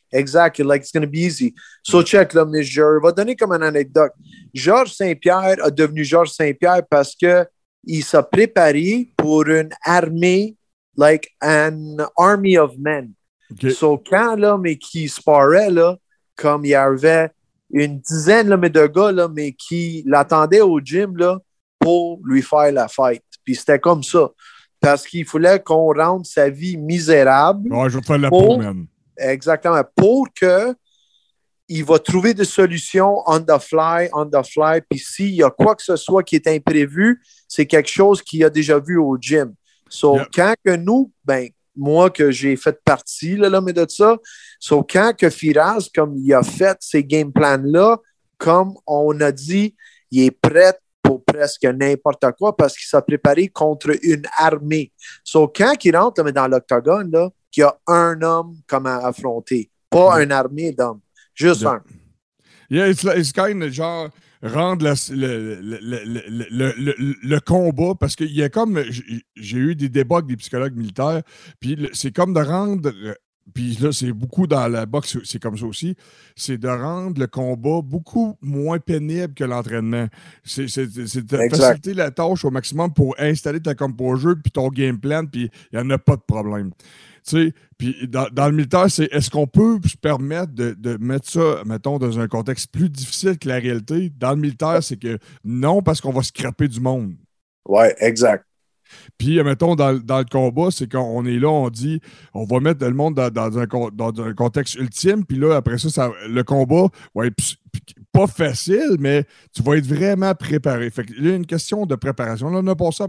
exact, like it's going to be easy. So check, là, mais je vais donner comme une anecdote. Georges Saint-Pierre a devenu Georges Saint-Pierre parce que il s'est préparé pour une armée, like an army of men. OK. So, quand là, mais qui sparait, là, comme il y avait une dizaine là, mais de gars là, mais qui l'attendaient au gym là, pour lui faire la fête. Puis c'était comme ça. Parce qu'il fallait qu'on rende sa vie misérable. Ouais, je vais faire la peau, man. Exactement. Pour que il va trouver des solutions on the fly, on the fly. Puis s'il y a quoi que ce soit qui est imprévu, c'est quelque chose qu'il a déjà vu au gym. So, quand que nous, ben, moi que j'ai fait partie là, là, mais de ça, so, quand que Firaz, comme il a fait ces game plans-là, comme on a dit, il est prêt pour presque n'importe quoi parce qu'il s'est préparé contre une armée. So, quand il rentre là, mais dans l'octogone, là, qu'il y a un homme comme à affronter, pas une armée d'hommes, juste un. Yeah, it's kind of genre rendre le, le, le, le, le- le- le combat parce qu'il y a comme j'ai- eu des débats avec des psychologues militaires, puis c'est comme de rendre puis là c'est beaucoup dans la boxe c'est comme ça aussi, c'est de rendre le combat beaucoup moins pénible que l'entraînement. C'est de faciliter la tâche au maximum pour installer ta composure puis ton game plan puis il n'y en a pas de problème. Sais, dans, le militaire, c'est est-ce qu'on peut se permettre de, de mettre ça, mettons, dans un contexte plus difficile que la réalité? Dans le militaire, c'est que non, parce qu'on va scraper du monde. Ouais, exact. Puis, mettons, dans, le combat, c'est qu'on est là, on dit, on va mettre le monde dans, un, contexte ultime, puis là, après ça, le combat va être pas facile, mais tu vas être vraiment préparé. Fait il y a une question de préparation. On a passé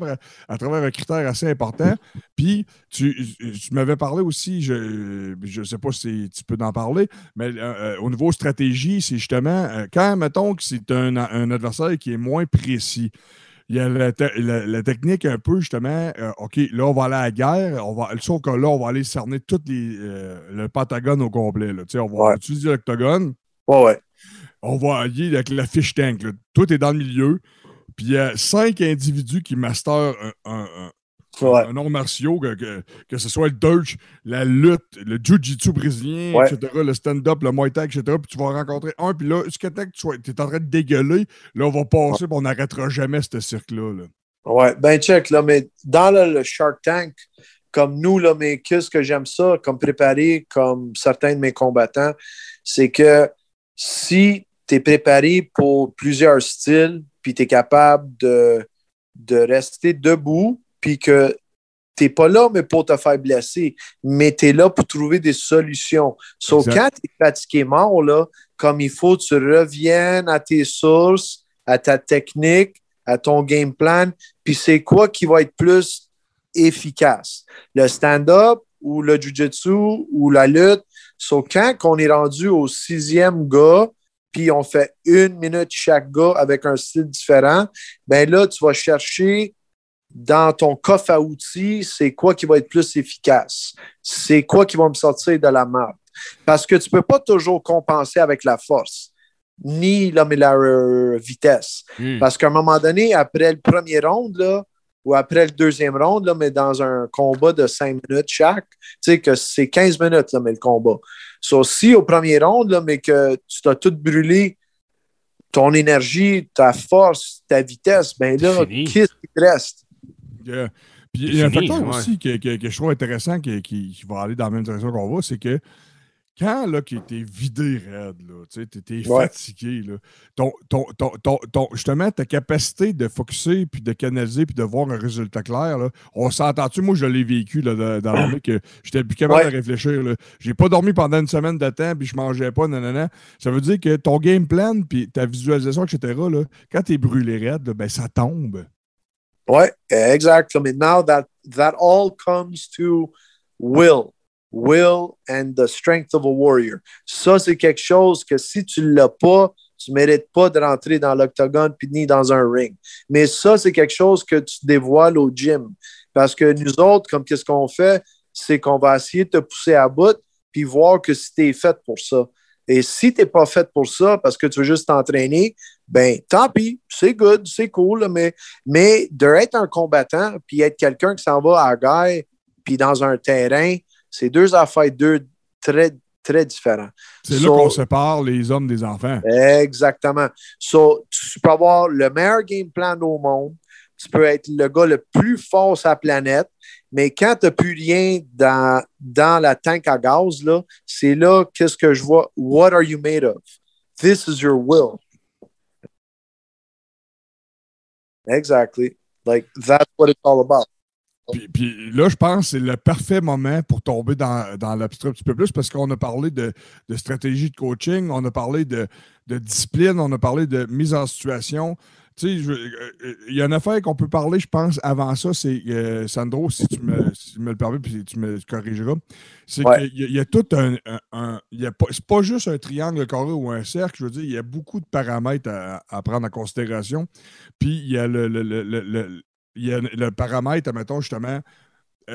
à, travers un critère assez important. Puis, tu, m'avais parlé aussi, je ne sais pas si tu peux en parler, mais euh, euh, au niveau stratégie, c'est justement, euh, quand, mettons, que c'est un adversaire qui est moins précis, il y a la, te- la- la technique un peu justement, euh, OK, là, on va aller à la guerre, on va, sauf que là, on va aller cerner tout les, euh, le pentagone au complet. Là. On va Ouais. utiliser l'octogone, Ouais, ouais. on va allier avec la fiche tank. là. Tout est dans le milieu. Puis il y a cinq individus qui masterent un- Ouais. un art martiaux, que, que, que ce soit le Deutsch, la lutte, le Jiu-Jitsu brésilien, Ouais. etc., le stand-up, le Muay Thai, etc. Puis tu vas rencontrer un, puis là, jusqu'à temps que tu sois- es en train de dégueuler, là, on va passer, puis on n'arrêtera jamais ce cirque-là. là. Ouais, ben check, là, mais dans le, le Shark Tank, comme nous, là, mais qu'est-ce que j'aime ça, comme préparé, comme certains de mes combattants, c'est que si tu es préparé pour plusieurs styles, puis tu es capable de, de rester debout, puis que tu n'es pas là, mais pour te faire blesser, mais tu es là pour trouver des solutions. So, Exact. quand tu es fatigué mort, là, comme il faut, tu reviennes à tes sources, à ta technique, à ton game plan, puis c'est quoi qui va être plus efficace? Le stand-up ou le jiu-jitsu ou la lutte? So, quand on est rendu au sixième gars, puis on fait une minute chaque gars avec un style différent, ben là, tu vas chercher dans ton coffre à outils, c'est quoi qui va être plus efficace? C'est quoi qui va me sortir de la map? Parce que tu ne peux pas toujours compenser avec la force, ni la, euh, vitesse. Parce qu'à un moment donné, après le premier round, là, ou après le deuxième round, là, mais dans un combat de cinq minutes chaque, tu sais que c'est 15 minutes, là, mais le combat. So, si au premier round, là, mais que tu t'as tout brûlé, ton énergie, ta force, ta vitesse, ben là, qu'est-ce qui te reste? Yeah. Puis il y a un fini, facteur ouais. aussi que, que- que je trouve intéressant qui, qui- qui va aller dans la même direction qu'on va, c'est que quand là, tu es vidé raide, tu es, Ouais. fatigué, là, ton, ton, ton, ton- ton- justement, ta capacité de focuser, puis de canaliser, puis de voir un résultat clair, là, on s'entend-tu? Moi, je l'ai vécu là, dans, dans l'armée que j'étais plus capable Ouais. de réfléchir. là. J'ai pas dormi pendant une semaine de temps, puis je mangeais pas, nanana. Ça veut dire que ton game plan, puis ta visualisation, etc., là, quand tu es brûlé raide, là, ben, ça tombe. Ouais, exact. Now that, that all comes to will. Will and the strength of a warrior. Ça, c'est quelque chose que si tu l'as pas, tu mérites pas de rentrer dans l'octogone puis ni dans un ring. Mais ça, c'est quelque chose que tu dévoiles au gym. Parce que nous autres, comme qu'est-ce qu'on fait, c'est qu'on va essayer de te pousser à bout puis voir que si tu es fait pour ça. Et si tu n'es pas fait pour ça parce que tu veux juste t'entraîner, ben tant pis, c'est good, c'est cool, mais mais d'être un combattant puis être quelqu'un qui s'en va à la guerre puis dans un terrain, c'est deux affaires deux très, très différents. C'est là qu'on sépare les hommes des enfants. Exactement. So, tu peux avoir le meilleur game plan au monde. Tu peux être le gars le plus fort sur la planète. Mais quand tu n'as plus rien dans, dans la tank à gaz, là, c'est là qu'est-ce que je vois? What are you made of? This is your will. Exactly. Like, that's what it's all about. Puis, puis là, je pense que c'est le parfait moment pour tomber dans, dans l'abstrait un petit peu plus parce qu'on a parlé de, de stratégie de coaching, on a parlé de, de discipline, on a parlé de mise en situation. Tu sais, je- euh, euh, il y a une affaire qu'on peut parler, je pense, avant ça, c'est, euh, Sandro, si tu, me, si tu me le permets, puis tu me corrigeras, c'est Ouais. qu'il y, a- il y a tout un... un- un- il y a pas, c'est pas juste un triangle carré ou un cercle, je veux dire, il y a beaucoup de paramètres à, à prendre en considération. Puis il y a le, le- le- le- il y a le paramètre, mettons justement,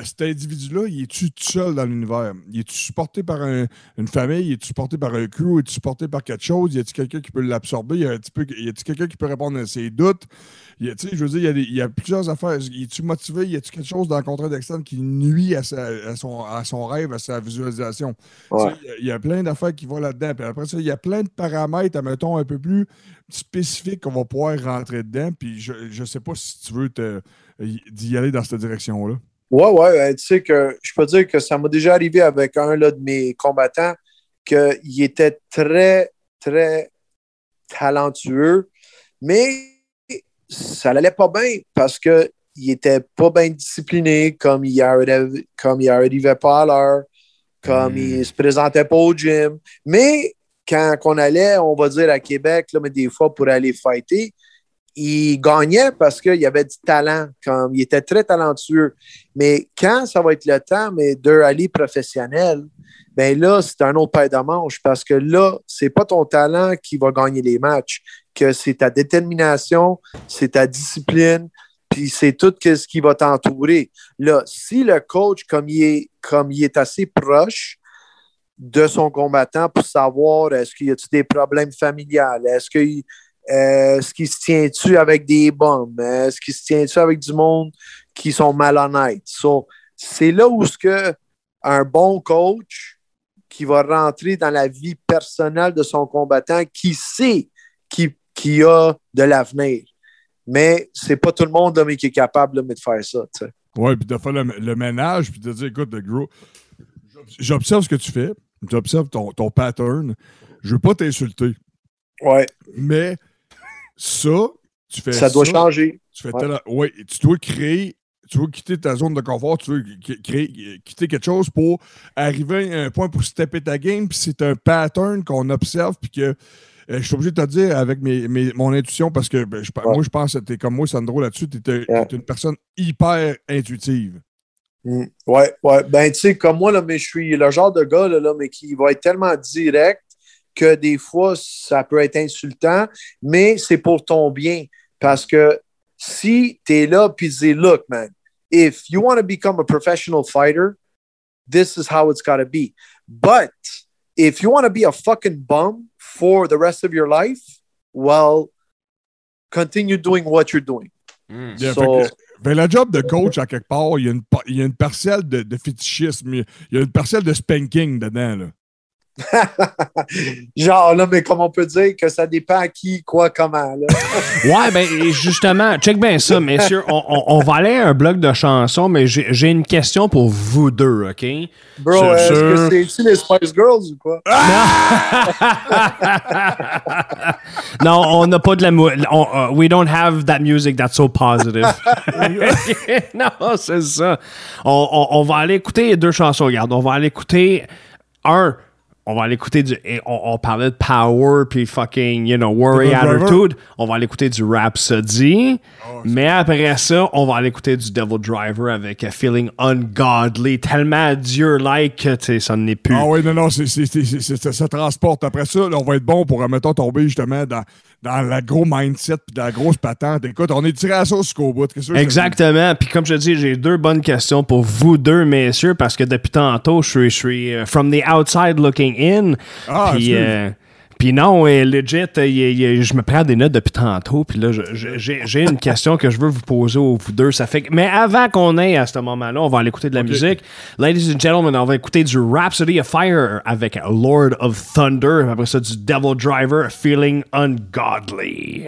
cet individu-là, il est-tu tout seul dans l'univers? Il est-tu supporté par un- une famille? Il est-tu supporté par un crew? Il est-tu supporté par quelque chose? Y a-t-il quelqu'un qui peut l'absorber? Y a-t-il quelqu'un qui peut répondre à ses doutes? Y a, je veux dire, il y a, des- il y a plusieurs affaires. Y est-tu motivé? Y a-t-il quelque chose dans le contrat d'externe qui nuit à, sa- à son, à son rêve, à sa visualisation? Ouais. Il y a- il y, a plein d'affaires qui vont là-dedans. Puis après ça, il y a plein de paramètres, mettons, un peu plus spécifiques qu'on va pouvoir rentrer dedans. Puis je ne sais pas si tu veux te- d'y aller dans cette direction-là. Ouais, ouais, euh, tu sais que je peux dire que ça m'a déjà arrivé avec un là, de mes combattants qu'il était très, très talentueux, mais ça n'allait pas bien parce qu'il était pas bien discipliné, comme il arrivait, comme il arrivait pas à l'heure, comme Mm. il se présentait pas au gym. Mais quand on allait, on va dire à Québec, là, mais des fois pour aller fighter, il gagnait parce qu'il avait du talent, comme il était très talentueux. Mais quand ça va être le temps, mais de aller professionnel, ben là, c'est un autre paire de manches parce que là, c'est pas ton talent qui va gagner les matchs, que c'est ta détermination, c'est ta discipline, puis c'est tout ce qui va t'entourer. Là, si le coach, comme il est, assez proche de son combattant pour savoir est-ce qu'il y a des problèmes familiales, est-ce qu'il euh, est-ce qu'il se tient-tu avec des bombes? Est-ce qu'il se tient-tu avec du monde qui sont malhonnêtes? So, c'est là où ce que un bon coach qui va rentrer dans la vie personnelle de son combattant, qui sait qui, qui a de l'avenir. Mais c'est pas tout le monde là, mais qui est capable là, mais de faire ça. Oui, puis de faire le, le ménage, puis de dire, écoute, de gros, j'observe ce que tu fais, j'observe ton, ton pattern, je veux pas t'insulter, Ouais, mais ça, tu fais ça doit changer. Tu fais Ouais. tel- ouais, tu dois créer, tu dois quitter ta zone de confort, tu dois qui- créer, quitter quelque chose pour arriver à un point pour se taper ta game, puis c'est un pattern qu'on observe, puis que euh, je suis obligé de te dire avec mes, mes- mon intuition, parce que ben, je- Ouais. moi, je pense que tu es comme moi, Sandro, là-dessus, tu es, Ouais. une personne hyper intuitive. Mm. Ouais, ouais. Ben, tu sais, comme moi, là, mais je suis le genre de gars, là, là, mais qui va être tellement direct que des fois, ça peut être insultant, mais c'est pour ton bien. Parce que si tu es là puis tu dis, look, man, if you want to become a professional fighter, this is how it's got to be. But if you want to be a fucking bum for the rest of your life, well, continue doing what you're doing. Yeah, So- Fait le job de coach, à quelque part, il y a une, il y a une parcelle de, de fétichisme, il y a une parcelle de spanking dedans. Là. Genre, là, mais comme on peut dire que ça dépend à qui, quoi, comment. Là. Ouais, ben justement, check bien ça, messieurs. On, on- on va aller à un bloc de chansons, mais j'ai une question pour vous deux, OK? Bro, est-ce sûr. que c'est-tu les Spice Girls ou quoi? non, on n'a pas de la... on- uh, we don't have that music that's so positive. non, c'est ça. On va aller écouter deux chansons. Regarde, on va aller écouter un... On va aller écouter du... On, on parlait de Power puis fucking, you know, Worry. Attitude. On va aller écouter du Rhapsody. mais après ça, on va aller écouter du Devil Driver avec a Feeling Ungodly. Tellement Dieu-like que, tu sais, ça n'est plus. Ah oui, non, non, c'est- c'est- ça transporte. Après ça, là, on va être bon pour, mettons, tomber justement dans, dans la gros mindset puis dans la grosse patente. Écoute, on est tiré à la sauce jusqu'au bout. Exactement. Puis comme je dis, j'ai deux bonnes questions pour vous deux, messieurs, parce que depuis tantôt, je suis, je suis euh, from the outside looking in. Ah, puis, euh, puis non, euh, legit, euh, je me prends des notes depuis tantôt. Puis là, j'ai une question que je veux vous poser aux vous deux. Ça fait que- mais avant qu'on aille à ce moment-là, on va aller écouter de la musique. Ladies and gentlemen, on va écouter du Rhapsody of Fire avec Lord of Thunder. Après ça, du Devil Driver, Feeling Ungodly.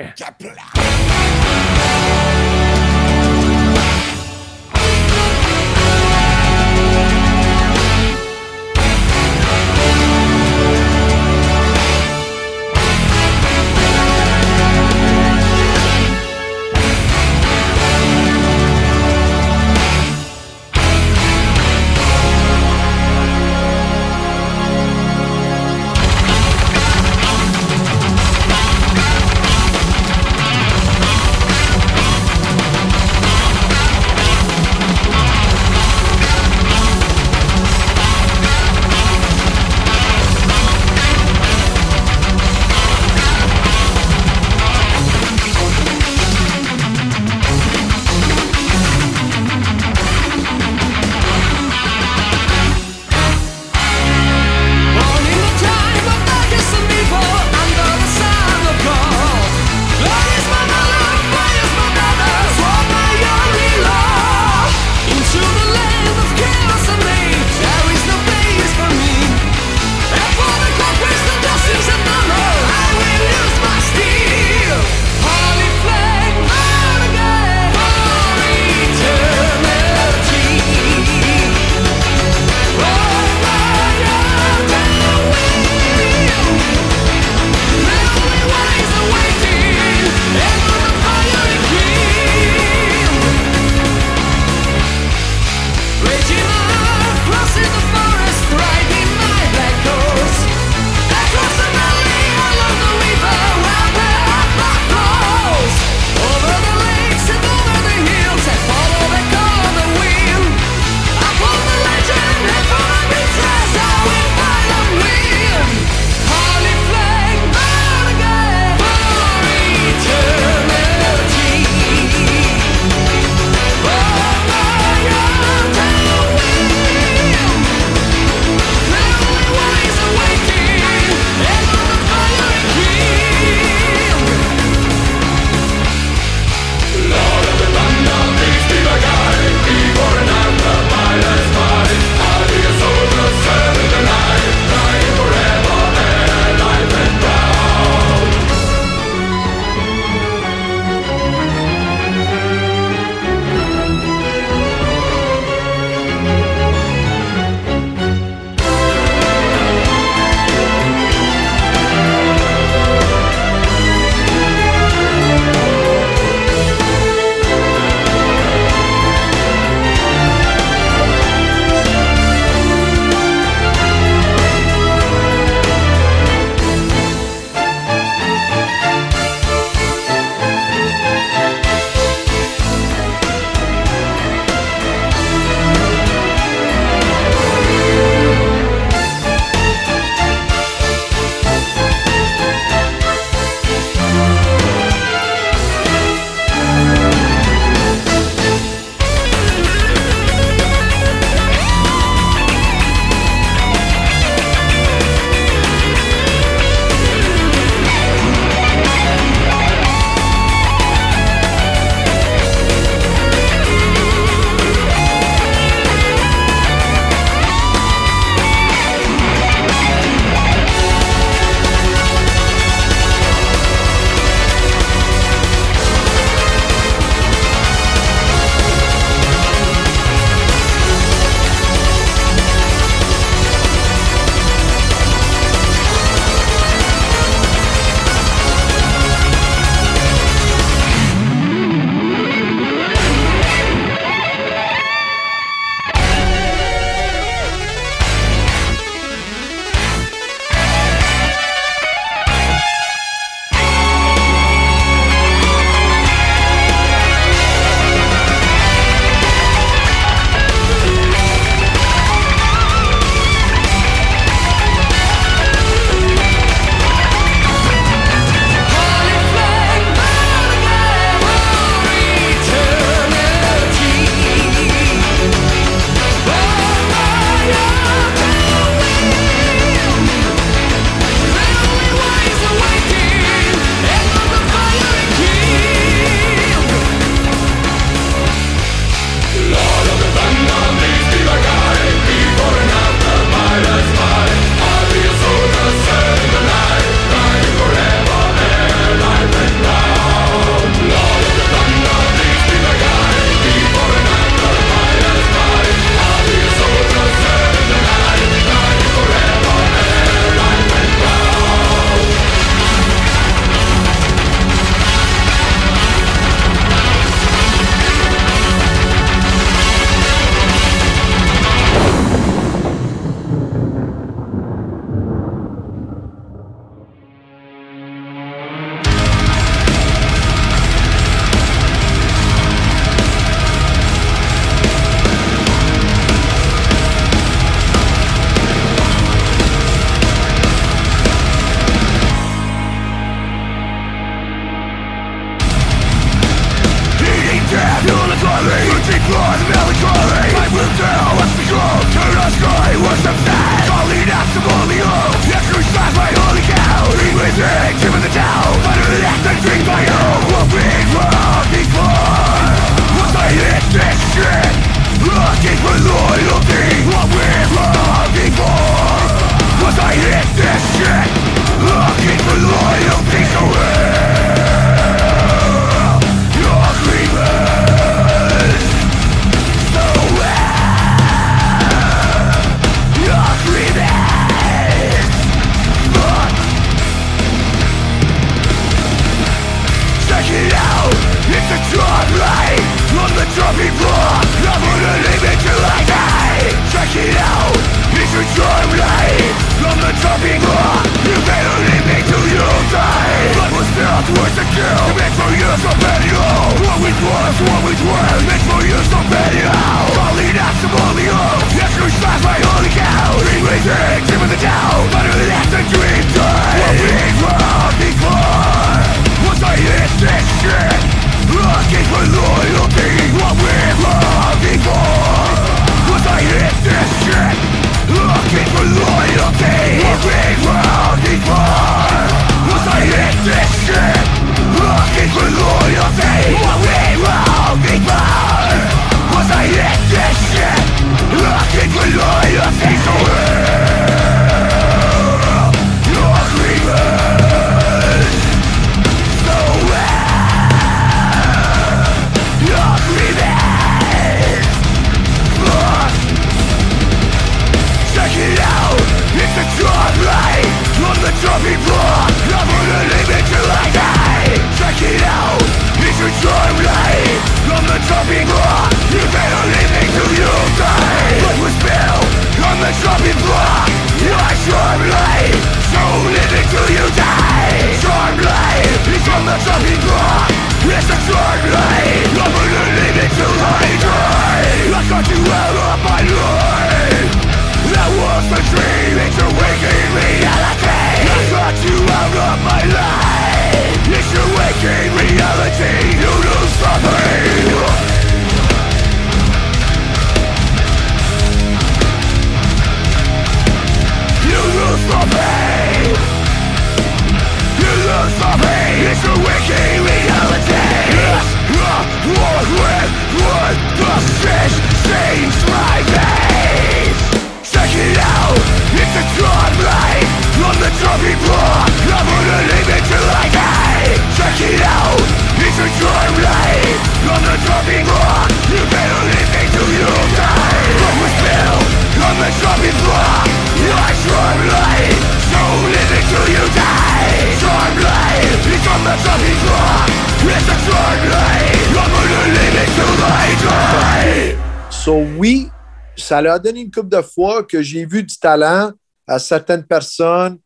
Leur a donné une couple de fois que j'ai vu du talent à certaines personnes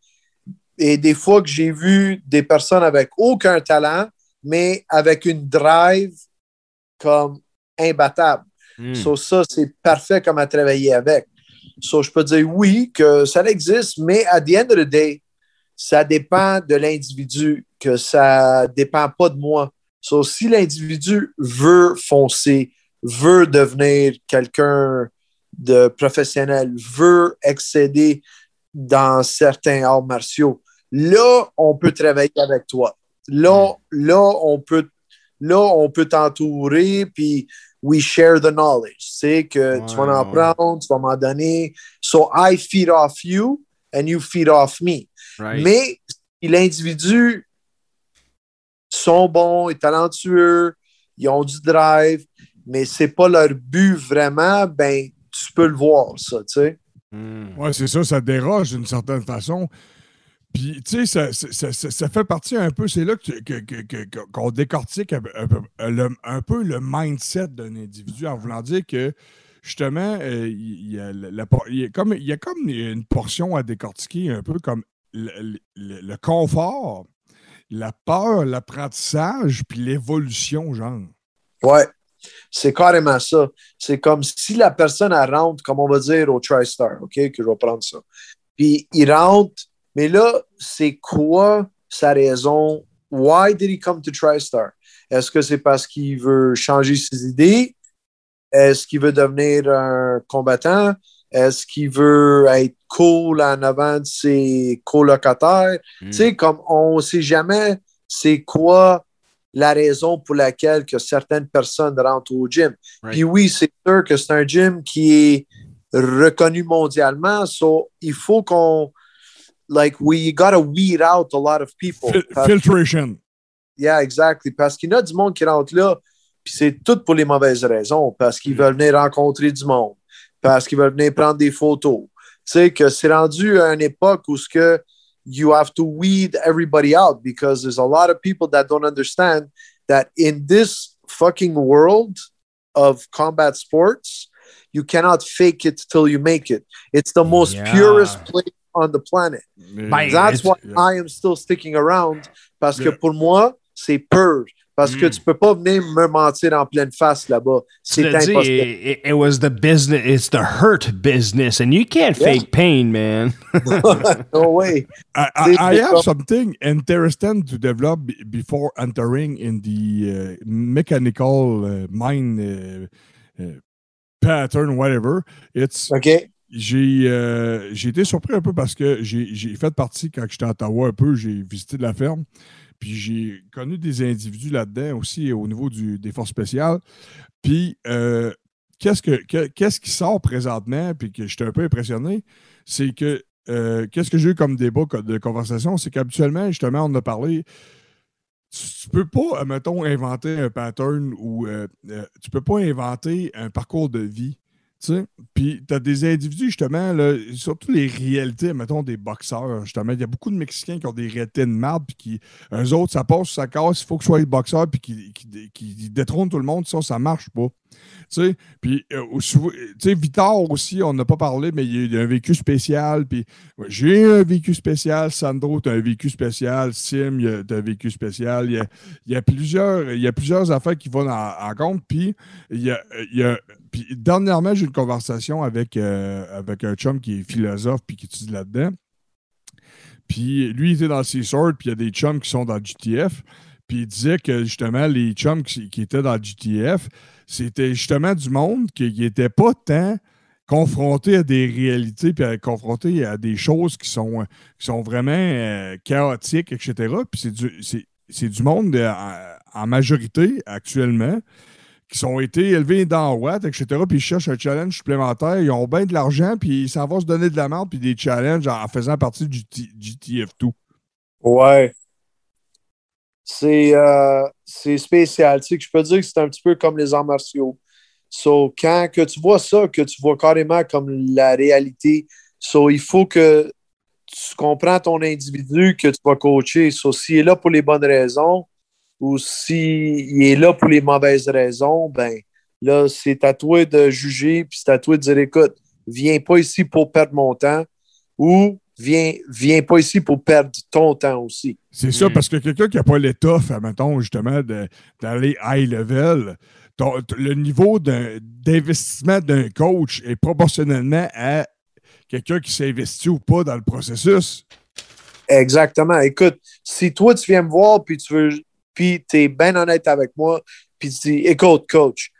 et des fois que j'ai vu des personnes avec aucun talent, mais avec une drive comme imbattable. Hmm. So, ça, c'est parfait comme à travailler avec. So, je peux dire oui, que ça existe, mais à the end of the day, ça dépend de l'individu, que ça dépend pas de moi. So, si l'individu veut foncer, veut devenir quelqu'un de professionnel, veut excéder dans certains arts martiaux, là, on peut travailler avec toi. Là, là, on peut, là, on peut t'entourer, puis we share the knowledge. C'est que tu vas en ouais. prendre, tu vas m'en donner. So I feed off you and you feed off me. Right. Mais si l'individu sont bons et talentueux, ils ont du drive, mais c'est pas leur but vraiment, ben tu peux le voir, ça, tu sais. Hmm. Ouais, c'est ça, ça déroge d'une certaine façon. Puis, tu sais, ça, ça- ça- ça- fait partie un peu, c'est là que- que- que- que- qu'on décortique un, peu- un peu- le, un peu le mindset d'un individu en voulant dire que, justement, euh, il y, a la- la por- il y a comme, il y a comme une portion à décortiquer, un peu comme le, le- le confort, la peur, l'apprentissage, puis l'évolution, genre. Ouais, c'est carrément ça. C'est comme si la personne elle rentre, comme on va dire, au TriStar, OK, que je vais prendre ça. Puis il rentre, mais là, c'est quoi sa raison? Why did he come to TriStar? Est-ce que c'est parce qu'il veut changer ses idées? Est-ce qu'il veut devenir un combattant? Est-ce qu'il veut être cool en avant de ses colocataires? Mm. Tu sais, comme on ne sait jamais c'est quoi la raison pour laquelle que certaines personnes rentrent au gym. Right. Puis oui, c'est sûr que c'est un gym qui est reconnu mondialement, so il faut qu'on like we gotta weed out a lot of people. Fil- filtration. Yeah, exactly. Parce qu'il y en a du monde qui rentre là, puis c'est tout pour les mauvaises raisons. Parce qu'ils veulent venir rencontrer du monde, parce qu'ils veulent venir prendre des photos. Tu sais, que c'est rendu à une époque où ce que you have to weed everybody out because there's a lot of people that don't understand that in this fucking world of combat sports, you cannot fake it till you make it. It's the most Yeah. purest place on the planet. Ben, That's why Yeah. I am still sticking around. Parce que Yeah. pour moi, c'est pur. Parce que Mm. tu peux pas venir me mentir en pleine face là-bas. C'est l'as dit, impossible. it, it was the business, it's the hurt business, and you can't Yeah. fake pain, man. no way. I, I, I have something interesting to develop be- before entering in the uh, mechanical uh, mind uh, uh, pattern, whatever. It's OK? j'ai euh, j'ai été surpris un peu parce que j'ai j'ai fait partie quand j'étais à Ottawa un peu, j'ai visité de la ferme. Puis j'ai connu des individus là-dedans aussi au niveau du, des forces spéciales. Puis euh, qu'est-ce que qui sort présentement, puis que j'étais un peu impressionné, c'est que euh, qu'est-ce que j'ai eu comme débat de conversation, c'est qu'habituellement, justement, on a parlé. Tu, tu peux pas, mettons, inventer un pattern ou euh, euh, tu peux pas inventer un parcours de vie. Puis tu as des individus, justement, là, surtout les réalités, mettons, des boxeurs, justement. Il y a beaucoup de Mexicains qui ont des réalités de marde, puis qui, eux autres, ça passe, ça casse, il faut que ce soit les boxeurs, puis qui, qui, détrônent tout le monde, ça, ça marche pas. Tu puis, euh, sais, Victor aussi, on n'a pas parlé, mais il y a un vécu spécial. Puis, j'ai un vécu spécial. Sandro, tu as un vécu spécial. Sim, tu as un vécu spécial. Il y a, plusieurs, y a plusieurs affaires qui vont en, compte. Puis, il y a- puis dernièrement, j'ai eu une conversation avec, euh, avec un chum qui est philosophe puis qui étudie là-dedans. Puis, lui, il était dans Sword, puis il y a des chums qui sont dans GTF. Puis il disait que justement, les chums qui, étaient dans GTF, c'était justement du monde qui n'était pas tant confronté à des réalités, puis confronté à des choses qui sont, qui sont vraiment euh, chaotiques, etc. Puis c'est du, du monde en majorité actuellement qui sont été élevés dans Watt, etc. Puis ils cherchent un challenge supplémentaire. Ils ont bien de l'argent, puis ça va se donner de la merde, puis des challenges en faisant partie du T- GTF2. Ouais. C'est euh, spécial. Je peux dire que c'est un petit peu comme les arts martiaux. So, quand que tu vois ça, que tu vois carrément comme la réalité, il faut que tu comprends ton individu que tu vas coacher. So, s'il est là pour les bonnes raisons ou s'il est là pour les mauvaises raisons, ben là, c'est à toi de juger, puis c'est à toi de dire écoute, viens pas ici pour perdre mon temps ou viens, viens pas ici pour perdre ton temps aussi. C'est ça, Mm. parce que quelqu'un qui n'a pas l'étoffe, mettons, justement, d'aller high level, ton- le niveau d'investissement d'un coach est proportionnellement à quelqu'un qui s'est investi ou pas dans le processus. Exactement. Écoute, si toi, tu viens me voir, puis tu veux, puis tu es bien honnête avec moi, puis tu dis, écoute, coach,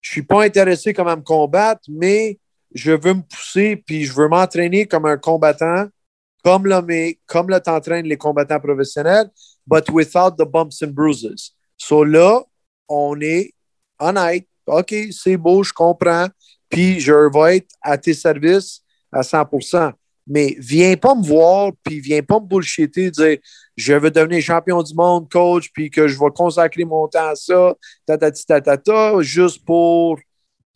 je suis pas intéressé comme à me combattre, mais je veux me pousser, puis je veux m'entraîner comme un combattant, comme mais, comme là, t'entraînes les combattants professionnels, but without the bumps and bruises. So là, on est honnête. OK, c'est beau, je comprends, puis je vais être à tes services à 100 mais viens pas me voir, puis viens pas me bullshitter, dire je veux devenir champion du monde, coach, puis que je vais consacrer mon temps à ça, tatati tatata, juste pour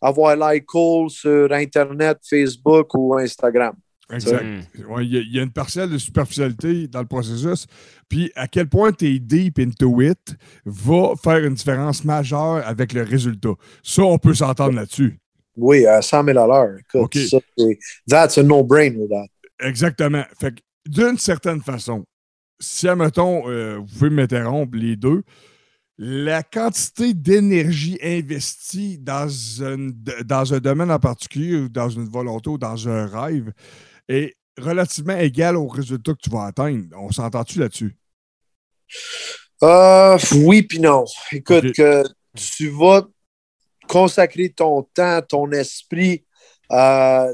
avoir like cool sur Internet, Facebook ou Instagram. Exact. Mm. Ouais, Il y, a- il y a une parcelle de superficialité dans le processus. Puis à quel point tu es deep into it va faire une différence majeure avec le résultat. Ça, on peut s'entendre là-dessus. Oui, à 100 000 à l'heure. Écoute, OK. ça, c'est- that's a no-brainer, that. Exactement. Fait que d'une certaine façon, si, admettons, euh, vous pouvez m'interrompre les deux, la quantité d'énergie investie dans un, dans un domaine en particulier, ou dans une volonté ou dans un rêve, est relativement égale au résultat que tu vas atteindre. On s'entend-tu là-dessus? Euh, oui, puis non. Écoute, que tu vas consacrer ton temps, ton esprit, euh,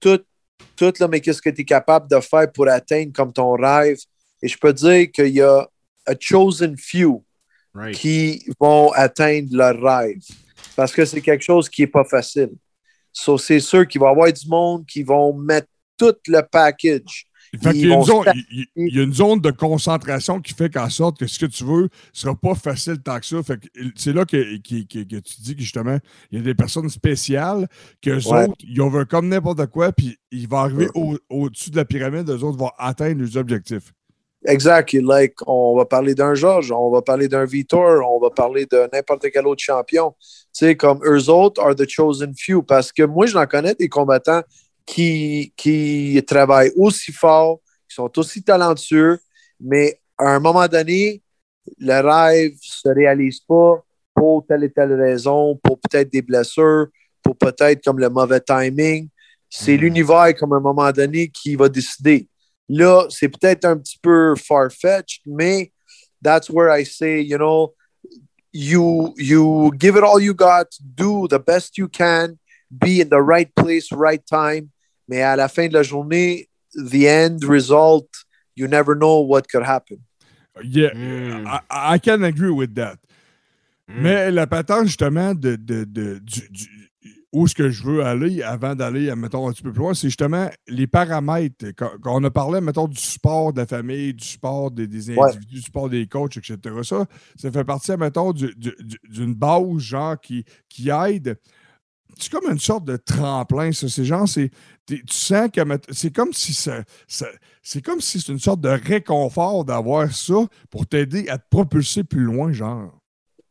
tout, tout là, mais qu'est-ce que tu es capable de faire pour atteindre comme ton rêve? Et je peux dire qu'il y a a chosen few Right. qui vont atteindre leur rêve. Parce que c'est quelque chose qui n'est pas facile. So, c'est sûr qu'il va y avoir du monde qui vont mettre tout le package. Fait y, a zone, il- y a une zone de concentration qui fait qu'en sorte que ce que tu veux ne sera pas facile tant que ça. Fait c'est là que, que- que- que tu dis que justement, il y a des personnes spéciales que Ouais. autres, ils ont comme n'importe quoi, puis ils vont arriver au- au-dessus de la pyramide, eux autres vont atteindre leurs objectifs. Exact. Like, on va parler d'un Georges, on va parler d'un Vitor, on va parler de n'importe quel autre champion. Tu sais, comme eux autres are the chosen few. Parce que moi, je n'en connais des combattants qui, qui travaillent aussi fort, qui sont aussi talentueux, mais à un moment donné, le rêve ne se réalise pas pour telle et telle raison, pour peut-être des blessures, pour peut-être comme le mauvais timing. C'est Mm. l'univers, comme à un moment donné, qui va décider. Là, c'est peut-être un petit peu far-fetched, mais that's where I say, you know, you you give it all you got, do the best you can, be in the right place, right time. Mais à la fin de la journée, the end result, you never know what could happen. Yeah, Mm. I, I can agree with that. Mm. Mais la patente, justement, de, de, de- du- du- où est-ce que je veux aller avant d'aller, mettons, un petit peu plus loin, c'est justement les paramètres. Quand, quand on a parlé, mettons, du sport de la famille, du sport des, des Ouais. individus, du sport des coachs, etc., ça, ça fait partie, mettons, du- du- du- d'une base, genre, qui, qui aide. C'est comme une sorte de tremplin, ça. C'est genre, c'est, tu sens que c'est comme si ça, c'est comme si c'est une sorte de réconfort d'avoir ça pour t'aider à te propulser plus loin, genre.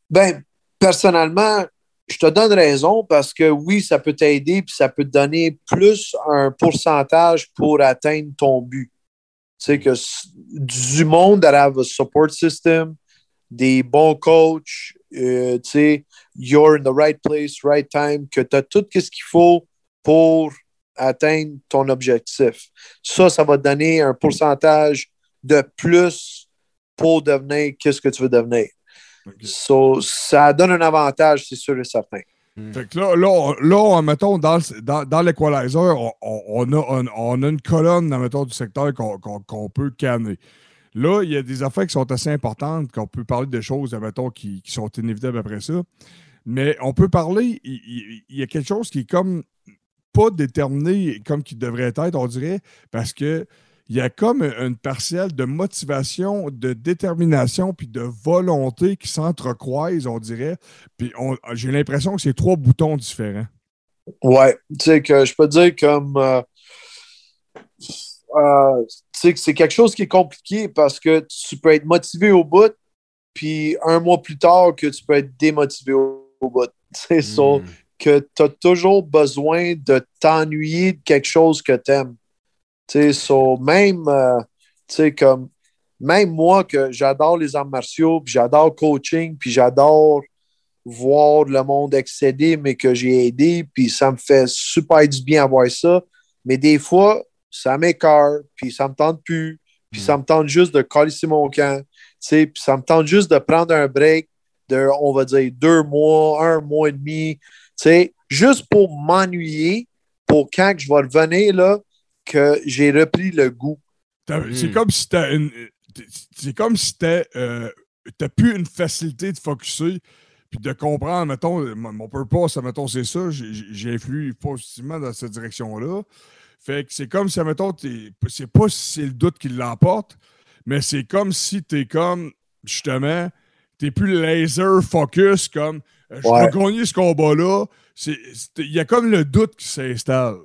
Ben, personnellement, je te donne raison parce que oui, ça peut t'aider puis ça peut te donner plus un pourcentage pour atteindre ton but. Tu sais, que du monde that have a support system, des bons coachs, euh, tu sais, you're in the right place, right time, que tu as tout ce qu'il faut pour atteindre ton objectif. Ça, ça va te donner un pourcentage de plus pour devenir qu'est-ce que tu veux devenir. So, ça donne un avantage, c'est sûr et certain. Fait que là, là, là on- mettons, dans, dans, dans l'equalizer, on, a, on, on a une colonne, dans, mettons, du secteur qu'on qu'on- qu'on peut canner. Là, il y a des affaires qui sont assez importantes, qu'on peut parler de choses, mettons, qui, qui sont inévitables après ça. Mais on peut parler, il, y a quelque chose qui est comme pas déterminé comme qui devrait être, on dirait, parce que il y a comme une partielle de motivation, de détermination, puis de volonté qui s'entrecroisent, on dirait. Puis j'ai l'impression que c'est trois boutons différents. Ouais, tu sais que je peux dire comme euh, euh, tu sais que c'est quelque chose qui est compliqué parce que tu peux être motivé au bout, puis un mois plus tard que tu peux être démotivé au, au bout. C'est ça Mm. que tu as toujours besoin de t'ennuyer de quelque chose que tu aimes. Tu sais, so, même, euh, tu sais, comme, même moi que j'adore les arts martiaux, puis j'adore coaching, puis j'adore voir le monde excéder, mais que j'ai aidé, puis ça me fait super du bien à voir ça. Mais des fois, ça m'écœure, puis ça me tente plus, puis ça me tente juste de calisser mon camp, tu sais, puis ça me tente juste de prendre un break de, on va dire, deux mois, un mois et demi, tu sais, juste pour m'ennuyer, pour quand je vais revenir, là, que j'ai repris le goût. T'as- Mm. C'est comme si t'as une. C'est comme si t'as euh, t'as plus une facilité de focuser puis de comprendre, mettons, mon purpose, mettons, c'est ça, j'ai- j'ai j'ai influé positivement dans cette direction-là. Fait que c'est comme si, mettons, t'es- c'est pas si c'est le doute qui l'emporte, mais c'est comme si t'es comme, justement, t'es plus laser focus, comme, euh, je Ouais. vais gagner ce combat-là. Il y a comme le doute qui s'installe.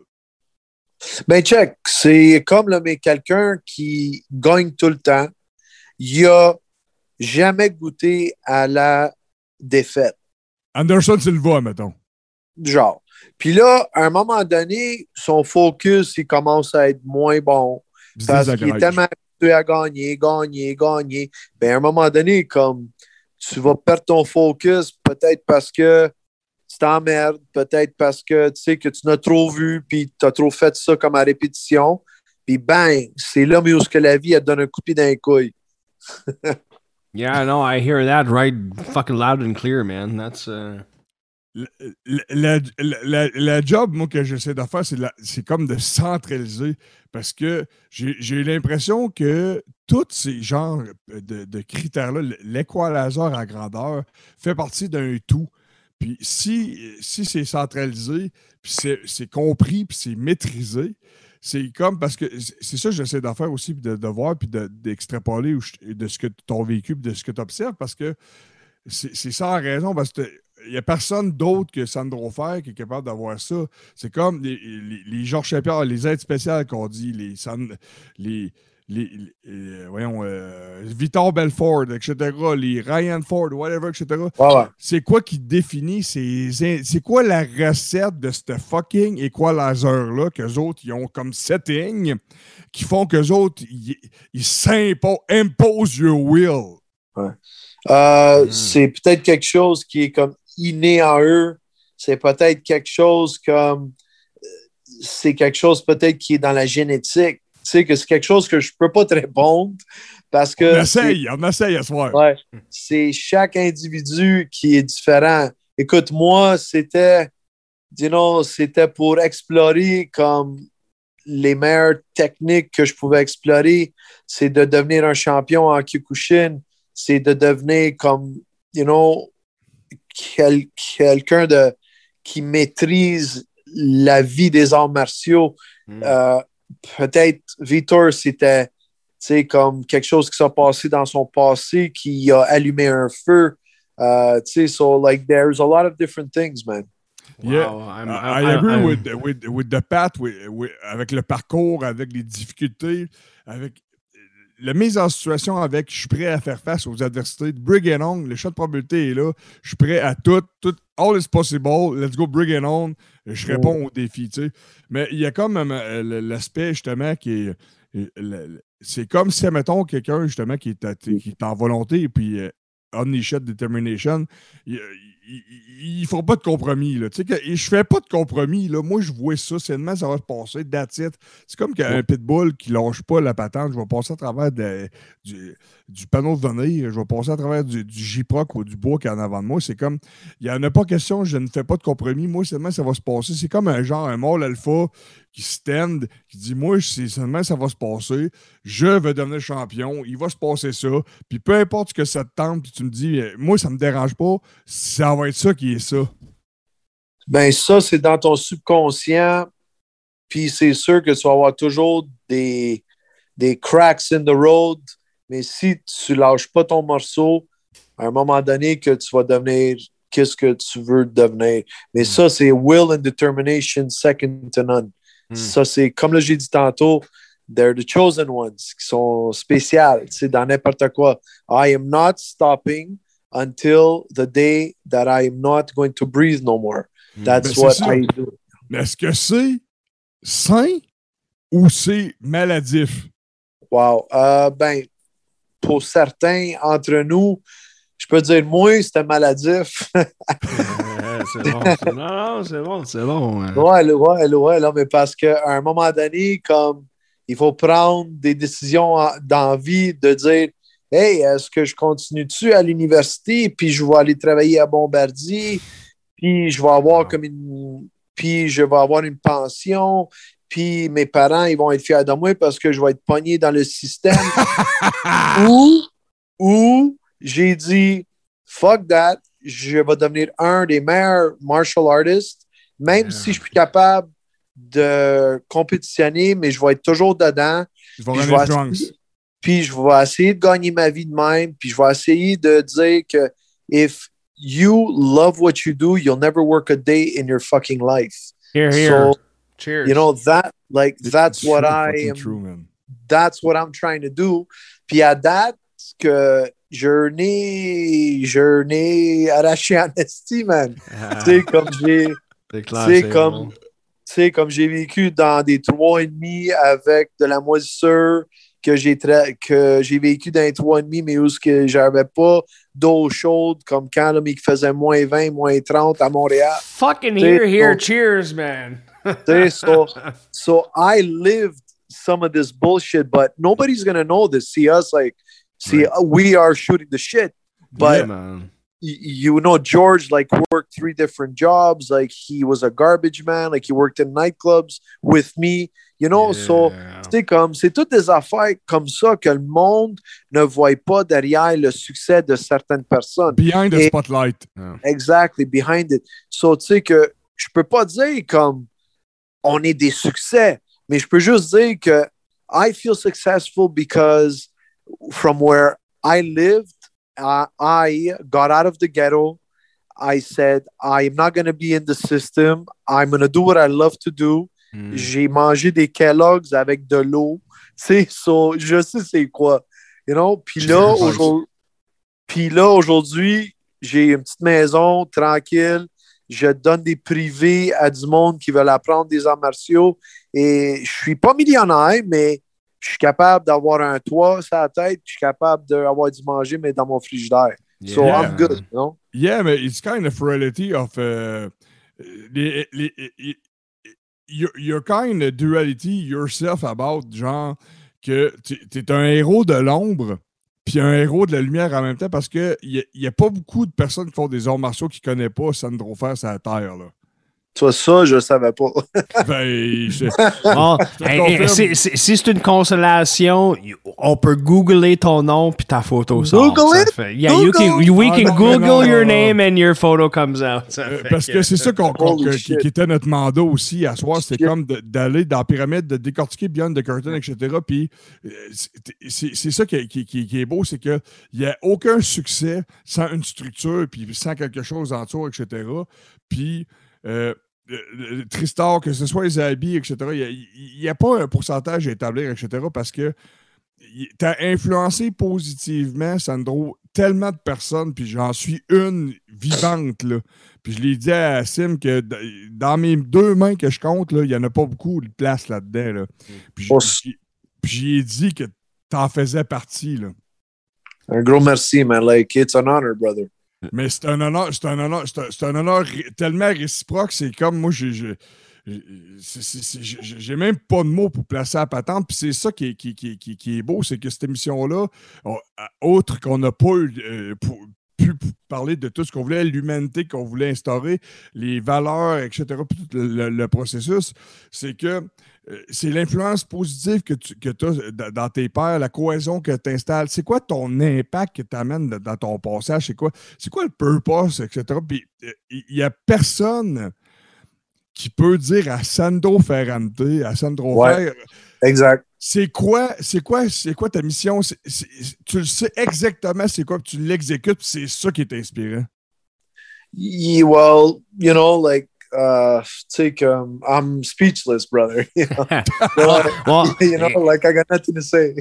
Ben, check, c'est comme là, mais quelqu'un qui gagne tout le temps, il a jamais goûté à la défaite. Anderson Silva, mettons. genre. Puis là, à un moment donné, son focus, il commence à être moins bon parce qu'il est tellement habitué à gagner, gagner, gagner. Ben, à un moment donné, comme tu vas perdre ton focus, peut-être parce que tu t'emmerdes, peut-être parce que tu sais que tu n'as trop vu, puis tu as trop fait ça comme à répétition. Puis bang, c'est là où que la vie, elle donne un coup de pied dans les couilles. Yeah, I hear that right fucking loud and clear, man. That's uh La, la- la- job, moi, que j'essaie de faire, c'est comme de centraliser parce que j'ai l'impression que tous ces genres de, de critères-là, l'équalizer à grandeur, fait partie d'un tout. Puis si, si c'est centralisé, puis c'est compris, puis c'est maîtrisé, c'est comme parce que c'est ça que j'essaie d'en faire aussi, puis de, de voir, puis de- d'extrapoler je- de ce que ton vécu, puis de ce que tu observes, parce que c'est c'est sans raison, parce que il n'y a personne d'autre que Sandro Fer qui est capable d'avoir ça. C'est comme les, les, les Georges Saint-Pierre, les aides spéciales qu'on dit, les, San- les, les, les- euh, voyons, euh, Victor Belfort, etc., les Ryan Ford, whatever, etc. C'est quoi qui définit ces. C'est quoi la recette de ce fucking equalizer-là qu'eux autres, ils ont comme setting, qui font qu'eux autres, ils s'imposent, imposent your will? Euh, Mm. C'est peut-être quelque chose qui est comme inné en eux. C'est peut-être quelque chose comme. C'est quelque chose peut-être qui est dans la génétique. Tu sais, que c'est quelque chose que je peux pas te répondre parce que. On essaye, on essaye à soir. Ouais. C'est chaque individu qui est différent. Écoute, moi, c'était, you know, c'était pour explorer comme les meilleures techniques que je pouvais explorer. C'est de devenir un champion en Kyokushin. C'est de devenir comme, you know, quel- quelqu'un de, qui maîtrise la vie des arts martiaux. Mm. Euh, Peut-être Vitor, c'était tu sais, comme quelque chose qui s'est passé dans son passé qui a allumé un feu. Uh, tu sais, so like there's a lot of different things, man. Yeah. wow, I'm, I, I'm- I agree I'm- with, with, with the path, with- with- avec le parcours, avec les difficultés, avec la mise en situation avec je suis prêt à faire face aux adversités. Brig and on, le champ de probabilité est là. Je suis prêt à tout, tout. All is possible. Let's go, bring it on. Je réponds aux défis, tu sais. Mais il y a comme euh, l'aspect, justement, qui est. euh, C'est comme si, mettons, quelqu'un, justement, qui est, à- qui est en volonté, puis euh, Omniscient Determination, il ne fera pas de compromis. Là. Tu sais, que, je fais pas de compromis. Là. Moi, je vois ça. C'est demain, ça va se passer. That's it. C'est comme qu'un pitbull qui lâche pas la patente. Je vais passer à travers de- du, du panneau de venir. Je vais passer à travers du, du J-Proc ou du bois qui est en avant de moi. C'est comme, il n'y en a pas question. Je ne fais pas de compromis. Moi, demain, ça va se passer. C'est comme un genre, un mâle alpha qui stand, qui dit Moi, seulement ça va se passer. Je veux devenir champion. Il va se passer ça. Puis peu importe ce que ça te tente, puis tu me dis euh, Moi, ça me dérange pas. Ça va être ça qui est ça. Ben, ça, c'est dans ton subconscient. Puis c'est sûr que tu vas avoir toujours des, des cracks in the road. Mais si tu lâches pas ton morceau, à un moment donné, que tu vas devenir qu'est-ce que tu veux devenir. Mais ça, c'est will and determination second to none. Mm. Ça, c'est comme j'ai dit tantôt, they're the chosen ones qui sont spéciales, tu sais, dans n'importe quoi. I am not stopping until the day that I am not going to breathe no more. That's Ben, c'est what ça. I do. Mais est-ce que c'est sain ou c'est maladif? Wow. Euh, ben, pour certains entre nous, je peux dire, moi, c'était maladif. C'est bon. c'est- non, c'est bon, c'est bon. hein. ouais, ouais, ouais, là, mais parce qu'à un moment donné, comme il faut prendre des décisions en- dans la vie de dire Hey, est-ce que je continue-tu à l'université, puis je vais aller travailler à Bombardier, puis je vais avoir comme une. Puis je vais avoir une pension, puis mes parents, ils vont être fiers de moi parce que je vais être pogné dans le système. ou, ou j'ai dit fuck that, je vais devenir un des meilleurs martial artists, même Yeah. si je suis capable de compétitionner, mais je vais être toujours dedans. Je vais je, essayer, puis je vais essayer de gagner ma vie de même, puis je vais essayer de dire que if you love what you do, you'll never work a day in your fucking life. Here, here. So, Cheers. you know, that like that's It's what I am true, man. that's what I'm trying to do. Puis à date, que je n'ai, je n'ai arraché en esti, man. Ah, Tu sais, comme j'ai, c'est clair, c'est c'est comme- comme j'ai vécu dans des trois et demi avec de la moisissure, que j'ai tra- que j'ai vécu dans les trois et demi, mais où ce que j'avais pas d'eau chaude, comme quand, là, mais qui faisait moins 20, moins 30 à Montréal. Fucking here, here. donc- Cheers, man. Tu sais, so, so I lived some of this bullshit, but nobody's gonna know this. See us like See, uh, we are shooting the shit, but Yeah, man. you know George like worked three different jobs like he was a garbage man like he worked in nightclubs with me you know so Yeah. c'est comme c'est toutes des affaires comme ça que le monde ne voit pas derrière le succès de certaines personnes Behind the Et- spotlight. exactly behind it so tu sais que je peux pas dire comme on est des succès mais je peux juste dire que I feel successful because from where I lived uh, I got out of the ghetto I said I'm not going to be in the system I'm going to do what I love to do Mm. j'ai mangé des Kellogg's avec de l'eau. Tu sais, so, je sais c'est quoi. You know? Là, puis là, aujourd'hui, j'ai une petite maison tranquille. Je donne des privés à du monde qui veulent apprendre des arts martiaux. Et je suis pas millionnaire, mais je suis capable d'avoir un toit sur la tête. Je suis capable d'avoir du manger, mais dans mon frigidaire. So Yeah. I'm good, you know? Yeah, but it's kind of reality of uh, les, kind of duality yourself about genre que tu es un héros de l'ombre puis un héros de la lumière en même temps parce que il n'y a, pas beaucoup de personnes qui font des arts martiaux qui ne connaissent pas Sandro Fer sur la terre. Là. Tu vois, ça, je savais pas. Ben, je- Bon, hey, si, si- si c'est une consolation, on peut googler ton nom puis ta photo sort. Google Ça it? fait- yeah, you can, Google? we Ah, can non, Google non, non, your non. name and your photo comes out. Ça Euh, parce que c'est ça qu'on, qui, était notre mandat aussi à soir, c'était comme d'aller dans la pyramide, de décortiquer Beyond the Curtain, etc. Puis euh, c'est, ça qui, qui- qui- qui est beau, c'est qu'il n'y a aucun succès sans une structure, puis sans quelque chose en dessous, etc. Puis euh, le- Tristar, que ce soit les habits, etc., il n'y a, pas un pourcentage à établir, etc., parce que tu as influencé positivement, Sandro, tellement de personnes, puis j'en suis une vivante, là. Puis je l'ai dit à Sim que dans mes deux mains que je compte, là, il n'y en a pas beaucoup de place là-dedans. Là. Puis j'ai- puis j'ai dit que tu en faisais partie. Là. Un gros merci, man. Like, it's an honor, brother. Mais c'est un honneur, c'est un honneur, c'est un, honneur tellement réciproque, c'est comme moi, j'ai, j'ai, même pas de mots pour placer la patente. Puis c'est ça qui est, beau, c'est que cette émission-là, on- à- autre qu'on n'a pas eu, euh, pu parler de tout ce qu'on voulait, l'humanité qu'on voulait instaurer, les valeurs, etc., puis tout le, processus, c'est que c'est l'influence positive que tu as dans tes pairs, la cohésion que tu installes. C'est quoi ton impact que tu amènes dans ton passage? C'est quoi, c'est quoi le purpose, etc. Puis euh, il n'y a personne qui peut dire à Sandro Ferrante, à Sandro Ouais. Fer, Exact. c'est quoi, c'est quoi, c'est quoi ta mission? C'est- c'est- tu le sais exactement c'est quoi, tu l'exécutes, c'est ça qui est inspirant. Yeah, well, you know, like, uh, take, um, I'm speechless, brother. You know, Bon, you know, like, I got nothing to say.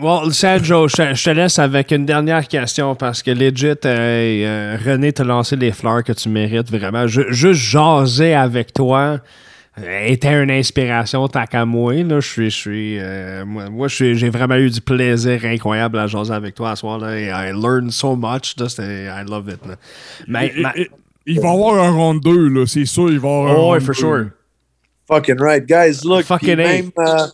Bon, Sergio, je, je te laisse avec une dernière question parce que legit, euh, euh, René t'a lancé les fleurs que tu mérites vraiment. Je- juste jaser avec toi euh, était une inspiration tant qu'à moi. Là, je suis, je suis, euh, moi, j'ai vraiment eu du plaisir incroyable à jaser avec toi ce soir. Là, et I learned so much. Là, I love it. là. Mais, Et- ma- et- il va y avoir un round 2, là, c'est sûr, il va y avoir un oh, round for 2. sure. Fucking right. Guys, look. Fucking puis même, euh,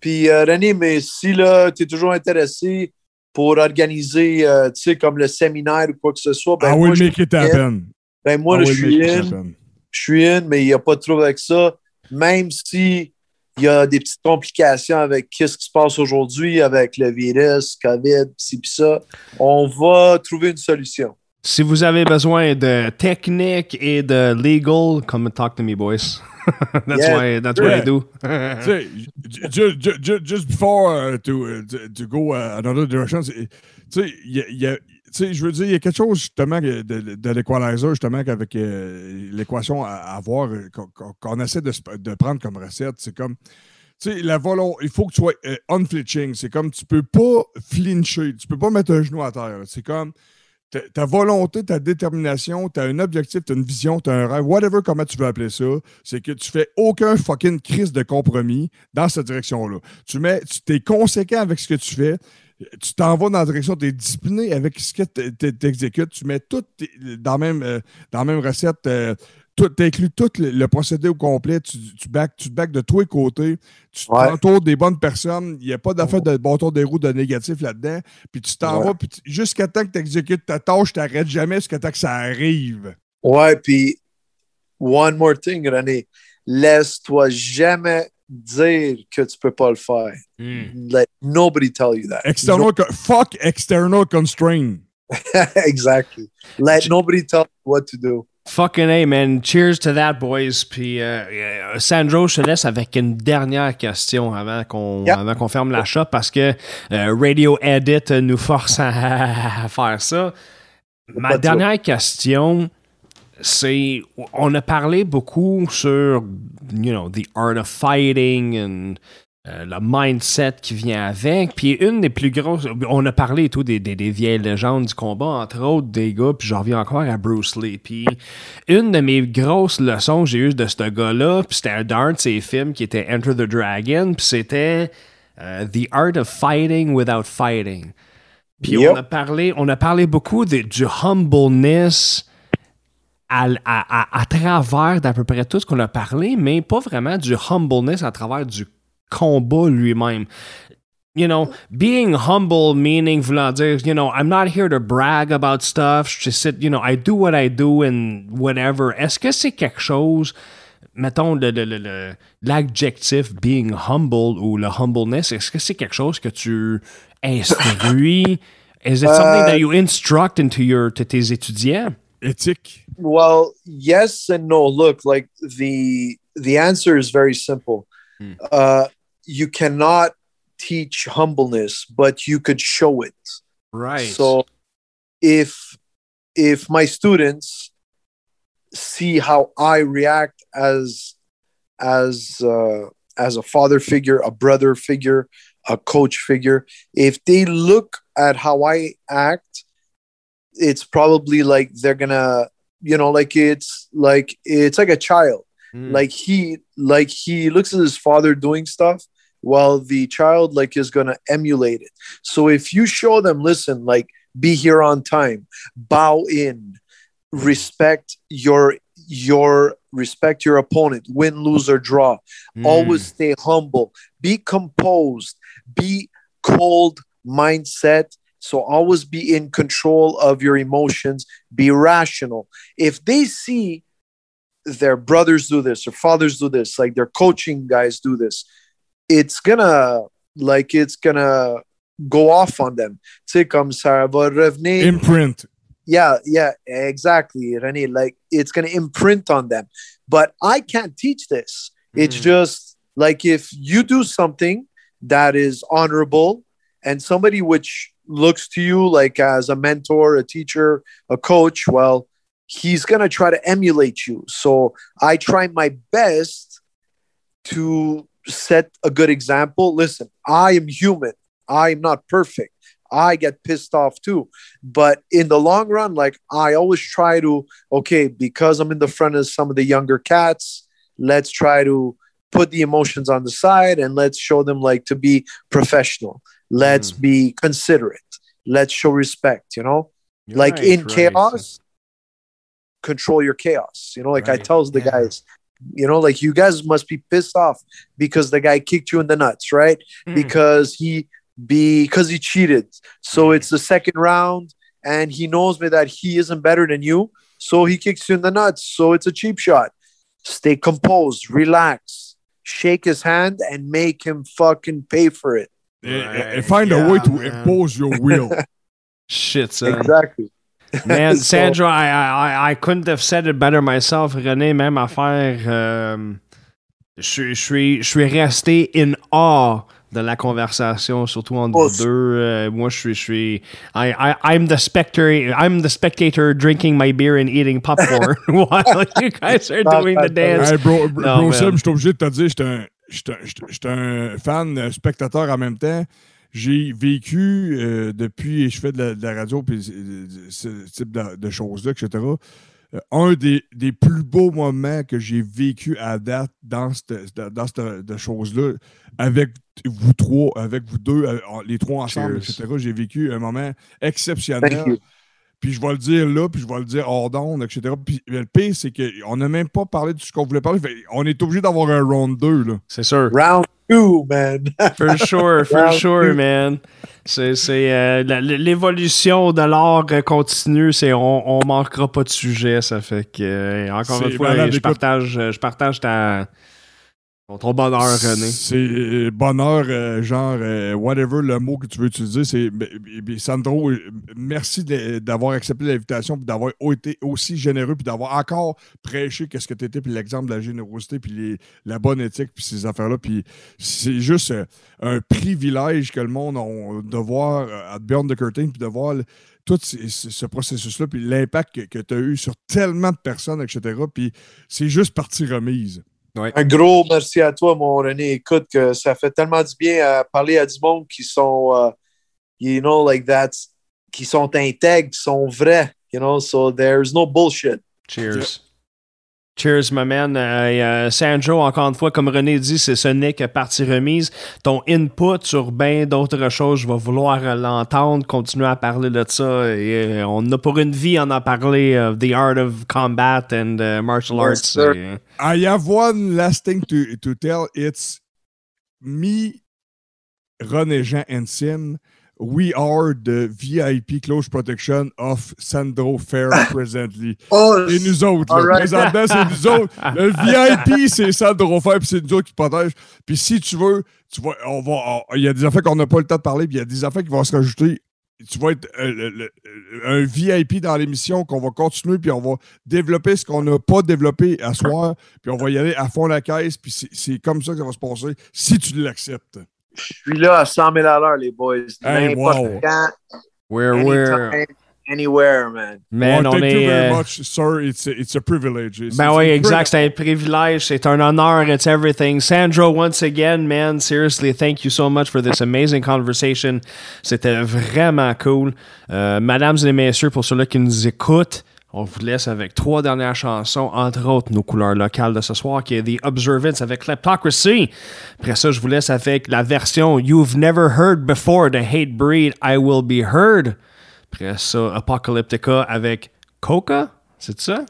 puis euh, René, mais si là, tu es toujours intéressé pour organiser, euh, tu sais, comme le séminaire ou quoi que ce soit, ben, I moi, will je, make it happen. ben, moi là, will je suis in. je suis in, mais il n'y a pas de trouble avec ça. Même si il y a des petites complications avec qu'est-ce qui se passe aujourd'hui avec le virus, COVID, ci pis ça, on va trouver une solution. Si vous avez besoin de technique et de legal, come and talk to me, boys. that's Yeah. why that's what I do. Tu sais, ju- ju- ju- just before uh, to, uh, to, to go uh, another direction, c'est- tu sais, il y a- il y a- tu sais, je veux dire, il y a quelque chose justement de, de, de l'equalizer, justement, qu'avec euh, l'équation à, à voir, euh, qu'on- essaie de, de prendre comme recette. C'est comme, tu sais, la volonté, il faut que tu sois euh, unflinching. C'est comme, tu peux pas flincher, tu peux pas mettre un genou à terre. C'est comme, ta, volonté, ta détermination, tu as un objectif, tu as une vision, tu as un rêve, whatever, comment tu veux appeler ça, c'est que tu fais aucun fucking crise de compromis dans cette direction-là. Tu mets, tu es conséquent avec ce que tu fais, tu t'en vas dans la direction, tu es discipliné avec ce que tu exécutes, tu mets tout dans la même, euh, dans même recette, euh, tout, inclus tout le, le procédé au complet. Tu, tu, back, tu te back de tous les côtés. Tu Ouais. t'entoures des bonnes personnes. Il n'y a pas d'affaire de bâton des roues de négatif là-dedans. Puis tu t'en Ouais. vas, puis tu- jusqu'à temps que tu exécutes ta tâche, tu n'arrêtes jamais jusqu'à temps que ça arrive. Ouais, puis one more thing, René. Laisse-toi jamais dire que tu peux pas le faire. Hmm. Let nobody tell you that. External, co- fuck external constraint. exactly. Let nobody tell you what to do. Fucking A, man. Cheers to that, boys. Puis, euh, euh, Sandro, je te laisse avec une dernière question avant qu'on Yeah. avant qu'on ferme la shop parce que euh, Radio Edit nous force à, à faire ça. Ma dernière question, c'est on a parlé beaucoup sur, you know, the art of fighting and euh, le mindset qui vient avec. Puis une des plus grosses, on a parlé et tout des, des, des vieilles légendes du combat, entre autres des gars, puis j'en reviens encore à Bruce Lee. Puis une de mes grosses leçons que j'ai eues de ce gars-là, puis c'était un d'un de ses films qui était Enter the Dragon, puis c'était euh, The Art of Fighting Without Fighting. Puis Yep. on a parlé, on a parlé beaucoup de- du humbleness à, à- à- à travers d'à peu près tout ce qu'on a parlé, mais pas vraiment du humbleness à travers du combat lui-même. You know, being humble meaning voulant dire, you know, I'm not here to brag about stuff. Je sit, you know, I do what I do and whatever. Est-ce que c'est quelque chose, mettons, le, le- le- le- l'adjectif being humble ou le humbleness, est-ce que c'est quelque chose que tu instruis? Is it something Euh, that you instruct into your, to tes étudiants? Éthique. Well, yes and no. Look, like the the answer is very simple. Hmm. Uh, you cannot teach humbleness, but you could show it. Right. So if if my students see how I react as as uh, as a father figure, a brother figure, a coach figure, if they look at how I act, it's probably like they're gonna, you know, like it's like it's like a child Mm. like he like he looks at his father doing stuff while the child like is going to emulate it. So if you show them listen like be here on time bow in respect your your respect your opponent win lose or draw. Mm. always stay humble. Be composed. Be cold mindset. So always be in control of your emotions. Be rational. If they see their brothers do this or fathers do this like their coaching guys do this it's gonna like it's gonna go off on them tu sais comme ça va revenir Imprint. yeah yeah exactly René. like it's to imprint on them but i can't teach this it's Mm. just like if you do something that is honorable and somebody which looks to you like as a mentor a teacher a coach well he's to try to emulate you so i try my best to set a good example. Listen i am human. I'm not perfect. I get pissed off too. But in the long run like i always try to okay because i'm in the front of some of the younger cats let's try to put the emotions on the side and let's show them like to be professional. Let's mm. be considerate. Let's show respect you know? Like Right, in right. chaos control your chaos. You know like i Right, tells the yeah. guys you know like you guys must be pissed off because the guy kicked you in the nuts right Mm. because he because he cheated so Mm. it's the second round and he knows me that he isn't better than you so he kicks you in the nuts so it's a cheap shot stay composed relax shake his hand and make him fucking pay for it And- Right. and find a way to man. impose your will. Shit, son. exactly Man, So- Sandro, I, I, I couldn't have said it better myself. René, même affaire. euh, je suis- je suis je suis resté in awe de la conversation, surtout entre Oh, vous deux. Euh, moi, je suis, je suis I, I, I'm the spectator. I'm the spectator drinking my beer and eating popcorn while you guys are doing the dance. Hey, bro, bro, Non, bro je suis obligé de te dire, j'étais un, j'étais un- j'étais un fan, spectateur en même temps. J'ai vécu euh, depuis, je fais de la, de la radio, puis euh, ce type de, de choses-là, etc. euh, un des, des plus beaux moments que j'ai vécu à date dans cette, dans cette de choses-là, avec vous trois, avec vous deux, euh, les trois ensemble, Cheers. etc. J'ai vécu un moment exceptionnel. You Puis je vais le dire là, puis je vais le dire hors d'onde, etc. Puis le pire, c'est qu'on n'a même pas parlé de ce qu'on voulait parler. On est obligé d'avoir un round 2, là. C'est sûr. Round two, man. For sure, for Round sure, two. man. C'est c'est, euh, l'évolution de l'art continue. C'est on, on manquera pas de sujet. Ça fait que euh, encore une fois, malade, je partage, euh, je partage ta ton, bonheur, René. C'est bonheur, euh, genre, euh, whatever le mot que tu veux utiliser. C'est Sandro, euh, merci d'avoir accepté l'invitation, puis d'avoir été aussi généreux, puis d'avoir encore prêché qu'est-ce que tu étais, puis l'exemple de la générosité, puis la bonne éthique, puis ces affaires-là. Puis c'est juste un privilège que le monde a de voir à Beyond the Curtain, puis de voir tout ce processus-là, puis l'impact que, tu as eu sur tellement de personnes, etc. Puis c'est juste partie remise. Un gros merci à toi, mon René. Écoute, que ça fait tellement du bien à parler à du monde qui sont, euh, you know, like that, qui sont intègres, qui sont vrais, you know, so there's no bullshit. Cheers. Cheers, my man. Euh, euh, Sandro, encore une fois, comme René dit, c'est ce n'est que partie remise. Ton input sur bien d'autres choses, je vais vouloir l'entendre, continuer à parler de ça. Et, euh, on a pour une vie en a parlé of the art of combat and uh, martial Yes, arts. Et, I have one last thing to, to tell. It's me, René Jean Ensign. We are the VIP close protection of Sandro Fair presently. Oh, Et nous autres, là, All right. présentement, c'est nous autres. Le VIP, c'est Sandro Fair, puis c'est nous autres qui protègent. Puis si tu veux, tu vas, on va, il y a des affaires qu'on n'a pas le temps de parler, puis il y a des affaires qui vont se rajouter. Tu vas être euh, le- le- un VIP dans l'émission qu'on va continuer, puis on va développer ce qu'on n'a pas développé à soir, puis on va y aller à fond la caisse, puis c'est comme ça que ça va se passer, si tu l'acceptes. Je suis là à 100 000 à l'heure, les boys. Hey, N'importe wow. quand, we're, we're, anywhere, man. man, Well, on thank you very euh, much, sir. It's a, it's a privilege. It's- Ben it's oui, exact. C'est un privilège. C'est un honneur. It's everything. Sandro, once again, man, seriously, thank you so much for this amazing conversation. C'était vraiment cool. Euh, mesdames et messieurs, pour ceux-là qui nous écoutent, on vous laisse avec trois dernières chansons, entre autres nos couleurs locales de ce soir, qui est The Observance avec Kleptocracy. Après ça, je vous laisse avec la version You've Never Heard Before de Hate Breed, I Will Be Heard. Après ça, Apocalyptica avec Coca. C'est ça?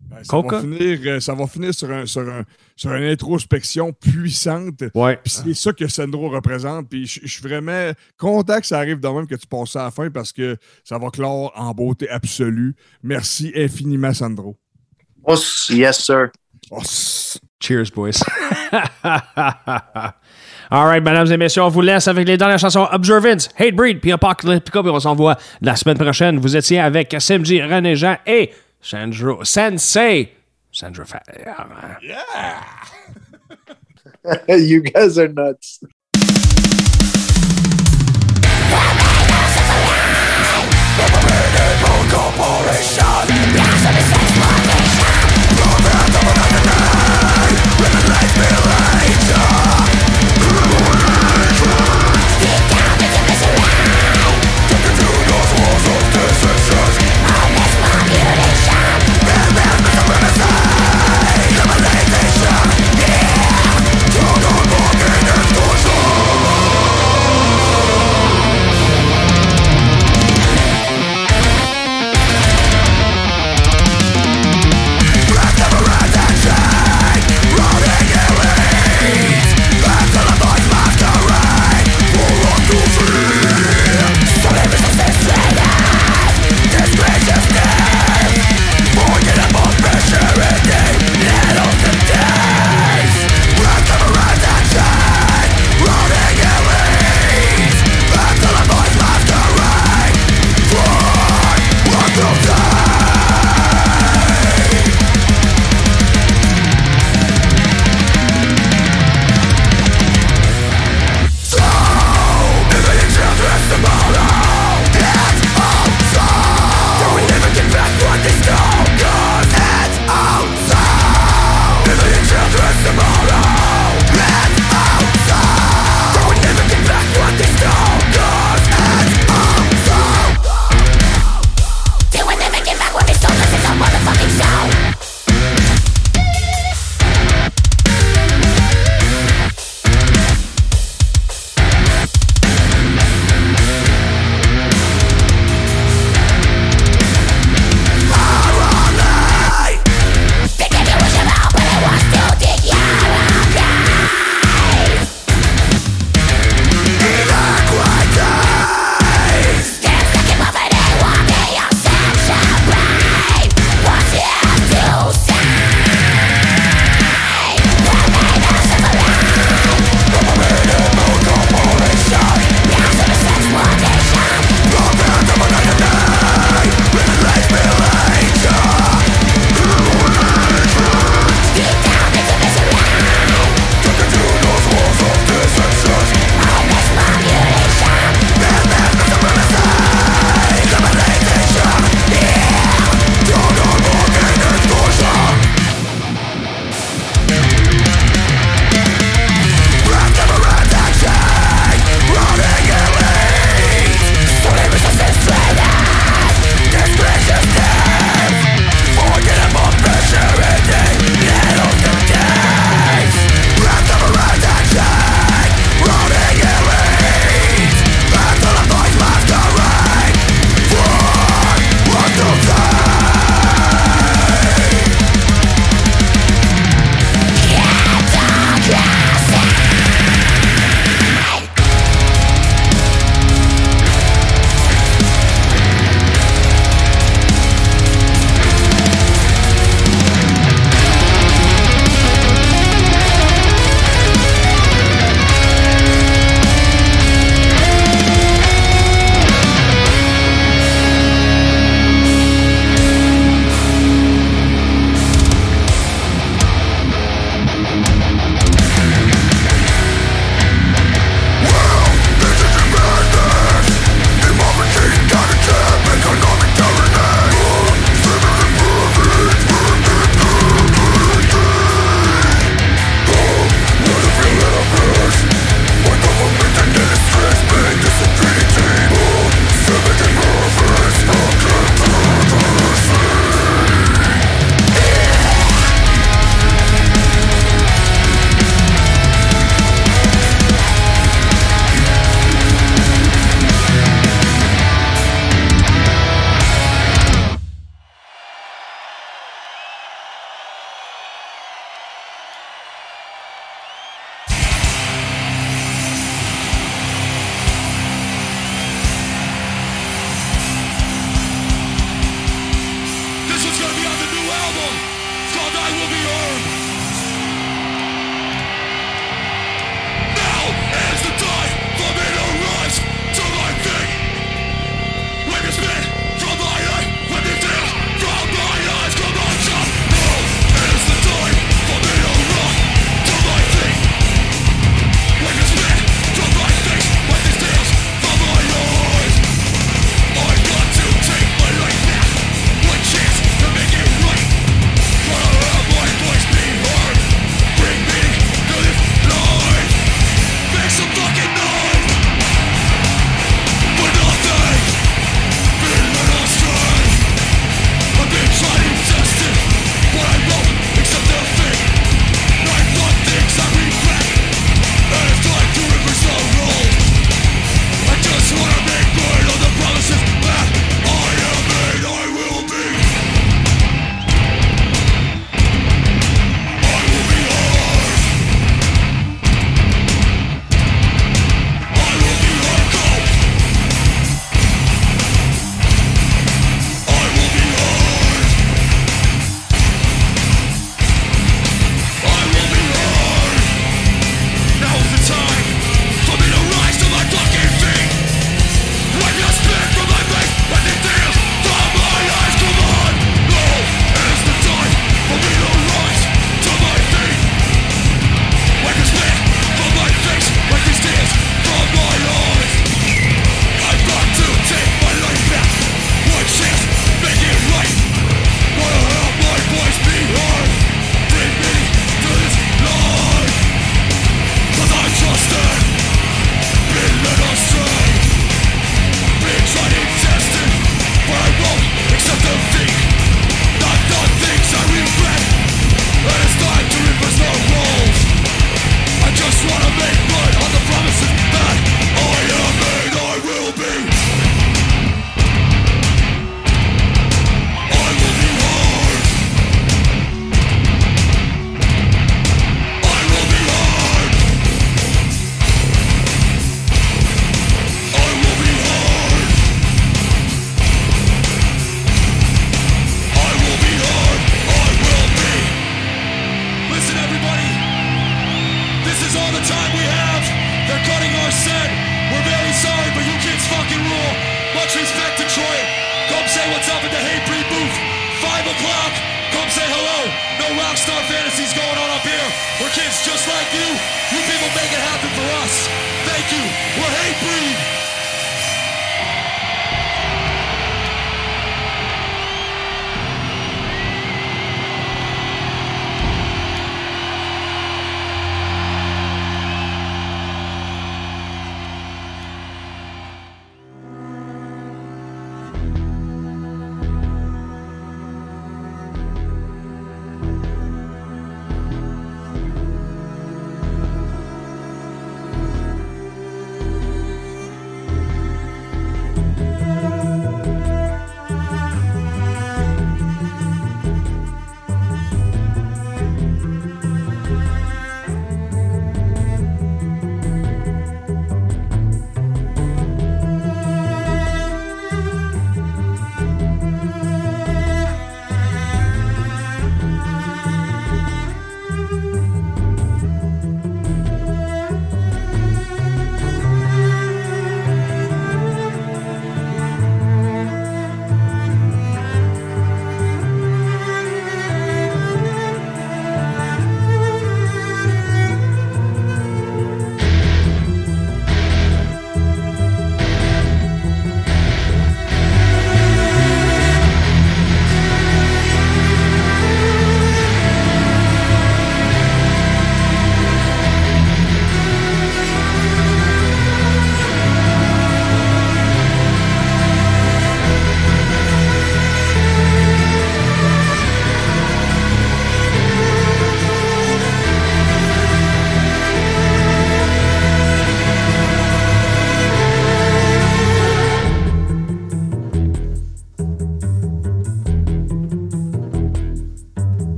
Ben, ça, Coca? va finir, euh, ça va finir sur, un, sur, un, sur une introspection puissante. Ouais. Puis c'est ça que Sandro représente. Puis je suis vraiment content que ça arrive de même que tu passes ça à la fin parce que ça va clore en beauté absolue. Merci infiniment, Sandro. Oh, yes, sir. Oh, s- Cheers, boys. All right, mesdames et messieurs, on vous laisse avec les dernières chansons Observance, Hate Breed, puis Apocalyptica, puis on s'envoie la semaine prochaine. Vous étiez avec Simji, René Jean et Sandro Sensei. Sandro Fa- you guys are nuts. Thank